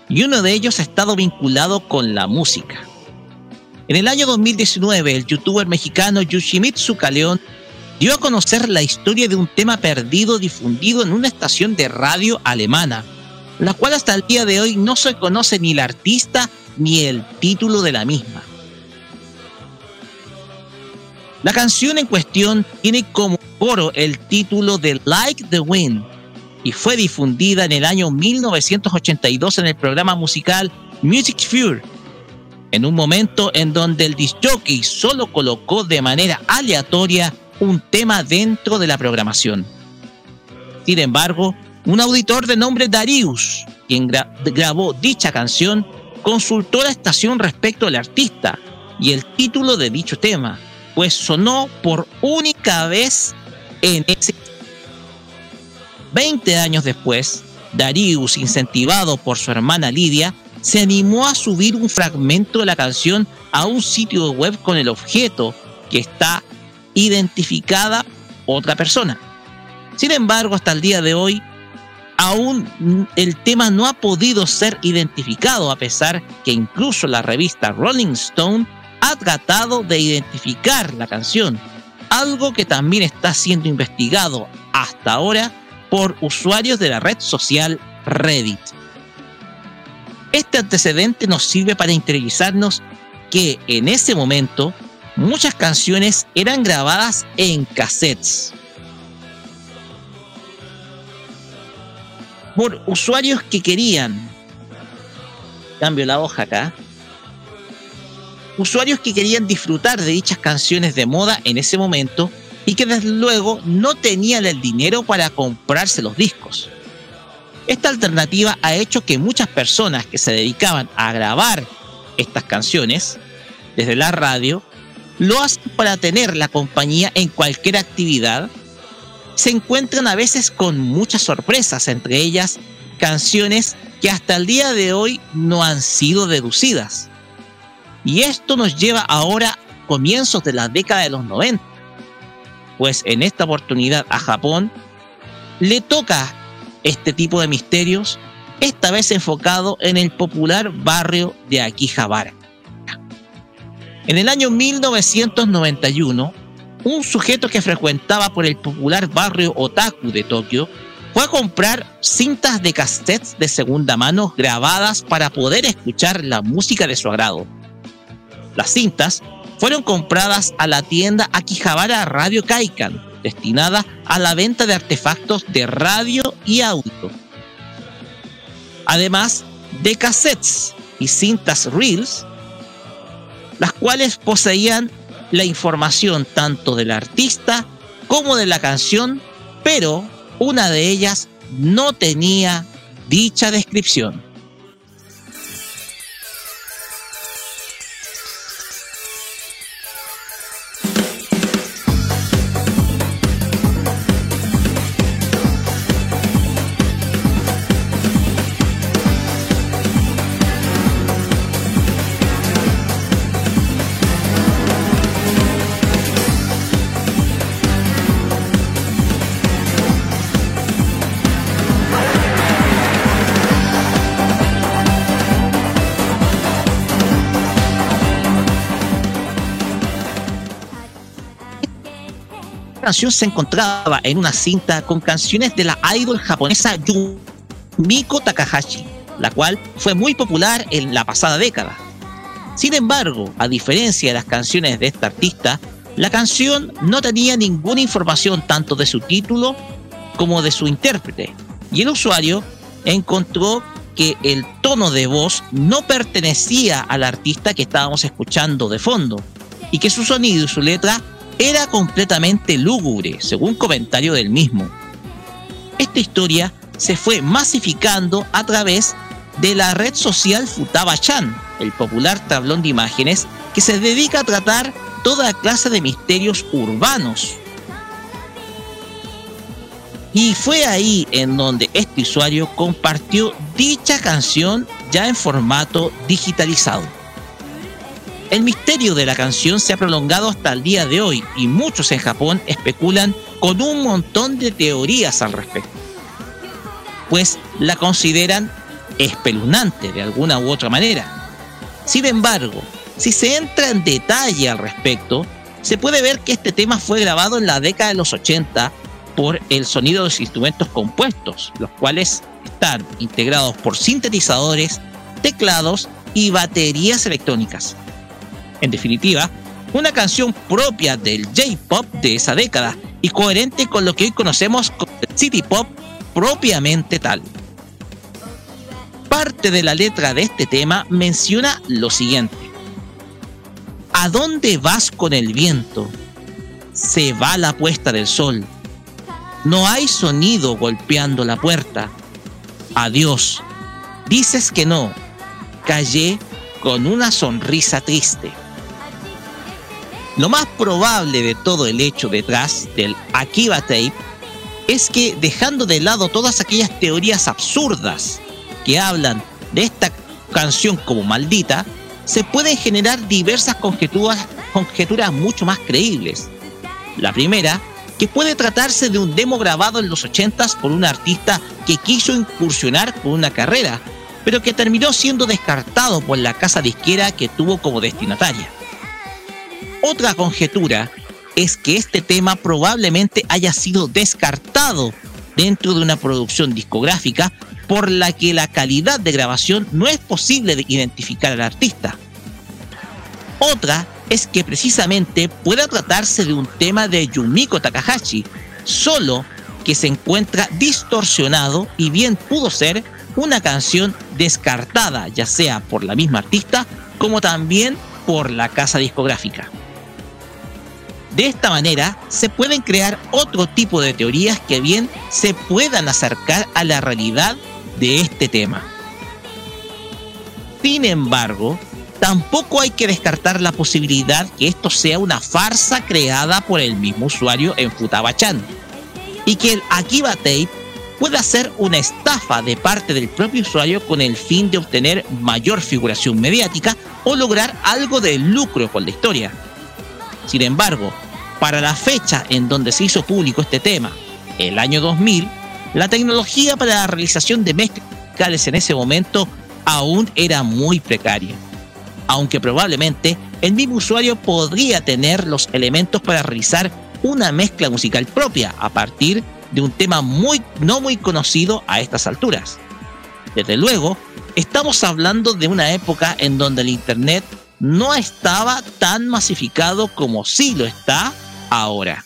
y uno de ellos ha estado vinculado con la música. En el año 2019, el youtuber mexicano Yoshimitsu Kaleon dio a conocer la historia de un tema perdido difundido en una estación de radio alemana, la cual hasta el día de hoy no se conoce ni el artista ni el título de la misma. La canción en cuestión tiene como coro el título de Like the Wind y fue difundida en el año 1982 en el programa musical Music Fury, en un momento en donde el disc jockey solo colocó de manera aleatoria un tema dentro de la programación. Sin embargo, un auditor de nombre Darius, quien gra- grabó dicha canción, consultó la estación respecto al artista y el título de dicho tema, pues sonó por única vez en ese 20 años después, Darius, incentivado por su hermana Lidia, se animó a subir un fragmento de la canción a un sitio web con el objeto que está identificada otra persona. Sin embargo, hasta el día de hoy, aún el tema no ha podido ser identificado, a pesar que incluso la revista Rolling Stone ha tratado de identificar la canción, algo que también está siendo investigado hasta ahora por usuarios de la red social Reddit. Este antecedente nos sirve para interiorizarnos que en ese momento muchas canciones eran grabadas en cassettes. Por usuarios que querían, cambio la hoja acá, usuarios que querían disfrutar de dichas canciones de moda en ese momento y que desde luego no tenían el dinero para comprarse los discos. Esta alternativa ha hecho que muchas personas que se dedicaban a grabar estas canciones desde la radio lo hacen para tener la compañía en cualquier actividad. Se encuentran a veces con muchas sorpresas, entre ellas canciones que hasta el día de hoy no han sido deducidas. Y esto nos lleva ahora a comienzos de la década de los 90, pues en esta oportunidad a Japón le toca este tipo de misterios, esta vez enfocado en el popular barrio de Akihabara. En el año 1991, un sujeto que frecuentaba por el popular barrio Otaku de Tokio fue a comprar cintas de cassettes de segunda mano grabadas para poder escuchar la música de su agrado. Las cintas fueron compradas a la tienda Akihabara Radio Kaikan, destinada a la venta de artefactos de radio y audio. Además de cassettes y cintas reels, las cuales poseían la información tanto del artista como de la canción, pero una de ellas no tenía dicha descripción. Canción se encontraba en una cinta con canciones de la idol japonesa Yumiko Takahashi, la cual fue muy popular en la pasada década. Sin embargo, a diferencia de las canciones de esta artista, la canción no tenía ninguna información tanto de su título como de su intérprete, y el usuario encontró que el tono de voz no pertenecía al artista que estábamos escuchando de fondo, y que su sonido y su letra era completamente lúgubre, según comentario del mismo. Esta historia se fue masificando a través de la red social Futaba-chan, el popular tablón de imágenes que se dedica a tratar toda clase de misterios urbanos. Y fue ahí en donde este usuario compartió dicha canción ya en formato digitalizado. El misterio de la canción se ha prolongado hasta el día de hoy y muchos en Japón especulan con un montón de teorías al respecto, pues la consideran espeluznante de alguna u otra manera. Sin embargo, si se entra en detalle al respecto, se puede ver que este tema fue grabado en la década de los 80 por el sonido de los instrumentos compuestos, los cuales están integrados por sintetizadores, teclados y baterías electrónicas. En definitiva, una canción propia del J-Pop de esa década y coherente con lo que hoy conocemos como el City Pop propiamente tal. Parte de la letra de este tema menciona lo siguiente. ¿A dónde vas con el viento? Se va la puesta del sol. No hay sonido golpeando la puerta. Adiós. Dices que no. Callé con una sonrisa triste. Lo más probable de todo el hecho detrás del Akiba Tape es que dejando de lado todas aquellas teorías absurdas que hablan de esta canción como maldita, se pueden generar diversas conjeturas, conjeturas mucho más creíbles. La primera, que puede tratarse de un demo grabado en los 80s por un artista que quiso incursionar por una carrera, pero que terminó siendo descartado por la casa disquera que tuvo como destinataria. Otra conjetura es que este tema probablemente haya sido descartado dentro de una producción discográfica por la que la calidad de grabación no es posible de identificar al artista. Otra es que precisamente pueda tratarse de un tema de Yumiko Takahashi, solo que se encuentra distorsionado y bien pudo ser una canción descartada, ya sea por la misma artista como también por la casa discográfica. De esta manera se pueden crear otro tipo de teorías que bien se puedan acercar a la realidad de este tema. Sin embargo, tampoco hay que descartar la posibilidad que esto sea una farsa creada por el mismo usuario en Futaba-chan y que el Akiba Tape pueda ser una estafa de parte del propio usuario con el fin de obtener mayor figuración mediática o lograr algo de lucro con la historia. Sin embargo, para la fecha en donde se hizo público este tema, el año 2000, la tecnología para la realización de mezclas musicales en ese momento aún era muy precaria. Aunque probablemente el mismo usuario podría tener los elementos para realizar una mezcla musical propia a partir de un tema muy no muy conocido a estas alturas. Desde luego, estamos hablando de una época en donde el internet no estaba tan masificado como sí lo está ahora.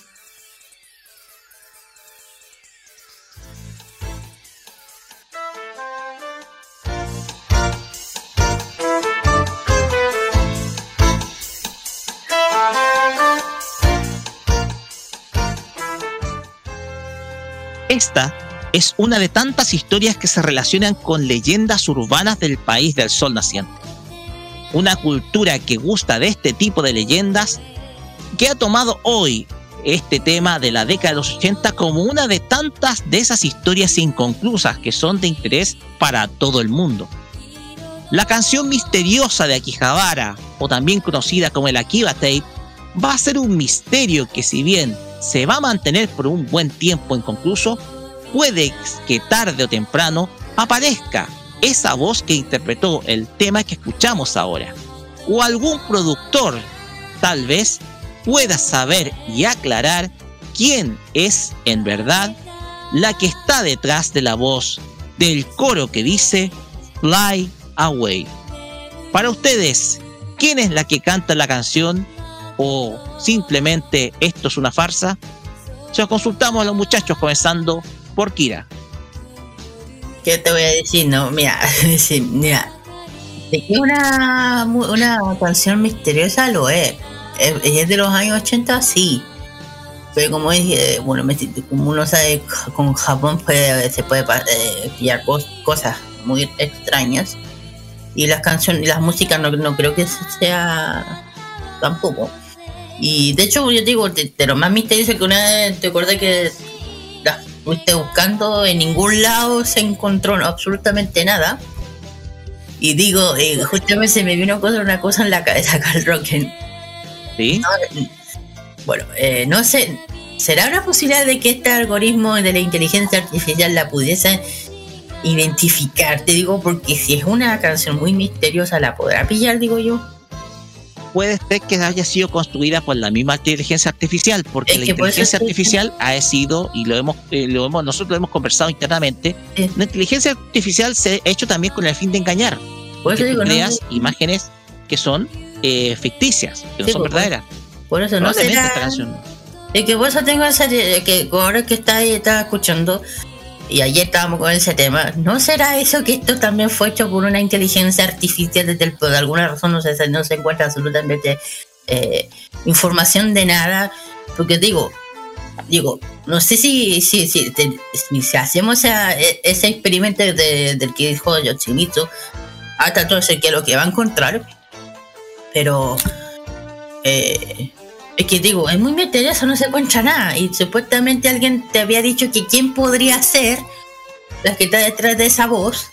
Esta es una de tantas historias que se relacionan con leyendas urbanas del país del sol naciente. Una cultura que gusta de este tipo de leyendas que ha tomado hoy este tema de la década de los 80 como una de tantas de esas historias inconclusas que son de interés para todo el mundo. La canción misteriosa de Akihabara, o también conocida como el Akiba Tape, va a ser un misterio que si bien se va a mantener por un buen tiempo inconcluso, puede que tarde o temprano aparezca esa voz que interpretó el tema que escuchamos ahora. O algún productor, tal vez, pueda saber y aclarar quién es en verdad la que está detrás de la voz del coro que dice Fly Away. Para ustedes, ¿quién es la que canta la canción? ¿O simplemente esto es una farsa? Se lo consultamos a los muchachos comenzando por Kira. ¿Qué te voy a decir? No, mira, sí, una, una canción misteriosa lo es. Es, de los años 80, sí. Pero como dije, bueno, como uno sabe, con Japón se puede eh, pillar cos- cosas muy extrañas. Y las canciones, las músicas no, no creo que sea tampoco. Y de hecho, yo te digo, de, de lo más misterioso que una vez te acuerdas que las fuiste buscando, en ningún lado se encontró absolutamente nada. Y digo, eh, justamente se me vino cosa, una cosa en la cabeza, Carl Rocken. ¿Sí? bueno, eh, no sé, ¿será una posibilidad de que este algoritmo de la inteligencia artificial la pudiese identificar? Te digo, porque si es una canción muy misteriosa, la podrá pillar, digo yo. Puede ser que haya sido construida por la misma inteligencia artificial, porque Es la inteligencia artificial ha sido, y lo hemos, eh, lo hemos, nosotros lo hemos conversado internamente, la inteligencia artificial se ha hecho también con el fin de engañar. Que no creas imágenes que son eh, ficticias, que no Sí, son pues, verdaderas. Por eso no será. esta canción. Es que por eso tengo esa. que ahora que está ahí, estaba escuchando. Y ayer estábamos con ese tema. ¿No será eso que esto también fue hecho por una inteligencia artificial desde el, por alguna razón no se, no se encuentra absolutamente eh, información de nada? Porque digo, digo, no sé si, si, si, te- si- si hacemos esa- e- ese experimento de- del que dijo Yoshimitsu, hasta todo sé que lo que va a encontrar. Pero eh, es que digo, es muy misterioso, no se encuentra nada. Y supuestamente alguien te había dicho que quién podría ser la que está detrás de esa voz,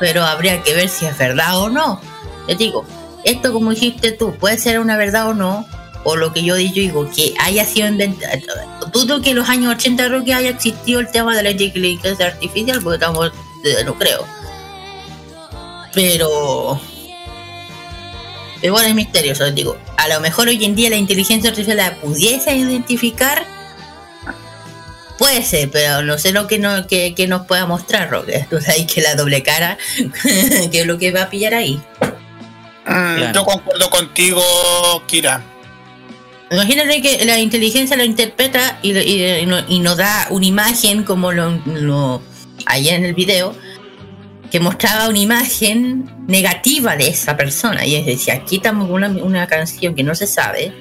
pero habría que ver si es verdad o no. Te digo, esto como dijiste tú, puede ser una verdad o no, o lo que yo digo, que haya sido inventado. Dudo que en los años 80 creo que haya existido el tema de la inteligencia artificial, porque estamos, eh, no creo. Pero Igual es misterioso, digo. A lo mejor hoy en día la inteligencia artificial la pudiese identificar. Puede ser, pero no sé lo que, no, que, que nos pueda mostrar, Roque. Tú sabes que la doble cara, que es lo que va a pillar ahí. Mm, Yo concuerdo contigo, Kira. Imagínate que la inteligencia lo interpreta y, y- y no- y nos da una imagen como lo, lo allá en el video que mostraba una imagen negativa de esa persona y es decir, aquí estamos con una, una canción que no se sabe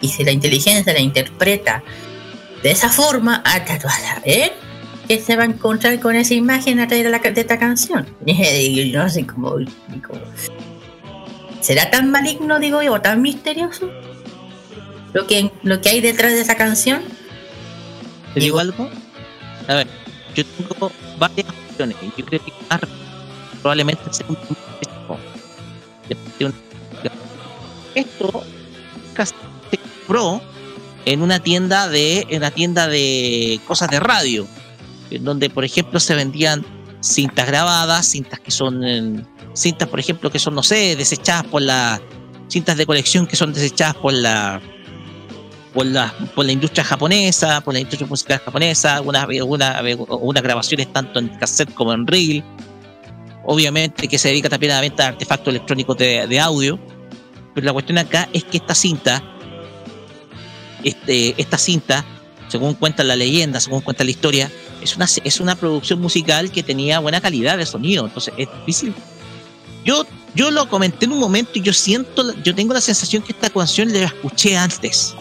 y si la inteligencia la interpreta de esa forma, hasta tú vas a ver que se va a encontrar con esa imagen a través de, la, de esta canción. Y yo no sé cómo, cómo- ¿Será tan maligno, digo yo, o tan misterioso? lo que, lo que hay detrás de esa canción. ¿Te digo algo? A ver, yo tengo varias Yo creo que más probablemente sea un esto se compró en una tienda de en una tienda de cosas de radio en donde por ejemplo se vendían cintas grabadas cintas que son cintas por ejemplo que son no sé desechadas por la cintas de colección que son desechadas por la por la, por la industria japonesa, por la industria musical japonesa, algunas, algunas, grabaciones tanto en cassette como en reel. Obviamente que se dedica también a la venta de artefactos electrónicos de, de audio. Pero la cuestión acá es que esta cinta, este, esta cinta, según cuenta la leyenda, según cuenta la historia, es una, es una producción musical que tenía buena calidad de sonido. Entonces es difícil. Yo, yo lo comenté en un momento y yo siento, yo tengo la sensación que esta canción la escuché antes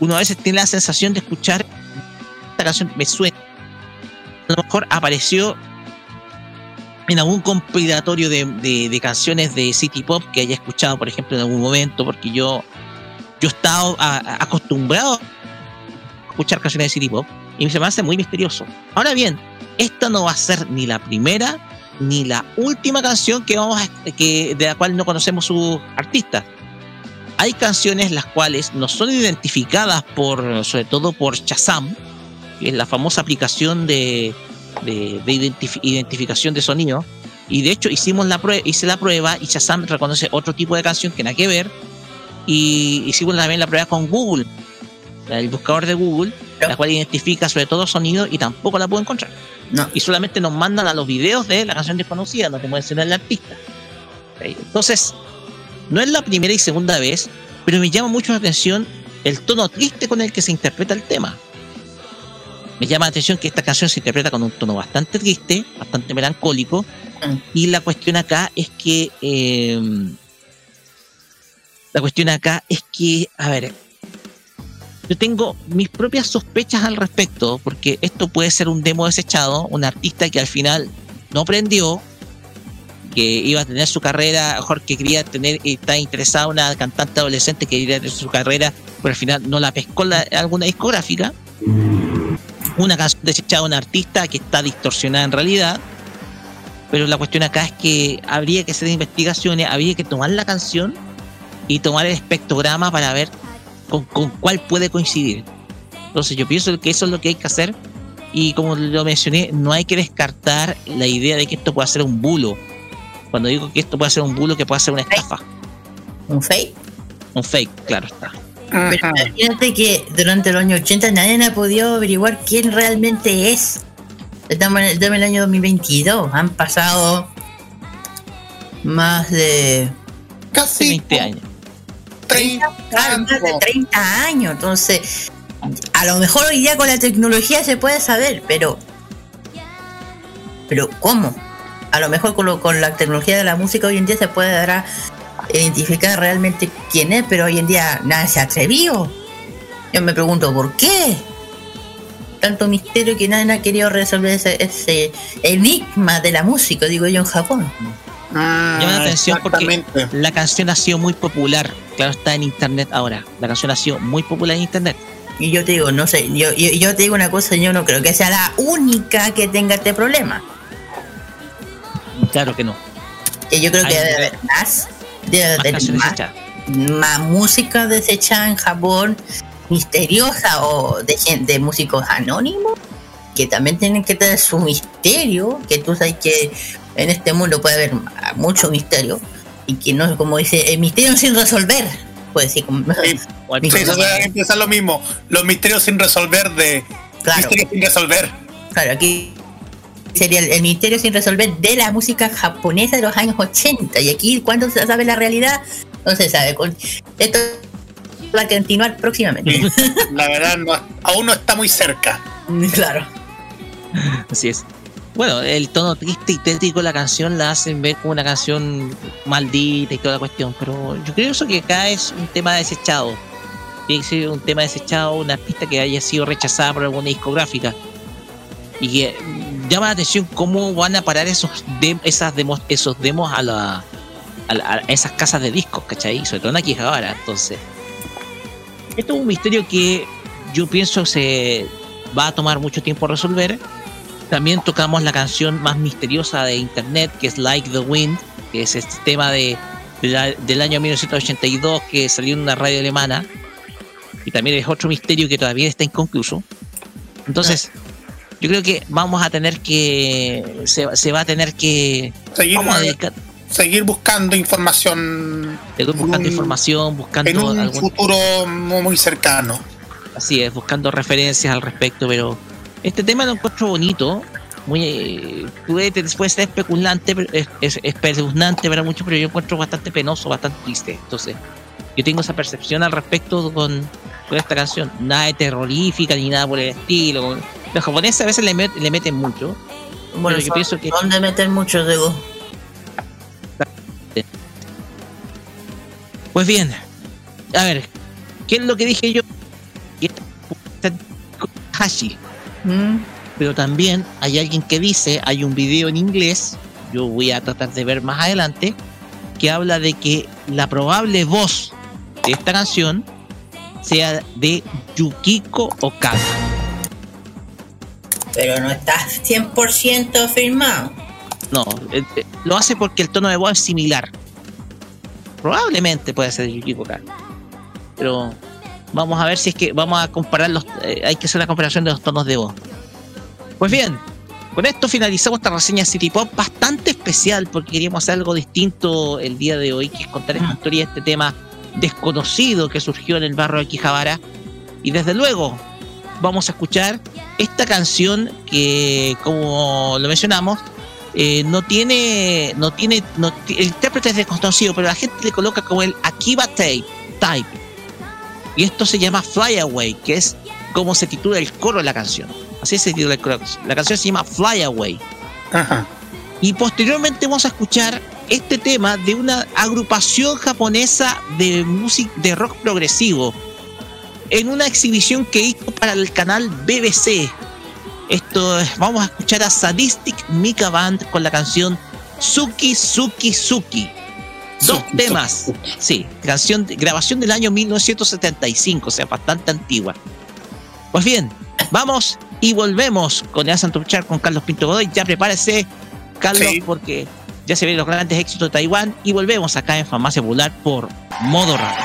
uno a veces tiene la sensación de escuchar esta canción me suena. A lo mejor apareció en algún compilatorio de, de- canciones de City Pop que haya escuchado por ejemplo en algún momento porque yo yo he estado acostumbrado a escuchar canciones de City Pop y se me hace muy misterioso. Ahora bien esta no va a ser ni la primera ni la última canción que vamos a, que de la cual no conocemos su artista hay canciones las cuales no son identificadas por, sobre todo por Shazam, que es la famosa aplicación de, de, de identifi- identificación de sonido. Y de hecho hicimos la prueba, hice la prueba y Shazam reconoce otro tipo de canción que nada que ver. Y hicimos también la prueba con Google, el buscador de Google, la cual identifica sobre todo sonido y tampoco la puedo encontrar. Y solamente nos mandan a los videos de la canción desconocida, no te mencionan el artista. Ok, Entonces, no es la primera y segunda vez, pero me llama mucho la atención el tono triste con el que se interpreta el tema. Me llama la atención que esta canción se interpreta con un tono bastante triste, bastante melancólico, y la cuestión acá es que eh, la cuestión acá es que, a ver, yo tengo mis propias sospechas al respecto, porque esto puede ser un demo desechado, un artista que al final no aprendió, que iba a tener su carrera, mejor que quería tener, está interesada una cantante adolescente que quería tener su carrera, pero al final no la pescó la- alguna discográfica. Una canción desechada de un artista que está distorsionada en realidad. Pero la cuestión acá es que habría que hacer investigaciones, habría que tomar la canción y tomar el espectrograma para ver con, con cuál puede coincidir. Entonces yo pienso que eso es lo que hay que hacer y como lo mencioné, no hay que descartar la idea de que esto pueda ser un bulo. Cuando digo que esto puede ser un bulo, que pueda ser una estafa. ¿Un fake? Un fake, claro está. Pero imagínate que durante los años 80 nadie ha podido averiguar quién realmente es. Estamos en el, estamos en el año 2022. Han pasado más de Casi 20 años. 30 claro, más de 30 años. Entonces, a lo mejor hoy día con la tecnología se puede saber, pero. Pero, ¿cómo? A lo mejor con, lo- con la tecnología de la música hoy en día se puede dar a identificar realmente quién es, pero hoy en día nadie se ha atrevido. Yo me pregunto, ¿por qué? Tanto misterio que nadie ha querido resolver ese, ese enigma de la música, digo yo, en Japón. Llama la atención porque la canción ha sido muy popular. Claro, está en internet ahora. La canción ha sido muy popular en internet. Y yo te digo, no sé, yo, yo, yo te digo una cosa, yo no creo que sea la única que tenga este problema. Claro que no. Que yo creo que debe haber más, debe Más haber más, más música desechada en Japón, misteriosa o de, de músicos anónimos, que también tienen que tener su misterio, que tú sabes que en este mundo puede haber mucho misterio, y que no es como dice, el misterio sin resolver, puede decir como... Sí, eso debe empezar lo mismo. Los misterios sin resolver de. Claro. Misterios sin resolver. Claro, aquí sería el, el misterio sin resolver de la música japonesa de los años 80. Y aquí, cuando se sabe la realidad, no se sabe. Con- Esto va a continuar próximamente. La verdad, no, aún no está muy cerca. claro. Así es. Bueno, el tono triste y tétrico de la canción la hacen ver como una canción maldita y toda la cuestión, pero yo creo eso que acá es un tema desechado. Tiene que ser un tema desechado, una artista que haya sido rechazada por alguna discográfica. Y que llama la atención cómo van a parar esos, esas demos, esos demos a, la, a, esas casas de discos, ¿cachai? Sobre todo en Akihabara. Entonces, esto es un misterio que yo pienso se va a tomar mucho tiempo resolver. También tocamos la canción más misteriosa de internet, que es Like the Wind, que es este tema de, del año 1982 que salió en una radio alemana. Y también es otro misterio que todavía está inconcluso. Entonces, yo creo que vamos a tener que. Se, se va a tener que. Seguir, Vamos a dedicar. seguir buscando información seguir buscando un- información, buscando en un algún futuro muy cercano. Así es, buscando referencias al respecto, pero este tema lo encuentro bonito, muy puede, puede ser especulante, pero es, es espeluznante para muchos, pero yo encuentro bastante penoso, bastante triste. Entonces, yo tengo esa percepción al respecto con, con esta canción. Nada de terrorífica ni nada por el estilo. Los japoneses a veces le, met- le meten mucho. Bueno, yo pienso que ¿Dónde meten muchos de vos? Pues bien, a ver, ¿qué es lo que dije yo? Hashi. ¿Mm? Pero también hay alguien que dice, hay un video en inglés, yo voy a tratar de ver más adelante, que habla de que la probable voz de esta canción sea de Yukiko Okada. Pero no está 100% firmado. No, eh, eh, lo hace porque el tono de voz es similar. Probablemente puede ser de Yukiko Okada. Pero vamos a ver si es que vamos a comparar los. eh, hay que hacer la comparación de los tonos de voz. Pues bien, con esto finalizamos esta reseña City Pop bastante especial porque queríamos hacer algo distinto el día de hoy, que es contar esta historia, este tema desconocido que surgió en el barrio de Quijabara. Y desde luego, vamos a escuchar esta canción que, como lo mencionamos, eh, no tiene, no tiene, no el intérprete es desconocido, pero la gente le coloca como el Akiba Tape, Type. Y esto se llama Fly Away, que es como se titula el coro de la canción. Así se titula el coro. La canción se llama Fly Away. Ajá. Y posteriormente vamos a escuchar este tema de una agrupación japonesa de música de rock progresivo en una exhibición que hizo para el canal BBC. Esto es- vamos a escuchar a Sadistic Mika Band con la canción Suki Suki Suki. Dos Suki, temas. Suki. Sí, canción de- grabación del año 1975, o sea, bastante antigua. Pues bien, vamos y volvemos con el Santuchar con Carlos Pinto Godoy. Ya prepárese, Carlos, Sí. porque ya se ven los grandes éxitos de Taiwán y volvemos acá en Farmacia Popular por Modo Radio.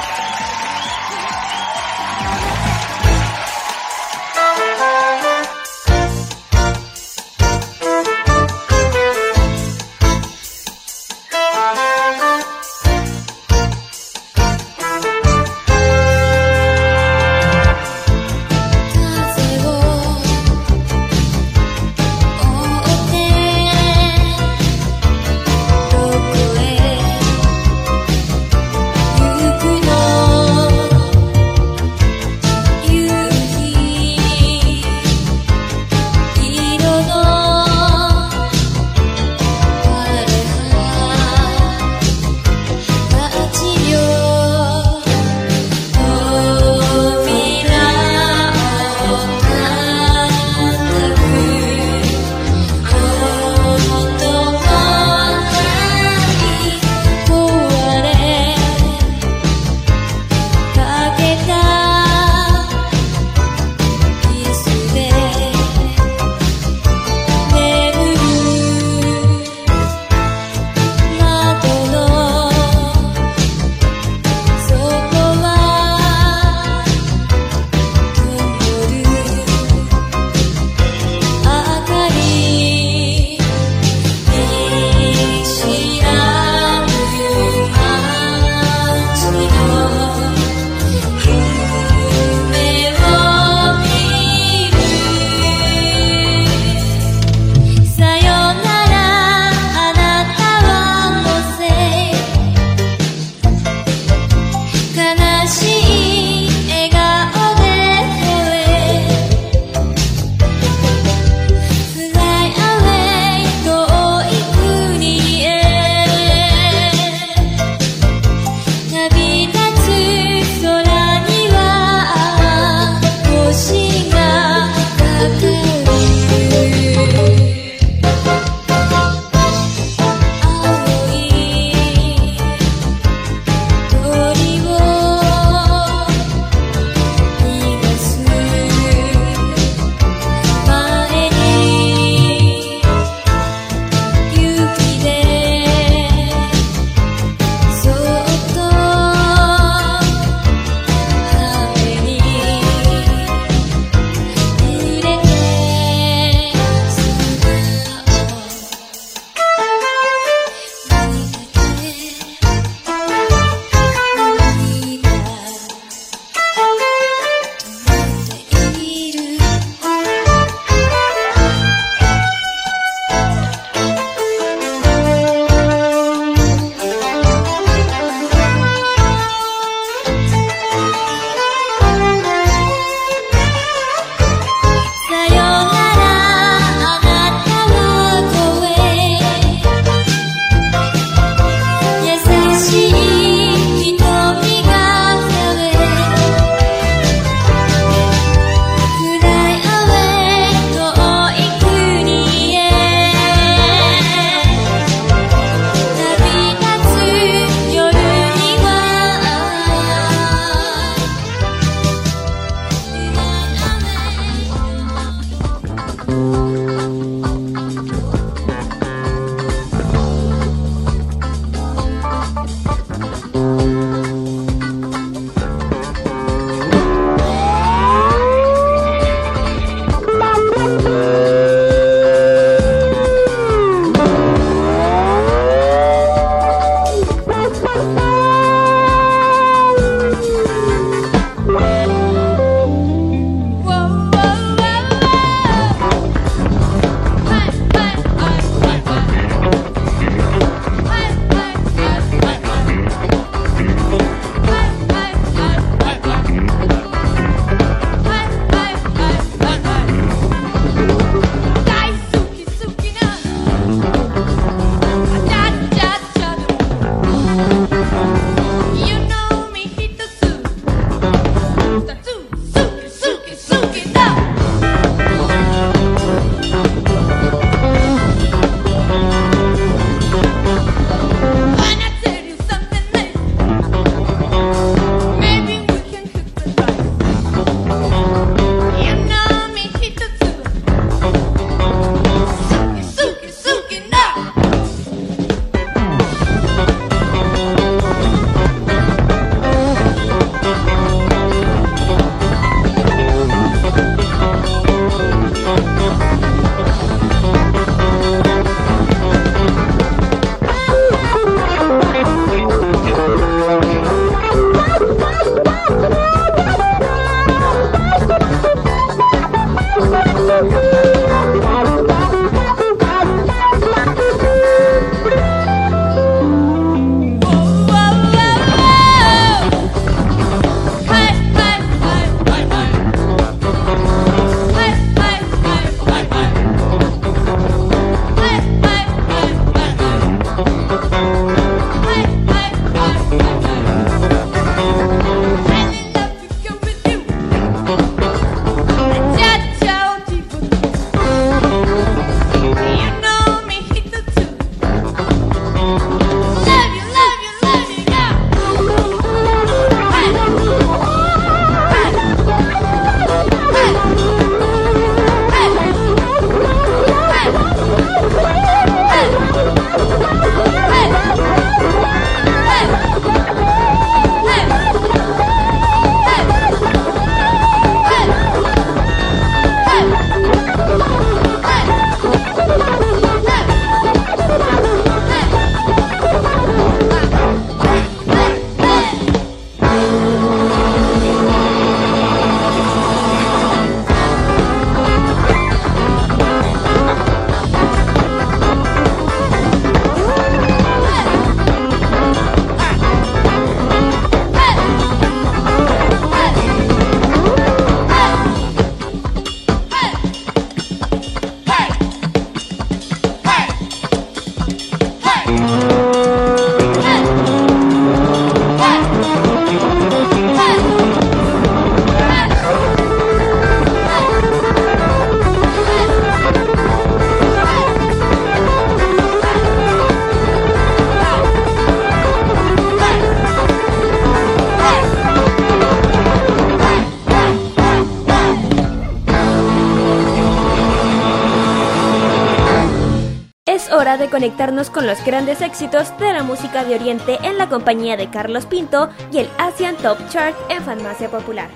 Conectarnos con los grandes éxitos de la música de Oriente en la compañía de Carlos Pinto y el Asian Top Chart en Farmacia Popular.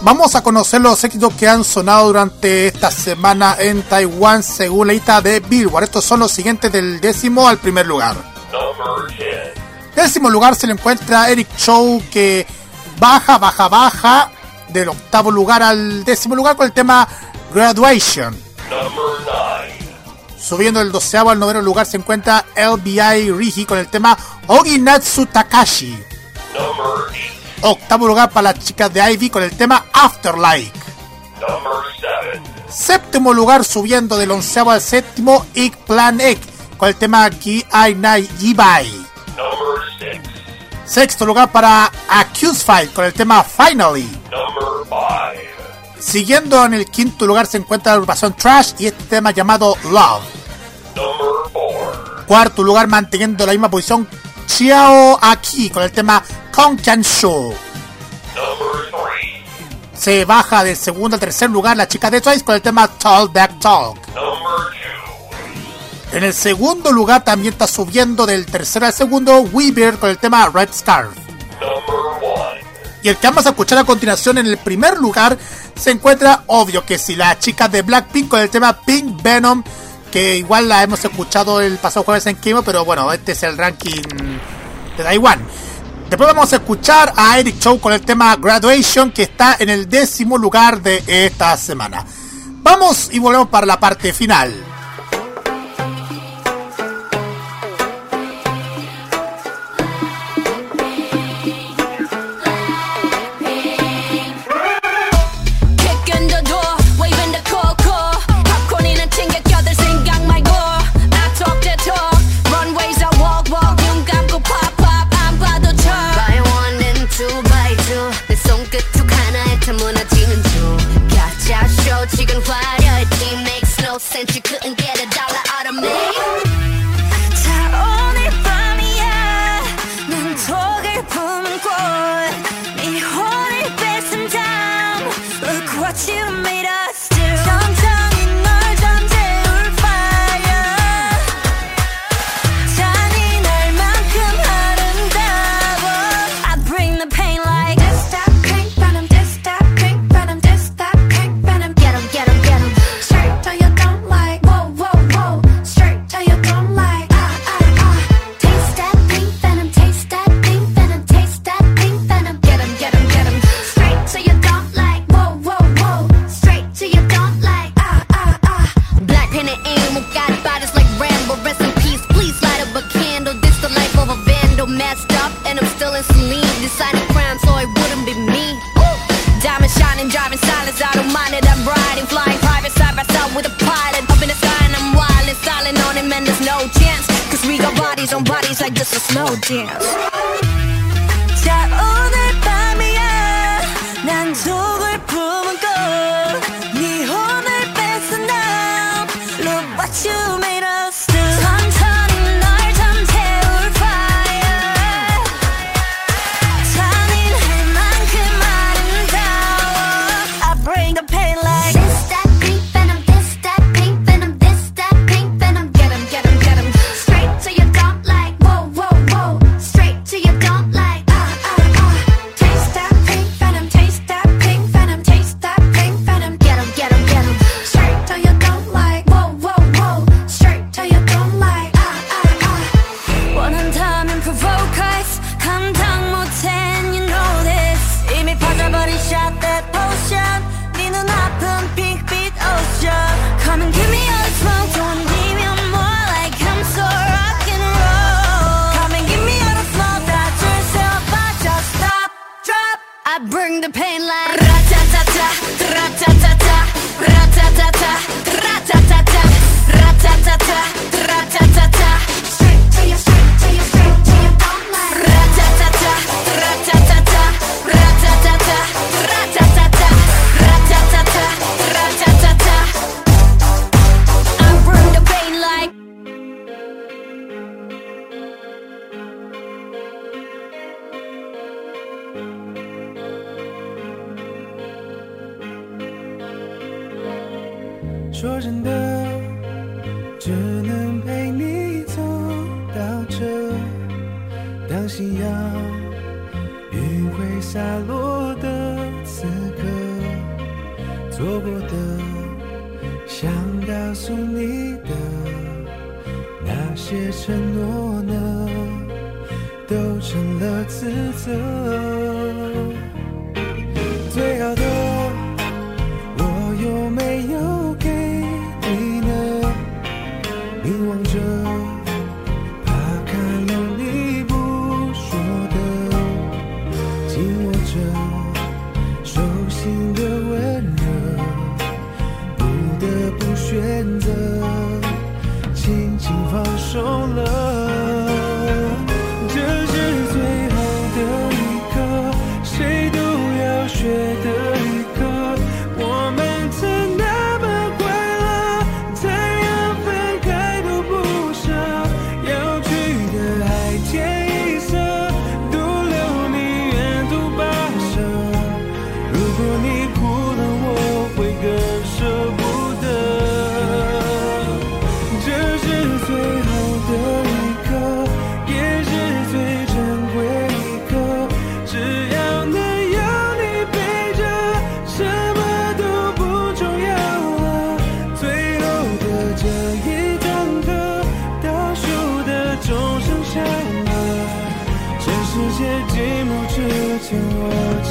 Vamos a conocer los éxitos que han sonado durante esta semana en Taiwán según la lista de Billboard. Estos son los siguientes del décimo al primer lugar. Décimo lugar se le encuentra Eric Chow que baja, baja, baja del octavo lugar al décimo lugar con el tema Graduation. Subiendo del doceavo al noveno lugar se encuentra LBI Rigi con el tema Oginatsu Takashi. Octavo lugar para las chicas de Ivy con el tema Afterlife. Séptimo lugar subiendo del onceavo al séptimo Ik Plan Ek con el tema Ki Ai Nai Yibai. Sexto lugar para Accuse Fight con el tema Finally. Siguiendo en el quinto lugar se encuentra la agrupación Trash y este tema llamado Love. Cuarto lugar manteniendo la misma posición Chiao Aki con el tema Show. Se baja del segundo al tercer lugar la chica de Twice con el tema Tall Back Talk. En el segundo lugar también está subiendo del tercero al segundo Weaver con el tema Red Scarf. Y el que vamos a escuchar a continuación en el primer lugar se encuentra obvio que si la chica de Blackpink con el tema Pink Venom, que igual la hemos escuchado el pasado jueves en Kimo, pero bueno, este es el ranking de Taiwán. Después vamos a escuchar a Eric Chow con el tema Graduation, que está en el décimo lugar de esta semana. Vamos y volvemos para la parte final. Sense you couldn't get a dollar like this a slow dance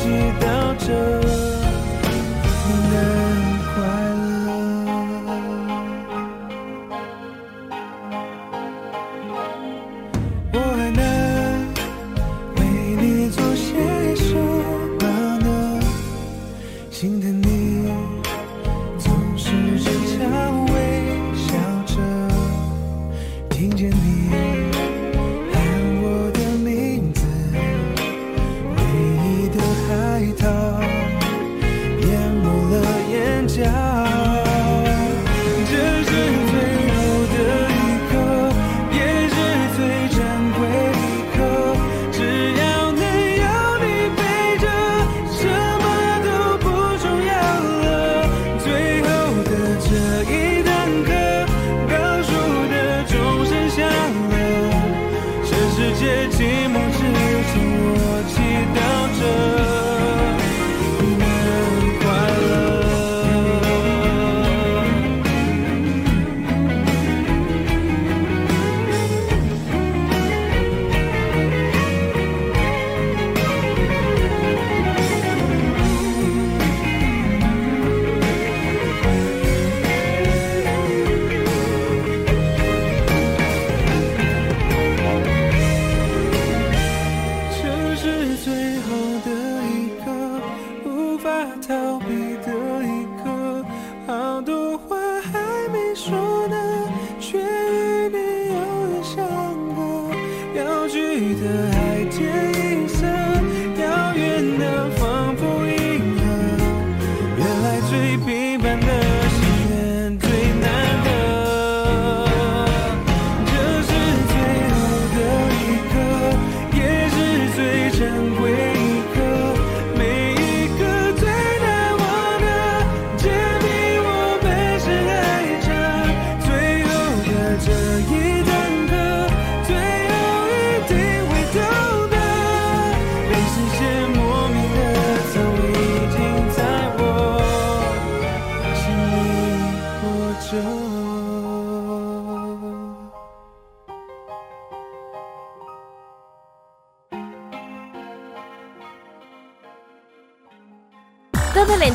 te.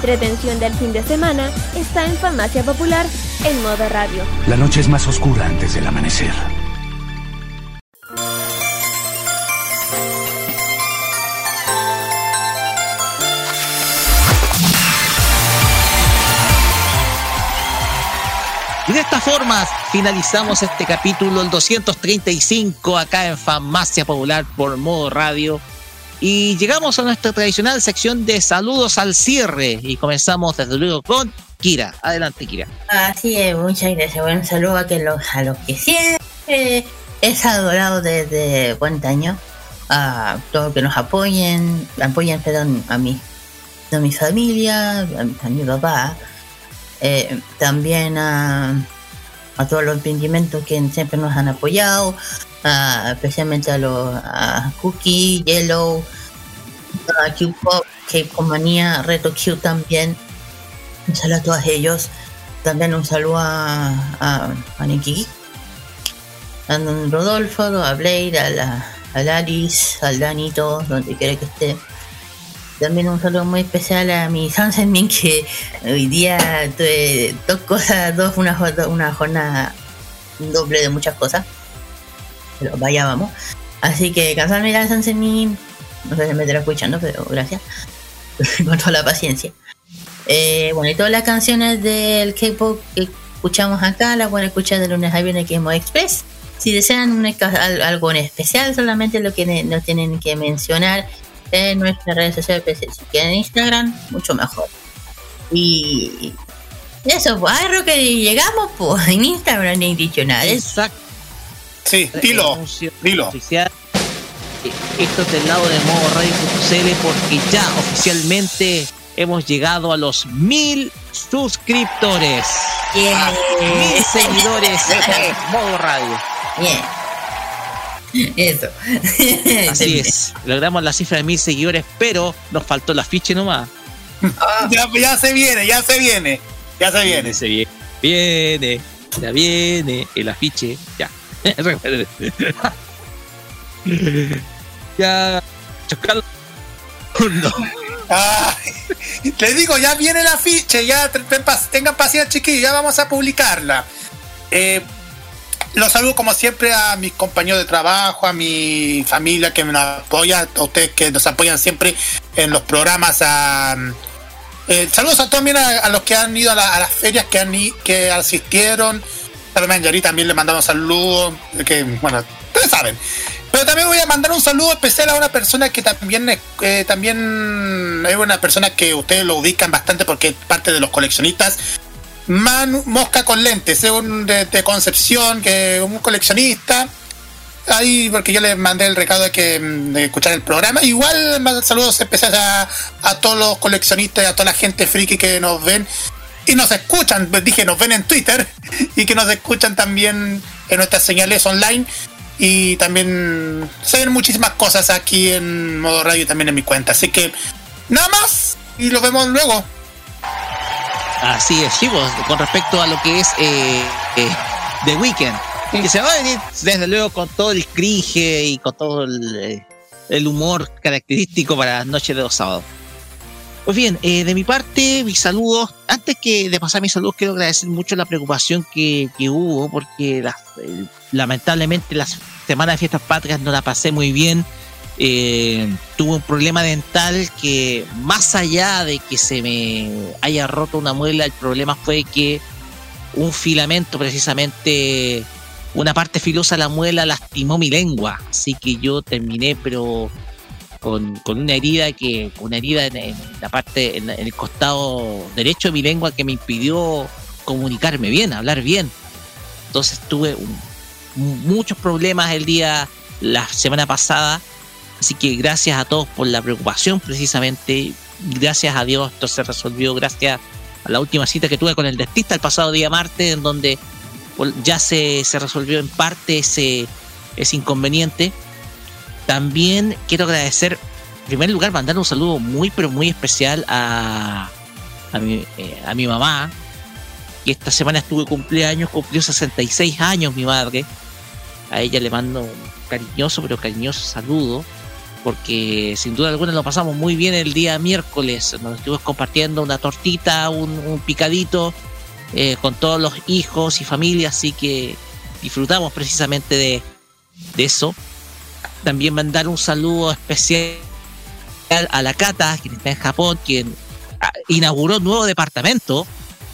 entretención del fin de semana está en Farmacia Popular en modo radio. La noche es más oscura antes del amanecer. Y de esta forma finalizamos este capítulo, el 235, acá en Farmacia Popular por modo radio. Y llegamos a nuestra tradicional sección de saludos al cierre y comenzamos desde luego con Kira. Adelante, Kira. Así es, muchas gracias. buen saludo a, que los, a los que siempre es adorado desde cuántos años. A todos que nos apoyen, apoyen perdón, a mí, a mi familia, a, mi papá, eh, también a, a todos los emprendimientos que siempre nos han apoyado, a- especialmente a los a Cookie, Yellow, a Q-Pop, K-Comanía, Reto Q también. Un saludo a todos ellos. También un saludo a, a, a a Rodolfo, a Blade, a la, al Alice, al Danito, donde quiera que esté. También un saludo muy especial a mi Sunset Min que hoy día tuve dos cosas, dos, una, una jornada doble de muchas cosas. Pero vaya vamos. Así que cansar mirar Sunset Min. No sé si me estará escuchando, pero gracias. Con toda la paciencia. Eh, bueno, y todas las canciones del K-pop que escuchamos acá las pueden escuchar de lunes a viernes en Modo Express. Si desean al- algo en especial, solamente lo que nos tienen que mencionar en nuestras redes sociales. pues, Si quieren Instagram, mucho mejor. Y eso, pues, Roque, llegamos, pues, en Instagram no he dicho. Exacto. Sí, dilo. Dilo. Esto es del lado de modo radio.cl porque ya oficialmente hemos llegado a los mil suscriptores. Yeah. A mil seguidores en modo radio. Eso. Así es. Logramos la cifra de mil seguidores, pero nos faltó el afiche nomás. Ya, ya se viene, ya se viene. Ya se viene. Se viene. Viene. Ya viene el afiche. Ya. ya. Chocar. No. Ay, les digo, ya viene el afiche, ya tengan paciencia, chiquillos, ya vamos a publicarla. Eh, los saludo como siempre a mis compañeros de trabajo, a mi familia que me apoya, a ustedes que nos apoyan siempre en los programas. A, eh, saludos a también a, a los que han ido a, la- a las ferias que, han, que asistieron. A Yari también le mandamos saludos, que bueno, ustedes saben. Pero también voy a mandar un saludo especial a una persona que también es, eh, también es una persona que ustedes lo ubican bastante porque es parte de los coleccionistas. Man Mosca con lentes, es un de, de Concepción, que un coleccionista. Ahí, porque yo le mandé el recado de que mm, de escuchar el programa. Igual saludos especiales a, a todos los coleccionistas a toda la gente friki que nos ven y nos escuchan. Pues dije, nos ven en Twitter y que nos escuchan también en nuestras señales online. Y también se ven muchísimas cosas aquí en modo radio y también en mi cuenta. Así que nada más y los vemos luego. Así es, chicos, con respecto a lo que es eh, eh, The Weeknd, que se va a venir desde luego con todo el cringe y con todo el, eh, el humor característico para las noches de los sábados. Pues bien, eh, de mi parte, mis saludos. Antes que de pasar mis saludos, quiero agradecer mucho la preocupación que, que hubo, porque eh, lamentablemente las semanas de fiestas patrias no la pasé muy bien. Eh, tuve un problema dental que más allá de que se me haya roto una muela, el problema fue que un filamento, precisamente una parte filosa de la muela, lastimó mi lengua. Así que yo terminé, pero con, con una herida que, una herida en, la parte, en, el costado derecho de mi lengua que me impidió comunicarme bien, hablar bien. Entonces tuve muchos problemas el día, la semana pasada. Así que gracias a todos por la preocupación, precisamente. Gracias a Dios esto se resolvió gracias a la última cita que tuve con el dentista el pasado día martes, en donde ya se, se resolvió en parte ese, ese inconveniente. También quiero agradecer, en primer lugar, mandar un saludo muy, pero muy especial a, a, mi, eh, mamá, que esta semana estuve cumpleaños, cumplió 66 años mi madre. A ella le mando un cariñoso, pero cariñoso saludo, porque sin duda alguna lo pasamos muy bien el día miércoles. Nos estuvimos compartiendo una tortita, un, picadito eh, con todos los hijos y familias, así que disfrutamos precisamente de, de eso. También mandar un saludo especial a la Cata, quien está en Japón, quien ah, inauguró un nuevo departamento. O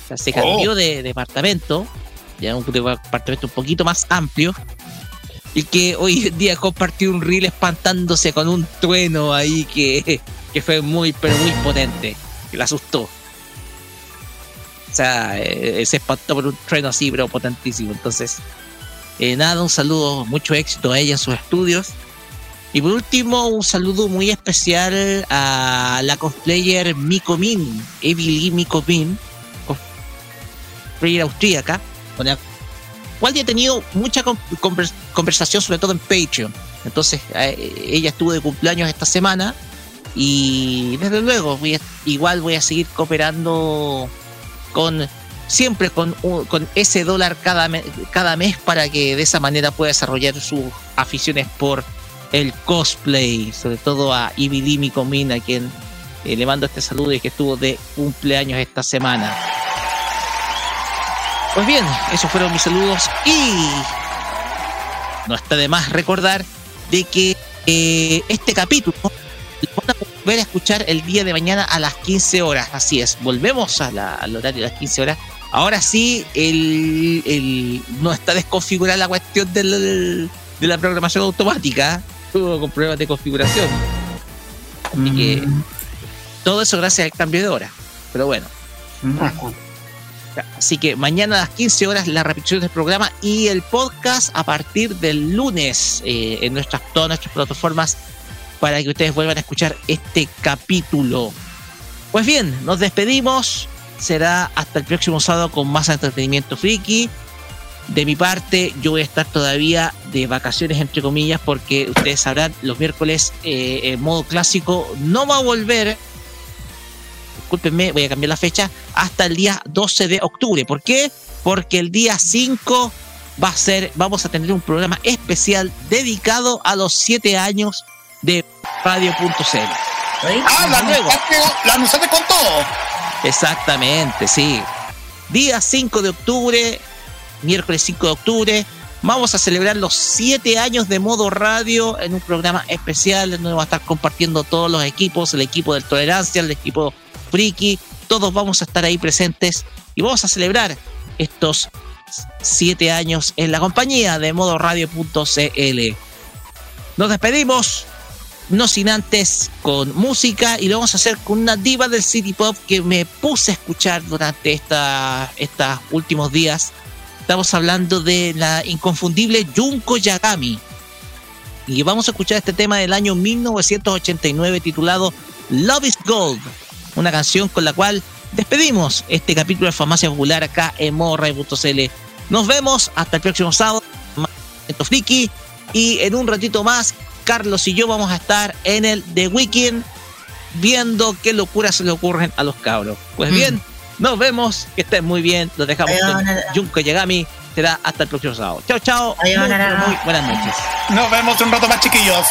sea, se cambió de departamento, ya un departamento un poquito más amplio. Y que hoy en día compartió un reel espantándose con un trueno ahí que, que fue muy, pero muy potente. Que le asustó. O sea, eh, se espantó por un trueno así, pero potentísimo. Entonces, eh, nada, un saludo, mucho éxito a ella en sus estudios. Y por último, un saludo muy especial a la cosplayer Miko Min, Lee Miko Min, cos- player austríaca, con la cual ya he tenido mucha con- convers- conversación, sobre todo en Patreon. Entonces, eh, ella estuvo de cumpleaños esta semana y desde luego igual voy a seguir cooperando con siempre con, con ese dólar cada, cada mes para que de esa manera pueda desarrollar sus aficiones por el cosplay, sobre todo a Ibilimi Comina, quien eh, le mando este saludo y que estuvo de cumpleaños esta semana. Pues bien, esos fueron mis saludos y no está de más recordar de que eh, este capítulo lo van a volver a escuchar el día de mañana a las 15 horas. Así es, volvemos a la- al horario de las 15 horas. Ahora sí, el, el- no está desconfigurada la cuestión del- de la programación automática. Estuvo con problemas de configuración. Así que todo eso gracias al cambio de hora. Pero bueno. Así que mañana a las 15 horas la repetición del programa y el podcast a partir del lunes eh, en nuestras, todas nuestras plataformas para que ustedes vuelvan a escuchar este capítulo. Pues bien, nos despedimos. Será hasta el próximo sábado con más entretenimiento friki. De mi parte, yo voy a estar todavía de vacaciones, entre comillas, porque ustedes sabrán, los miércoles eh, en modo clásico no va a volver discúlpenme, voy a cambiar la fecha, hasta el día 12 de octubre. ¿Por qué? Porque el día 5 va a ser, vamos a tener un programa especial dedicado a los 7 años de Radio.cl. Ah, la anunciaste, la anunciaste con todo. Exactamente, sí. Día 5 de octubre, miércoles 5 de octubre, vamos a celebrar los 7 años de modo radio en un programa especial donde vamos a estar compartiendo todos los equipos, el equipo del Tolerancia, el equipo Friki, todos vamos a estar ahí presentes y vamos a celebrar estos 7 años en la compañía de modo radio.cl. Nos despedimos, no sin antes con música y lo vamos a hacer con una diva del City Pop que me puse a escuchar durante estos últimos días. Estamos hablando de la inconfundible Junko Yagami. Y vamos a escuchar este tema del año 1989 titulado Love is Gold, una canción con la cual despedimos este capítulo de Farmacia Popular acá en morray.cl. Nos vemos hasta el próximo sábado. Friki. Y en un ratito más, Carlos y yo vamos a estar en el The Weekend viendo qué locuras se le ocurren a los cabros. Pues Mm. Nos vemos, que estén muy bien. Los dejamos con. Junko Yagami. Será hasta el próximo sábado. Chao, chao. Muy, muy buenas noches. Nos vemos un rato más, chiquillos.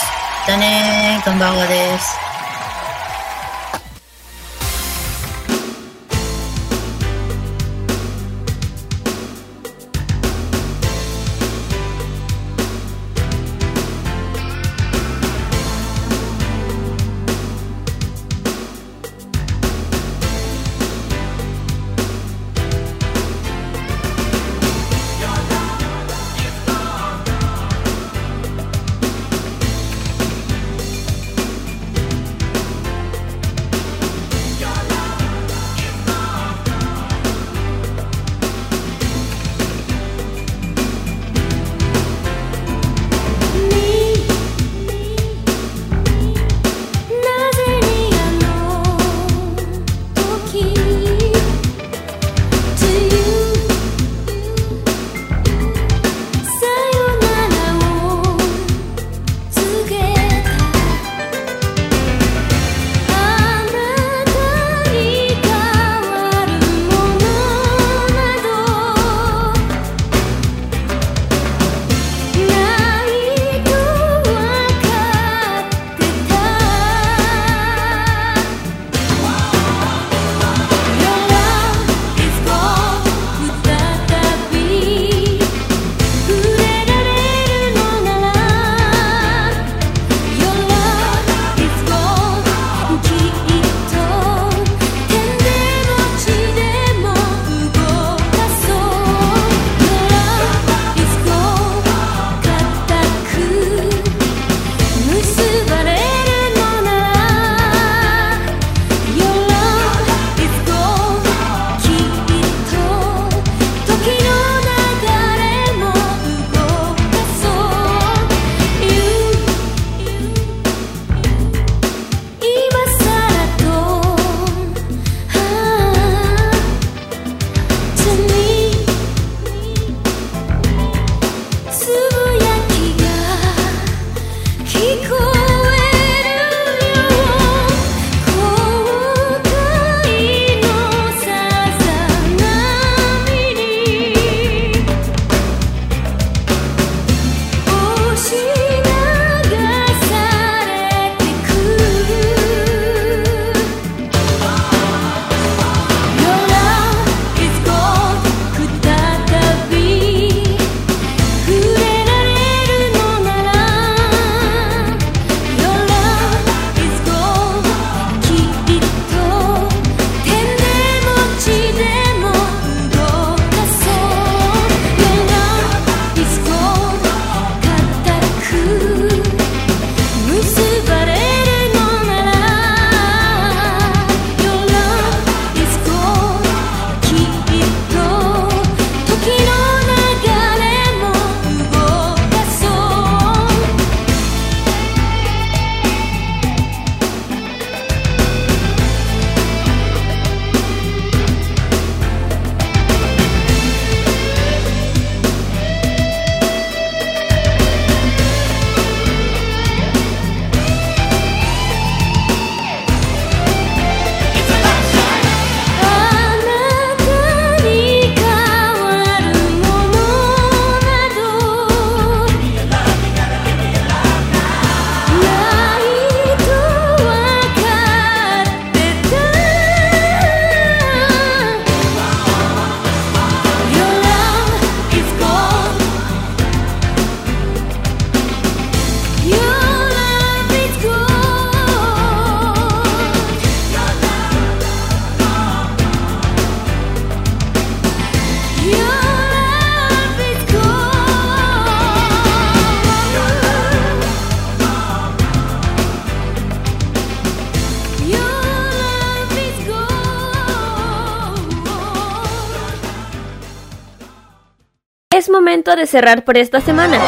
de cerrar por esta semana.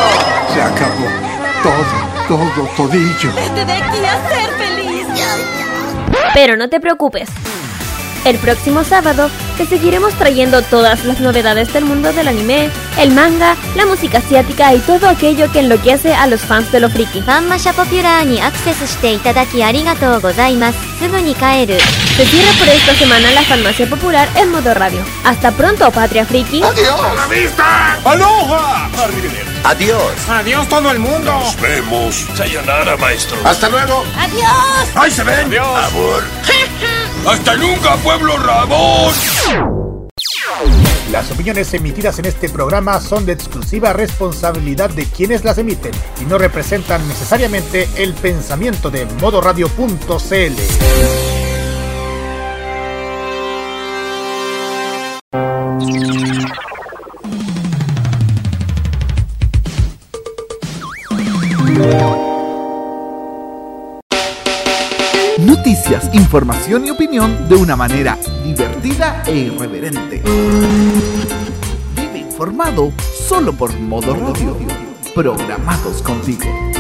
Se acabó. Todo, todo, todillo. Vete de aquí a ser feliz. Pero no te preocupes. El próximo sábado te seguiremos trayendo todas las novedades del mundo del anime, el manga, la música asiática y todo aquello que enloquece a los fans de lo friki. ファンマシャポピュラーにアクセスしていただきありがとうございますすぐに帰る Se cierra por esta semana la farmacia popular en modo radio. Hasta pronto, Patria Friki. ¡Adiós! vista! ¡Aloha! Adiós. Adiós todo el mundo. Nos vemos. Sayonara, maestro. Hasta luego. Adiós. ¡Ahí se ven! Adiós. Amor. ¡Hasta nunca, pueblo Rabón! Las opiniones emitidas en este programa son de exclusiva responsabilidad de quienes las emiten y no representan necesariamente el pensamiento de modoradio.cl. información y opinión de una manera divertida e irreverente. Vive informado solo por modo radio. Programados contigo.